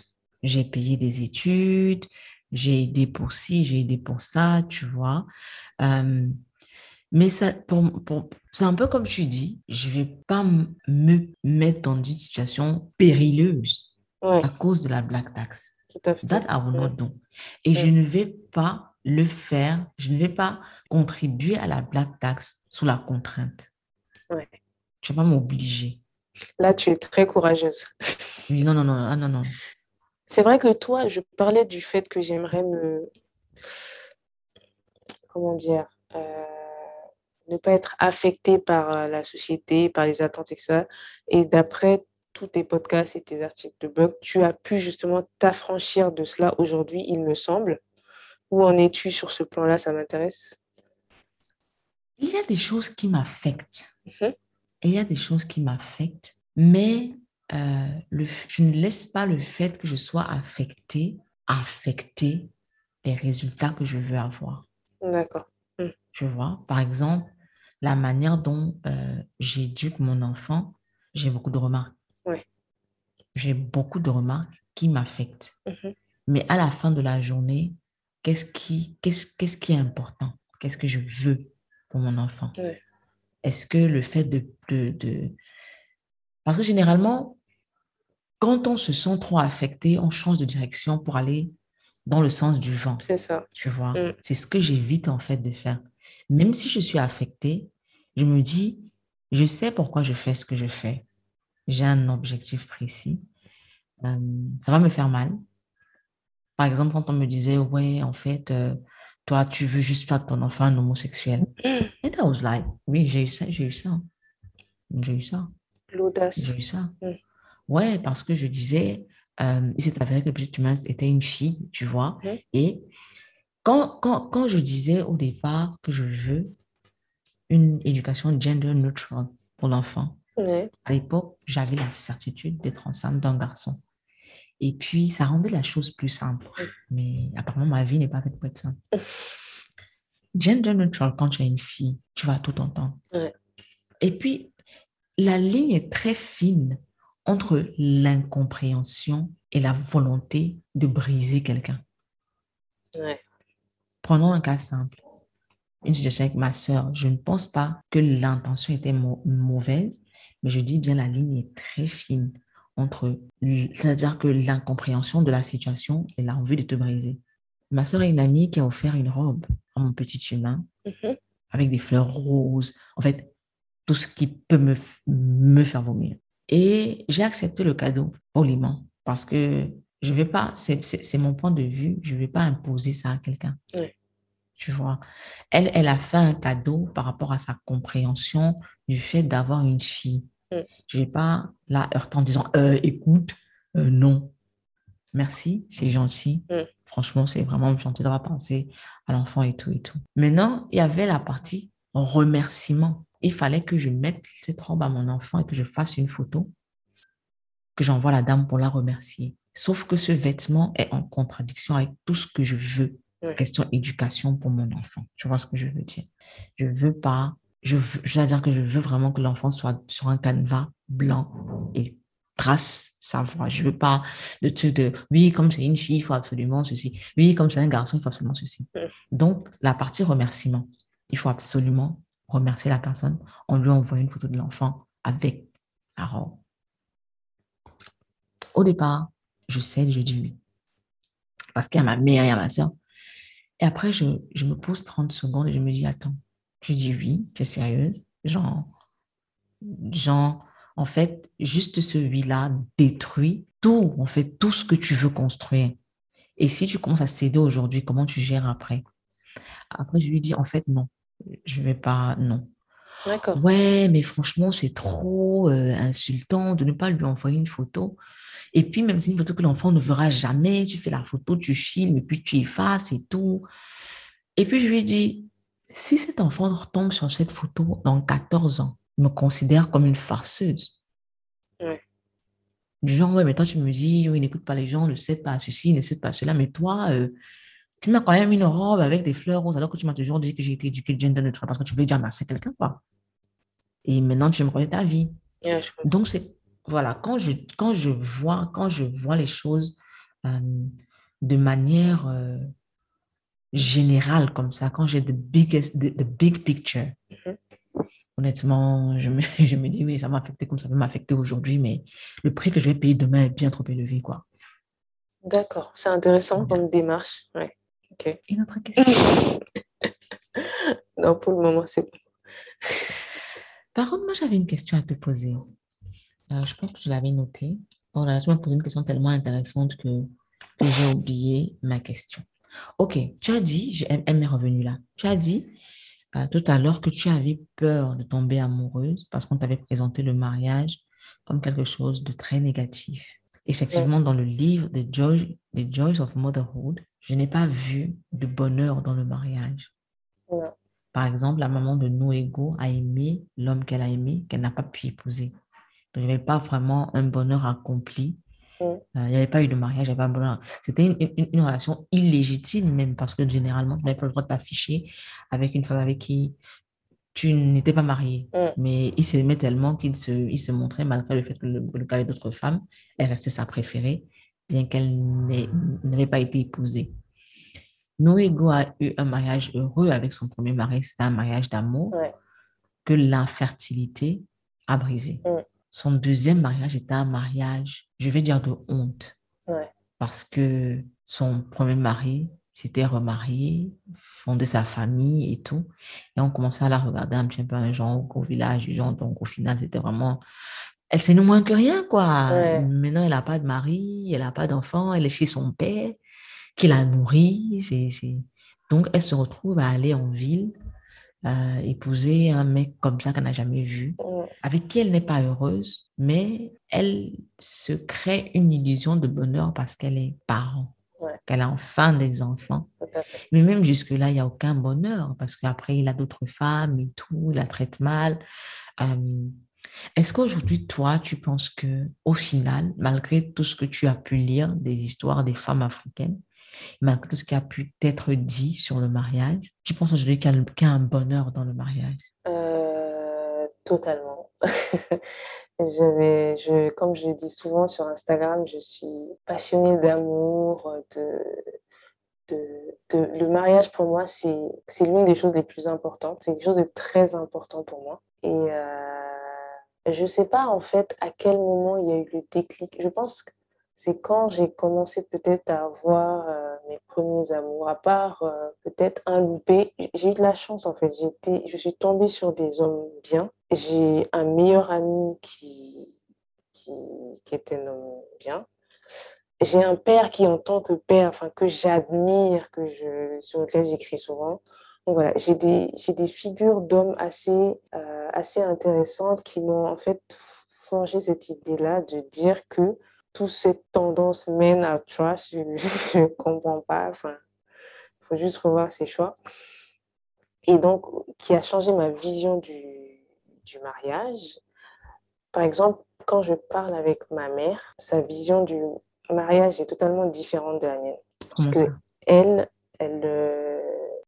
J'ai payé des études, j'ai aidé pour ci, j'ai aidé pour ça, tu vois. Mais ça, pour, pour, c'est un peu comme tu dis, je vais pas me mettre dans une situation périleuse à cause de la black tax. Tout à fait. That I will not do. Et je ne vais pas le faire, je ne vais pas contribuer à la black tax sous la contrainte. Ouais. Tu vas pas m'obliger. Là, tu es très courageuse. Oui, non, non, non, ah, non, non. C'est vrai que toi, je parlais du fait que j'aimerais me. Comment dire euh, Ne pas être affectée par euh, la société, par les attentes, etc. Et d'après tous tes podcasts et tes articles de blog, tu as pu justement t'affranchir de cela aujourd'hui, il me semble. Où en es-tu sur ce plan-là? Ça m'intéresse. Il y a des choses qui m'affectent. Mhm. Et il y a des choses qui m'affectent, mais euh, le, je ne laisse pas le fait que je sois affectée affecter les résultats que je veux avoir. D'accord. Tu vois, par exemple, la manière dont euh, j'éduque mon enfant, j'ai beaucoup de remarques. Ouais. J'ai beaucoup de remarques qui m'affectent. Mhm. Mais à la fin de la journée, qu'est-ce qui, qu'est-ce, qu'est-ce qui est important? Qu'est-ce que je veux pour mon enfant? Est-ce que le fait de, de, de... Parce que généralement, quand on se sent trop affecté, on change de direction pour aller dans le sens du vent. C'est ça. Tu vois, Mm. c'est ce que j'évite en fait de faire. Même si je suis affectée, je me dis, je sais pourquoi je fais ce que je fais. J'ai un objectif précis. Euh, ça va me faire mal. Par exemple, quand on me disait, ouais, en fait, euh, toi, tu veux juste faire ton enfant un homosexuel. Mm. And I was like, oui, j'ai eu ça, j'ai eu ça. J'ai eu ça. L'audace. J'ai eu ça. Mm. Ouais, parce que je disais, euh, il s'est avéré que le petit humain était une fille, tu vois. Mm. Et quand, quand, quand je disais au départ que je veux une éducation gender neutral pour l'enfant, à l'époque, j'avais la certitude d'être enceinte d'un garçon. Et puis, ça rendait la chose plus simple. Mais apparemment, ma vie n'est pas faite pour être simple. (laughs) Gender neutral, quand tu as une fille, tu vas tout entendre. Ouais. Et puis, la ligne est très fine entre l'incompréhension et la volonté de briser quelqu'un. Ouais. Prenons un cas simple. Une situation avec ma sœur. Je ne pense pas que l'intention était mau- mauvaise, mais je dis bien la ligne est très fine entre, c'est-à-dire que l'incompréhension de la situation et l'envie de te briser. Ma sœur a une amie qui a offert une robe à mon petit humain Mhm. avec des fleurs roses. En fait, tout ce qui peut me, me faire vomir. Et j'ai accepté le cadeau poliment parce que je vais pas, c'est mon point de vue, je ne vais pas imposer ça à quelqu'un. Tu vois, elle, elle a fait un cadeau par rapport à sa compréhension du fait d'avoir une fille. Mm. Je ne vais pas la heurter en disant, Euh, écoute, euh, non, merci, c'est gentil. Mm. Franchement, c'est vraiment gentil d'avoir pensé à l'enfant et tout et tout. Maintenant, il y avait la partie remerciement. Il fallait que je mette cette robe à mon enfant et que je fasse une photo, que j'envoie la dame pour la remercier. Sauf que ce vêtement est en contradiction avec tout ce que je veux. Ouais. Question éducation pour mon enfant. Tu vois ce que je veux dire? Je veux pas, je veux, je veux dire que je veux vraiment que l'enfant soit sur un canevas blanc et trace sa voie. Je veux pas le truc de oui, comme c'est une fille, il faut absolument ceci. Oui, comme c'est un garçon, il faut absolument ceci. Donc, la partie remerciement, il faut absolument remercier la personne en lui envoyant une photo de l'enfant avec la robe. Au départ, je sais, je dis oui. Parce qu'il y a ma mère, il y a ma soeur. Et après, je, je me pose 30 secondes et je me dis, attends, tu dis oui, tu es sérieuse? Genre, genre, en fait, juste ce oui-là détruit tout, en fait, tout ce que tu veux construire. Et si tu commences à céder aujourd'hui, comment tu gères après? Après, je lui dis, en fait, non, je vais pas, non. D'accord. Ouais, mais franchement, c'est trop euh, insultant de ne pas lui envoyer une photo. Et puis, même si c'est une photo que l'enfant ne verra jamais, tu fais la photo, tu filmes et puis tu effaces et tout. Et puis, je lui dis, si cet enfant retombe sur cette photo dans 14 ans, me considère comme une farceuse. Ouais. Du genre, ouais, mais toi, tu me dis, oui, n'écoute pas les gens, ne cède pas à ceci, ne cède pas à cela, mais toi, euh, tu m'as quand même une robe avec des fleurs roses, alors que tu m'as toujours dit que j'ai été éduquée gender neutral parce que tu voulais dire merci à quelqu'un, quoi. Et maintenant, tu me connais ta vie. Je. Donc, c'est, voilà, quand je, quand je vois, quand je vois les choses euh, de manière, euh, générale comme ça, quand j'ai the biggest, the, big picture, Mhm. honnêtement, je me, (laughs) je me dis, oui, ça m'a affecté comme ça peut m'affecter aujourd'hui, mais le prix que je vais payer demain est bien trop élevé, quoi. D'accord, c'est intéressant comme démarche. Ouais. Ok. Une autre question. (laughs) Non, pour le moment, c'est bon. Par contre, moi, j'avais une question à te poser. Euh, je pense que je l'avais notée. Oh là tu m'as posé une question tellement intéressante que j'ai oublié ma question. Ok, tu as dit, je- elle, m'est revenue là. Tu as dit euh, tout à l'heure que tu avais peur de tomber amoureuse parce qu'on t'avait présenté le mariage comme quelque chose de très négatif. Effectivement, dans le livre The, Joy, The Joys of Motherhood, je n'ai pas vu de bonheur dans le mariage. Par exemple, la maman de Noégo a aimé l'homme qu'elle a aimé, qu'elle n'a pas pu épouser. Donc, il n'y avait pas vraiment un bonheur accompli. Euh, il n'y avait pas eu de mariage, il n'y avait pas un bonheur. C'était une, une- une relation illégitime même parce que généralement, tu n'avais pas le droit de t'afficher avec une femme avec qui tu n'étais pas marié. Mm. Mais il s'aimait tellement qu'il se, il se montrait, malgré le fait que le, le cas avec d'autres femmes, elle restait sa préférée, bien qu'elle n'ait- n'avait pas été épousée. Noégo a eu un mariage heureux avec son premier mari, c'était un mariage d'amour Ouais. que l'infertilité a brisé. Mm. Son deuxième mariage était un mariage, je vais dire, de honte, Ouais. parce que son premier mari s'était remarié, fondé sa famille et tout, et on commençait à la regarder un petit peu un genre au village, genre, donc au final, c'était vraiment... Elle sait nous moins que rien, quoi. Ouais. Maintenant, elle n'a pas de mari, elle n'a pas d'enfant, elle est chez son père, qui la nourrit. c'est- Donc, elle se retrouve à aller en ville, euh, épouser un mec comme ça qu'elle n'a jamais vu, avec qui elle n'est pas heureuse, mais elle se crée une illusion de bonheur parce qu'elle est parent, Ouais. qu'elle a enfin des enfants. Mais même jusque-là, il n'y a aucun bonheur parce qu'après, il a d'autres femmes et tout, il la traite mal. Euh, Est-ce qu'aujourd'hui, toi, tu penses que au final, malgré tout ce que tu as pu lire des histoires des femmes africaines, malgré tout ce qui a pu être dit sur le mariage, tu penses aujourd'hui qu'il y, a un bonheur dans le mariage? Euh, totalement. (laughs) Je vais, je, comme je dis souvent sur Instagram, je suis passionnée d'amour, de, de, le mariage pour moi, c'est, l'une des choses les plus importantes. C'est quelque chose de très important pour moi. Et euh, je sais pas en fait à quel moment il y a eu le déclic. Je pense que c'est quand j'ai commencé peut-être à avoir euh, mes premiers amours, à part euh, peut-être un loupé. J'ai eu de la chance en fait. J'étais, je suis tombée sur des hommes bien. J'ai un meilleur ami qui, qui, était un homme bien. J'ai un père qui, en tant que père, enfin que j'admire, que je, sur lequel j'écris souvent. Donc voilà, j'ai des, j'ai des figures d'hommes assez, euh, assez intéressantes qui m'ont en fait forgé cette idée-là de dire que toute cette tendance mène à trash, je (laughs) ne comprends pas. Enfin, il faut juste revoir ses choix. Et donc, qui a changé ma vision du, du mariage. Par exemple, quand je parle avec ma mère, sa vision du mariage est totalement différente de la mienne. Parce Comment que ça? elle, elle, euh,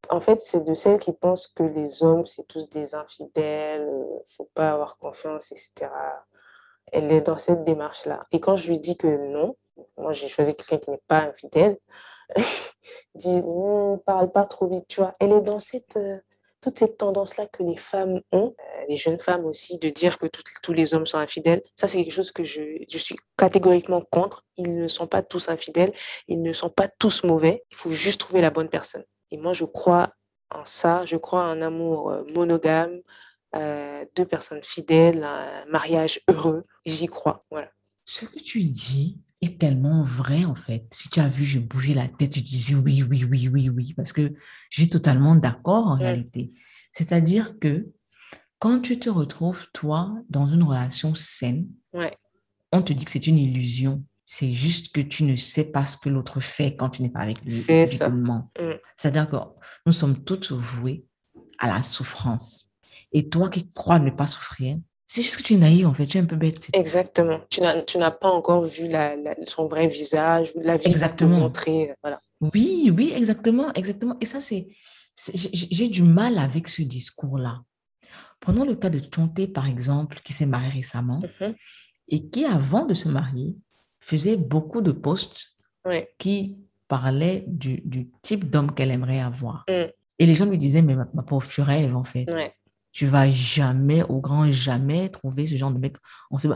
en fait, c'est de celles qui pensent que les hommes, c'est tous des infidèles, euh, faut pas avoir confiance, etc. Elle est dans cette démarche-là. Et quand je lui dis que non, moi j'ai choisi quelqu'un qui n'est pas infidèle, (laughs) dit non, parle pas trop vite, tu vois. Elle est dans cette, euh, toute cette tendance-là que les femmes ont, euh, les jeunes femmes aussi, de dire que tous les hommes sont infidèles. Ça, c'est quelque chose que je, je suis catégoriquement contre. Ils ne sont pas tous infidèles, ils ne sont pas tous mauvais. Il faut juste trouver la bonne personne. Et moi, je crois en ça. Je crois en un amour euh, monogame, euh, deux personnes fidèles, un mariage heureux. J'y crois. Voilà. Ce que tu dis est tellement vrai, en fait. Si tu as vu, je bougeais la tête, je disais oui, oui, oui, oui, oui, parce que je suis totalement d'accord en réalité. C'est-à-dire que quand tu te retrouves, toi, dans une relation saine, Ouais. on te dit que c'est une illusion. C'est juste que tu ne sais pas ce que l'autre fait quand tu n'es pas avec lui. C'est ça. Mm. C'est-à-dire que nous sommes toutes vouées à la souffrance. Et toi qui crois ne pas souffrir, c'est juste que tu es naïf, en fait. Tu es un peu bête. Exactement. Tu n'as, pas encore vu la, la- son vrai visage, la vie Exactement. montrer. euh, Voilà. Oui, oui, exactement, exactement. Et ça, c'est, j'ai du mal avec ce discours-là. Prenons le cas de Chonté, par exemple, qui s'est marié récemment Mhm. et qui, avant de se marier, faisait beaucoup de posts qui parlait du, du type d'homme qu'elle aimerait avoir. Mm. Et les gens lui disaient, mais ma, ma pauvre, tu rêves en fait. Ouais. Tu vas jamais, au grand jamais, trouver ce genre de mec. On se...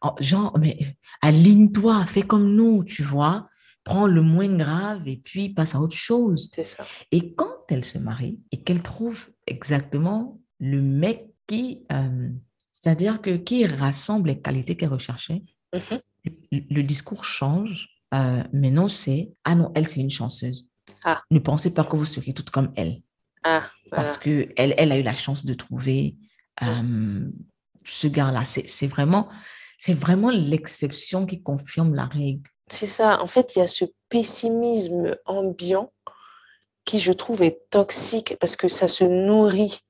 en- Genre, mais aligne-toi, fais comme nous, tu vois. Prends le moins grave et puis passe à autre chose. C'est ça. Et quand elle se marie et qu'elle trouve exactement le mec qui, euh, c'est-à-dire que qui rassemble les qualités qu'elle recherchait, Mhm. le, le discours change. Euh, maintenant, c'est ah non, elle c'est une chanceuse. Ah. Ne pensez pas que vous serez toutes comme elle, Ah, voilà. parce que elle, elle a eu la chance de trouver euh, ce gars-là. C'est c'est vraiment, c'est vraiment l'exception qui confirme la règle. C'est ça. En fait, il y a ce pessimisme ambiant qui, je trouve, est toxique parce que ça se nourrit.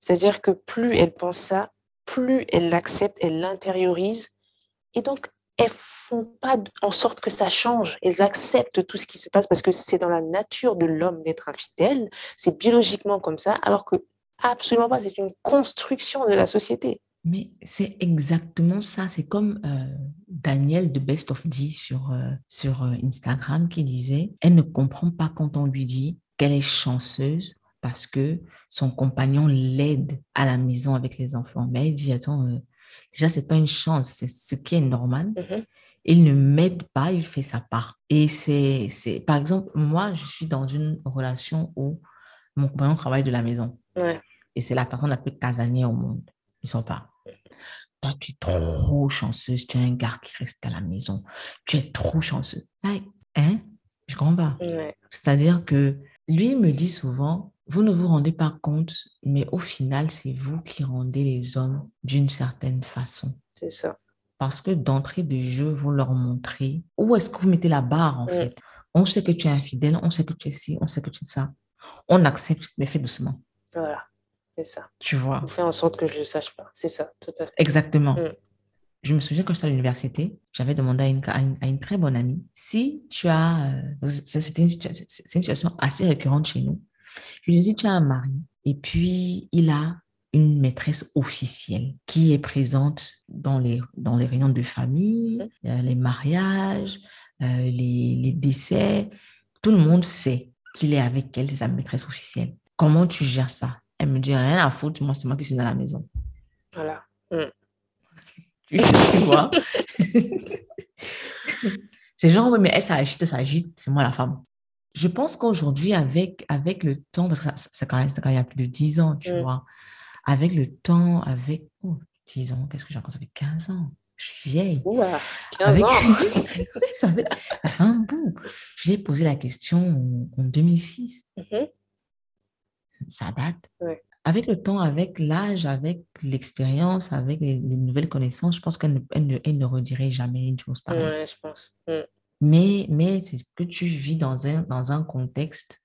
C'est-à-dire que plus elle pense ça, plus elle l'accepte, elle l'intériorise. Et donc, elles font pas en sorte que ça change. Elles acceptent tout ce qui se passe parce que c'est dans la nature de l'homme d'être infidèle. C'est biologiquement comme ça, alors que absolument pas. C'est une construction de la société. Mais c'est exactement ça. C'est comme euh, Daniel de Best of D sur, euh, sur euh, Instagram qui disait, elle ne comprend pas quand on lui dit qu'elle est chanceuse parce que son compagnon l'aide à la maison avec les enfants. Mais elle dit, attends, euh, déjà, c'est pas une chance, c'est ce qui est normal. Mhm. Il ne m'aide pas, il fait sa part. Et c'est, c'est, par exemple, moi, je suis dans une relation où mon compagnon travaille de la maison Ouais. et c'est la personne la plus casanière au monde. Ils sont pas. Toi, tu es trop chanceuse. Tu as un gars qui reste à la maison. Tu es trop chanceuse. Like, hein? Je comprends pas. Ouais. C'est-à-dire que lui me dit souvent, vous ne vous rendez pas compte, mais au final, c'est vous qui rendez les hommes d'une certaine façon. C'est ça. Parce que d'entrée de jeu, vous leur montrez où est-ce que vous mettez la barre, en Mm. fait. On sait que tu es infidèle, on sait que tu es ci, on sait que tu es ça. On accepte, mais fais doucement. Voilà. C'est ça. Tu vois? On fait en sorte que je ne sache pas. C'est ça, tout à fait. Exactement. Mm. Je me souviens quand j'étais à l'université, j'avais demandé à une, à une, à une très bonne amie si tu as, euh, une, c'est une situation assez récurrente chez nous. Je lui si tu as un mari et puis il a une maîtresse officielle qui est présente dans les, dans les réunions de famille, les mariages, euh, les, les décès. Tout le monde sait qu'il est avec elle, sa maîtresse officielle. Comment tu gères ça? Elle me dit, rien à foutre, moi, c'est moi qui suis dans la maison. Voilà. (laughs) Tu vois? (laughs) C'est genre, mais elle, ça agite, ça agite, c'est moi la femme. Je pense qu'aujourd'hui, avec, avec le temps, parce que ça, ça, ça quand même, c'est quand même il y a plus de 10 ans, tu Mm. vois, avec le temps, avec, oh, 10 ans, qu'est-ce que j'ai encore, ça fait 15 ans, je suis vieille. Ouah, 15 Avec- ans. (laughs) ça, fait, ça fait un bout. Je lui ai posé la question en, en 2006, Mhm. ça date. Ouais. Avec le temps, avec l'âge, avec l'expérience, avec les, les nouvelles connaissances, je pense qu'elle ne, elle ne, elle ne redirait jamais une chose pareille. Ouais, je pense. Mm. Mais, mais c'est que tu vis dans un, dans un contexte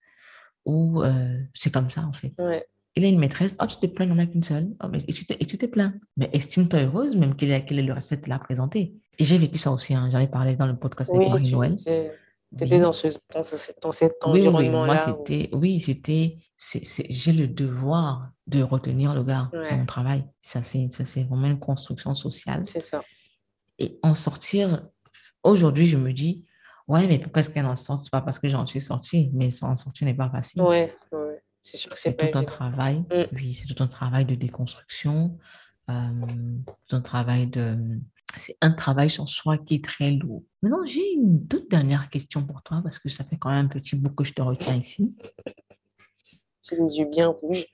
où euh, c'est comme ça, en fait. Ouais. Il a une maîtresse, oh, tu te plains, il n'y en a qu'une seule. Oh, mais, et, tu te, et tu te plains. Mais estime-toi heureuse, même qu'il ait, le respect de la présenter. Et j'ai vécu ça aussi, hein, j'en ai parlé dans le podcast avec Oui, tu Marie-Noël. étais Oui. dans, ce, dans, ce- dans cet environnement-là. oui, c'était, c'est- j'ai le devoir de retenir le gars. C'est mon travail. Ça, c'est vraiment une construction sociale. C'est ça. Et en sortir, aujourd'hui, je me dis, ouais, mais pourquoi est-ce qu'elle en sort? Pas parce que j'en suis sortie, mais en sortir n'est pas facile. Ouais, ouais. C'est sûr que c'est tout un travail. Mm. Oui, c'est tout un travail de déconstruction. euh, tout un travail de. C'est un travail sur soi qui est très lourd. Maintenant, j'ai une toute dernière question pour toi parce que ça fait quand même un petit bout que je te retiens ici. J'ai les yeux bien rouges.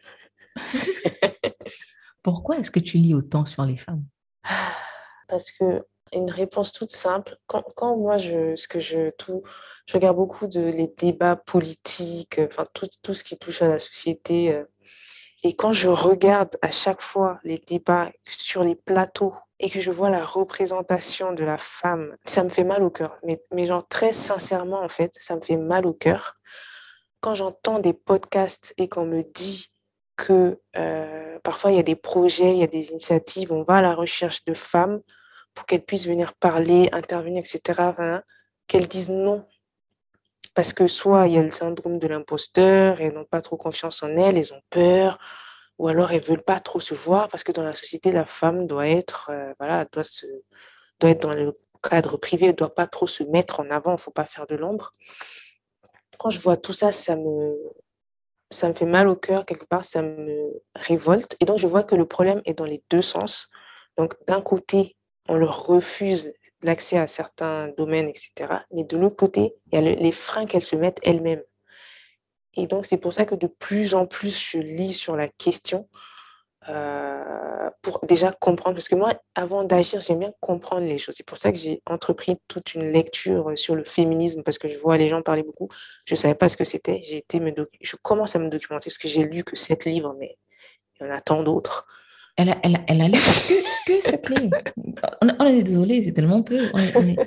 (laughs) Pourquoi est-ce que tu lis autant sur les femmes? Parce que une réponse toute simple, quand, moi, je, ce que je, tout, je regarde beaucoup de, les débats politiques, euh, enfin tout, tout ce qui touche à la société, euh, et quand je regarde à chaque fois les débats sur les plateaux et que je vois la représentation de la femme, ça me fait mal au cœur. Mais, mais genre très sincèrement, en fait, ça me fait mal au cœur. Quand j'entends des podcasts et qu'on me dit que euh, parfois il y a des projets, il y a des initiatives, on va à la recherche de femmes pour qu'elles puissent venir parler, intervenir, etc., qu'elles disent non. Parce que soit il y a le syndrome de l'imposteur, elles n'ont pas trop confiance en elles, elles ont peur, ou alors elles veulent pas trop se voir parce que dans la société, la femme doit être, euh, voilà, doit se, doit être dans le cadre privé, elle doit pas trop se mettre en avant, faut pas faire de l'ombre. quand je vois tout ça, ça me, ça me fait mal au cœur, quelque part, ça me révolte. Et donc, je vois que le problème est dans les deux sens. Donc, d'un côté, on leur refuse l'accès à certains domaines, etc. Mais de l'autre côté, il y a les freins qu'elles se mettent elles-mêmes. Et donc, c'est pour ça que de plus en plus, je lis sur la question euh, pour déjà comprendre. Parce que moi, avant d'agir, j'aime bien comprendre les choses. C'est pour ça que j'ai entrepris toute une lecture sur le féminisme, parce que je vois les gens parler beaucoup. Je ne savais pas ce que c'était. J'ai été je commence à me documenter, parce que j'ai lu que sept livres, mais il y en a tant d'autres. Elle a, elle, elle a lu que, que cette (laughs) ligne. On, est désolé, c'est tellement peu. On est, on est,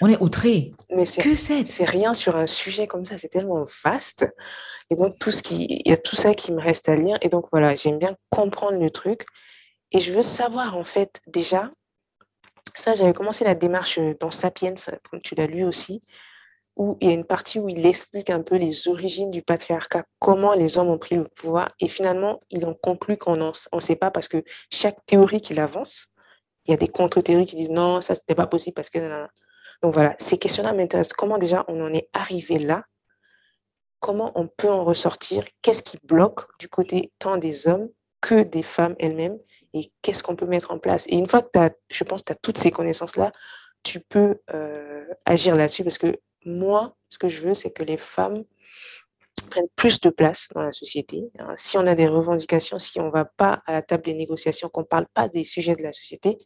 on est outré. Mais c'est, c'est rien sur un sujet comme ça. C'est tellement vaste. Et donc, tout ce qui, il y a tout ça qui me reste à lire. Et donc, voilà, j'aime bien comprendre le truc. Et je veux savoir, en fait, déjà, ça, j'avais commencé la démarche dans Sapiens, comme tu l'as lu aussi, où il y a une partie où il explique un peu les origines du patriarcat, comment les hommes ont pris le pouvoir, et finalement, il en conclut qu'on ne sait pas parce que chaque théorie qu'il avance, il y a des contre-théories qui disent non, ça, c'était pas possible parce que... Donc voilà, ces questions-là m'intéressent. Comment déjà on en est arrivé là? Comment on peut en ressortir? Qu'est-ce qui bloque du côté tant des hommes que des femmes elles-mêmes? Et qu'est-ce qu'on peut mettre en place? Et une fois que tu as, je pense, toutes ces connaissances-là, tu peux euh, agir là-dessus parce que moi, ce que je veux, c'est que les femmes prennent plus de place dans la société. Hein. Si on a des revendications, si on ne va pas à la table des négociations, qu'on ne parle pas des sujets de la société,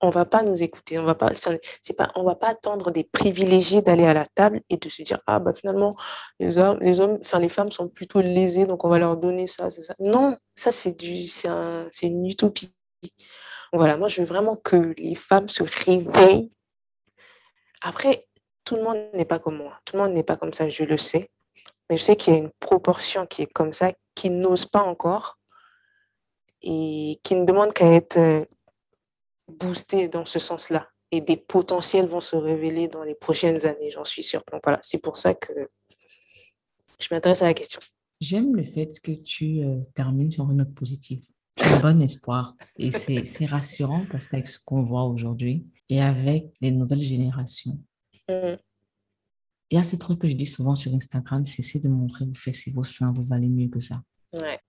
on ne va pas nous écouter. On va pas, c'est va pas attendre des privilégiés d'aller à la table et de se dire ah bah finalement les hommes, les hommes, enfin les femmes sont plutôt lésées donc on va leur donner ça, ça. Non, ça c'est du, c'est un, c'est une utopie. Voilà, moi je veux vraiment que les femmes se réveillent. Après, tout le monde n'est pas comme moi. Tout le monde n'est pas comme ça, je le sais. Mais je sais qu'il y a une proportion qui est comme ça, qui n'ose pas encore et qui ne demande qu'à être euh, boostée dans ce sens-là. Et des potentiels vont se révéler dans les prochaines années, j'en suis sûre. Donc voilà, c'est pour ça que je m'intéresse à la question. J'aime le fait que tu euh, termines sur une note positive. As bon espoir. Et c'est rassurant parce qu'avec ce qu'on voit aujourd'hui et avec les nouvelles générations, Mmh. Il y a ce truc que je dis souvent sur Instagram, c'est essayer de montrer vous faites vos seins, vous valez mieux que ça.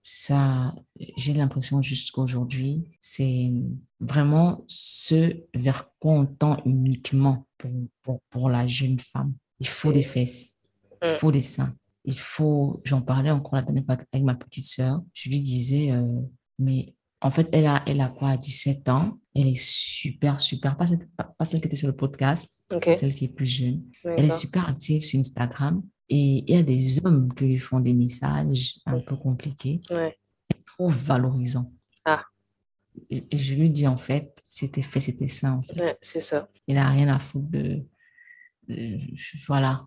Ça, j'ai l'impression jusqu'aujourd'hui, c'est vraiment ce vers quoi on tend uniquement pour, pour, la jeune femme. Il faut des fesses, il mmh. faut des seins, il faut, j'en parlais encore la dernière fois avec ma petite sœur, je lui disais, euh, mais en fait, elle a, elle a quoi, 17 ans? Elle est super, super. Pas celle, pas, celle qui était sur le podcast, celle qui est plus jeune. Elle est super active sur Instagram. Et il y a des hommes qui lui font des messages un peu compliqués. Ouais. Trop valorisant. Ah. Je lui dis, en fait, c'était fait, c'était ça. En fait. c'est ça. Il n'a rien à foutre de, de voilà.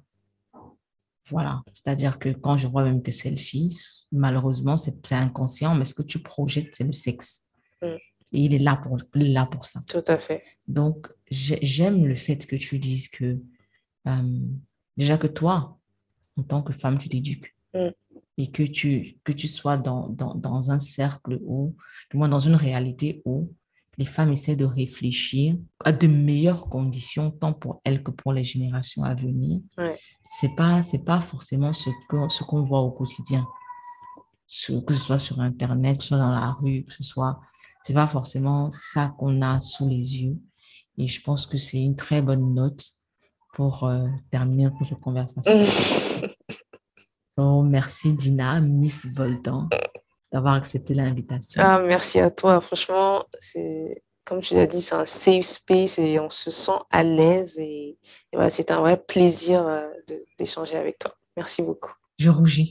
Voilà, c'est-à-dire que quand je vois même tes selfies, malheureusement, c'est inconscient, mais ce que tu projettes, c'est le sexe. Mm. Et il est là pour, là pour ça. Tout à fait. Donc, j'aime le fait que tu dises que, euh, déjà que toi, en tant que femme, tu t'éduques. Mm. Et que tu, que tu sois dans, dans, dans un cercle où, du moins dans une réalité où les femmes essaient de réfléchir à de meilleures conditions, tant pour elles que pour les générations à venir. Ouais. C'est pas c'est pas forcément ce que ce qu'on voit au quotidien. Que ce soit sur internet que ce soit dans la rue que ce soit c'est pas forcément ça qu'on a sous les yeux. Et je pense que c'est une très bonne note pour euh, terminer notre conversation. (laughs) So, merci Dina Miss Voltan d'avoir accepté l'invitation ah, merci à toi franchement c'est comme tu l'as dit, c'est un safe space et on se sent à l'aise. Et, voilà, c'est un vrai plaisir euh, d'échanger avec toi. Merci beaucoup. Je rougis.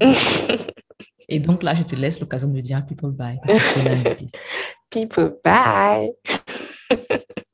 (laughs) et donc là, je te laisse l'occasion de dire people bye. (laughs) people bye. (laughs)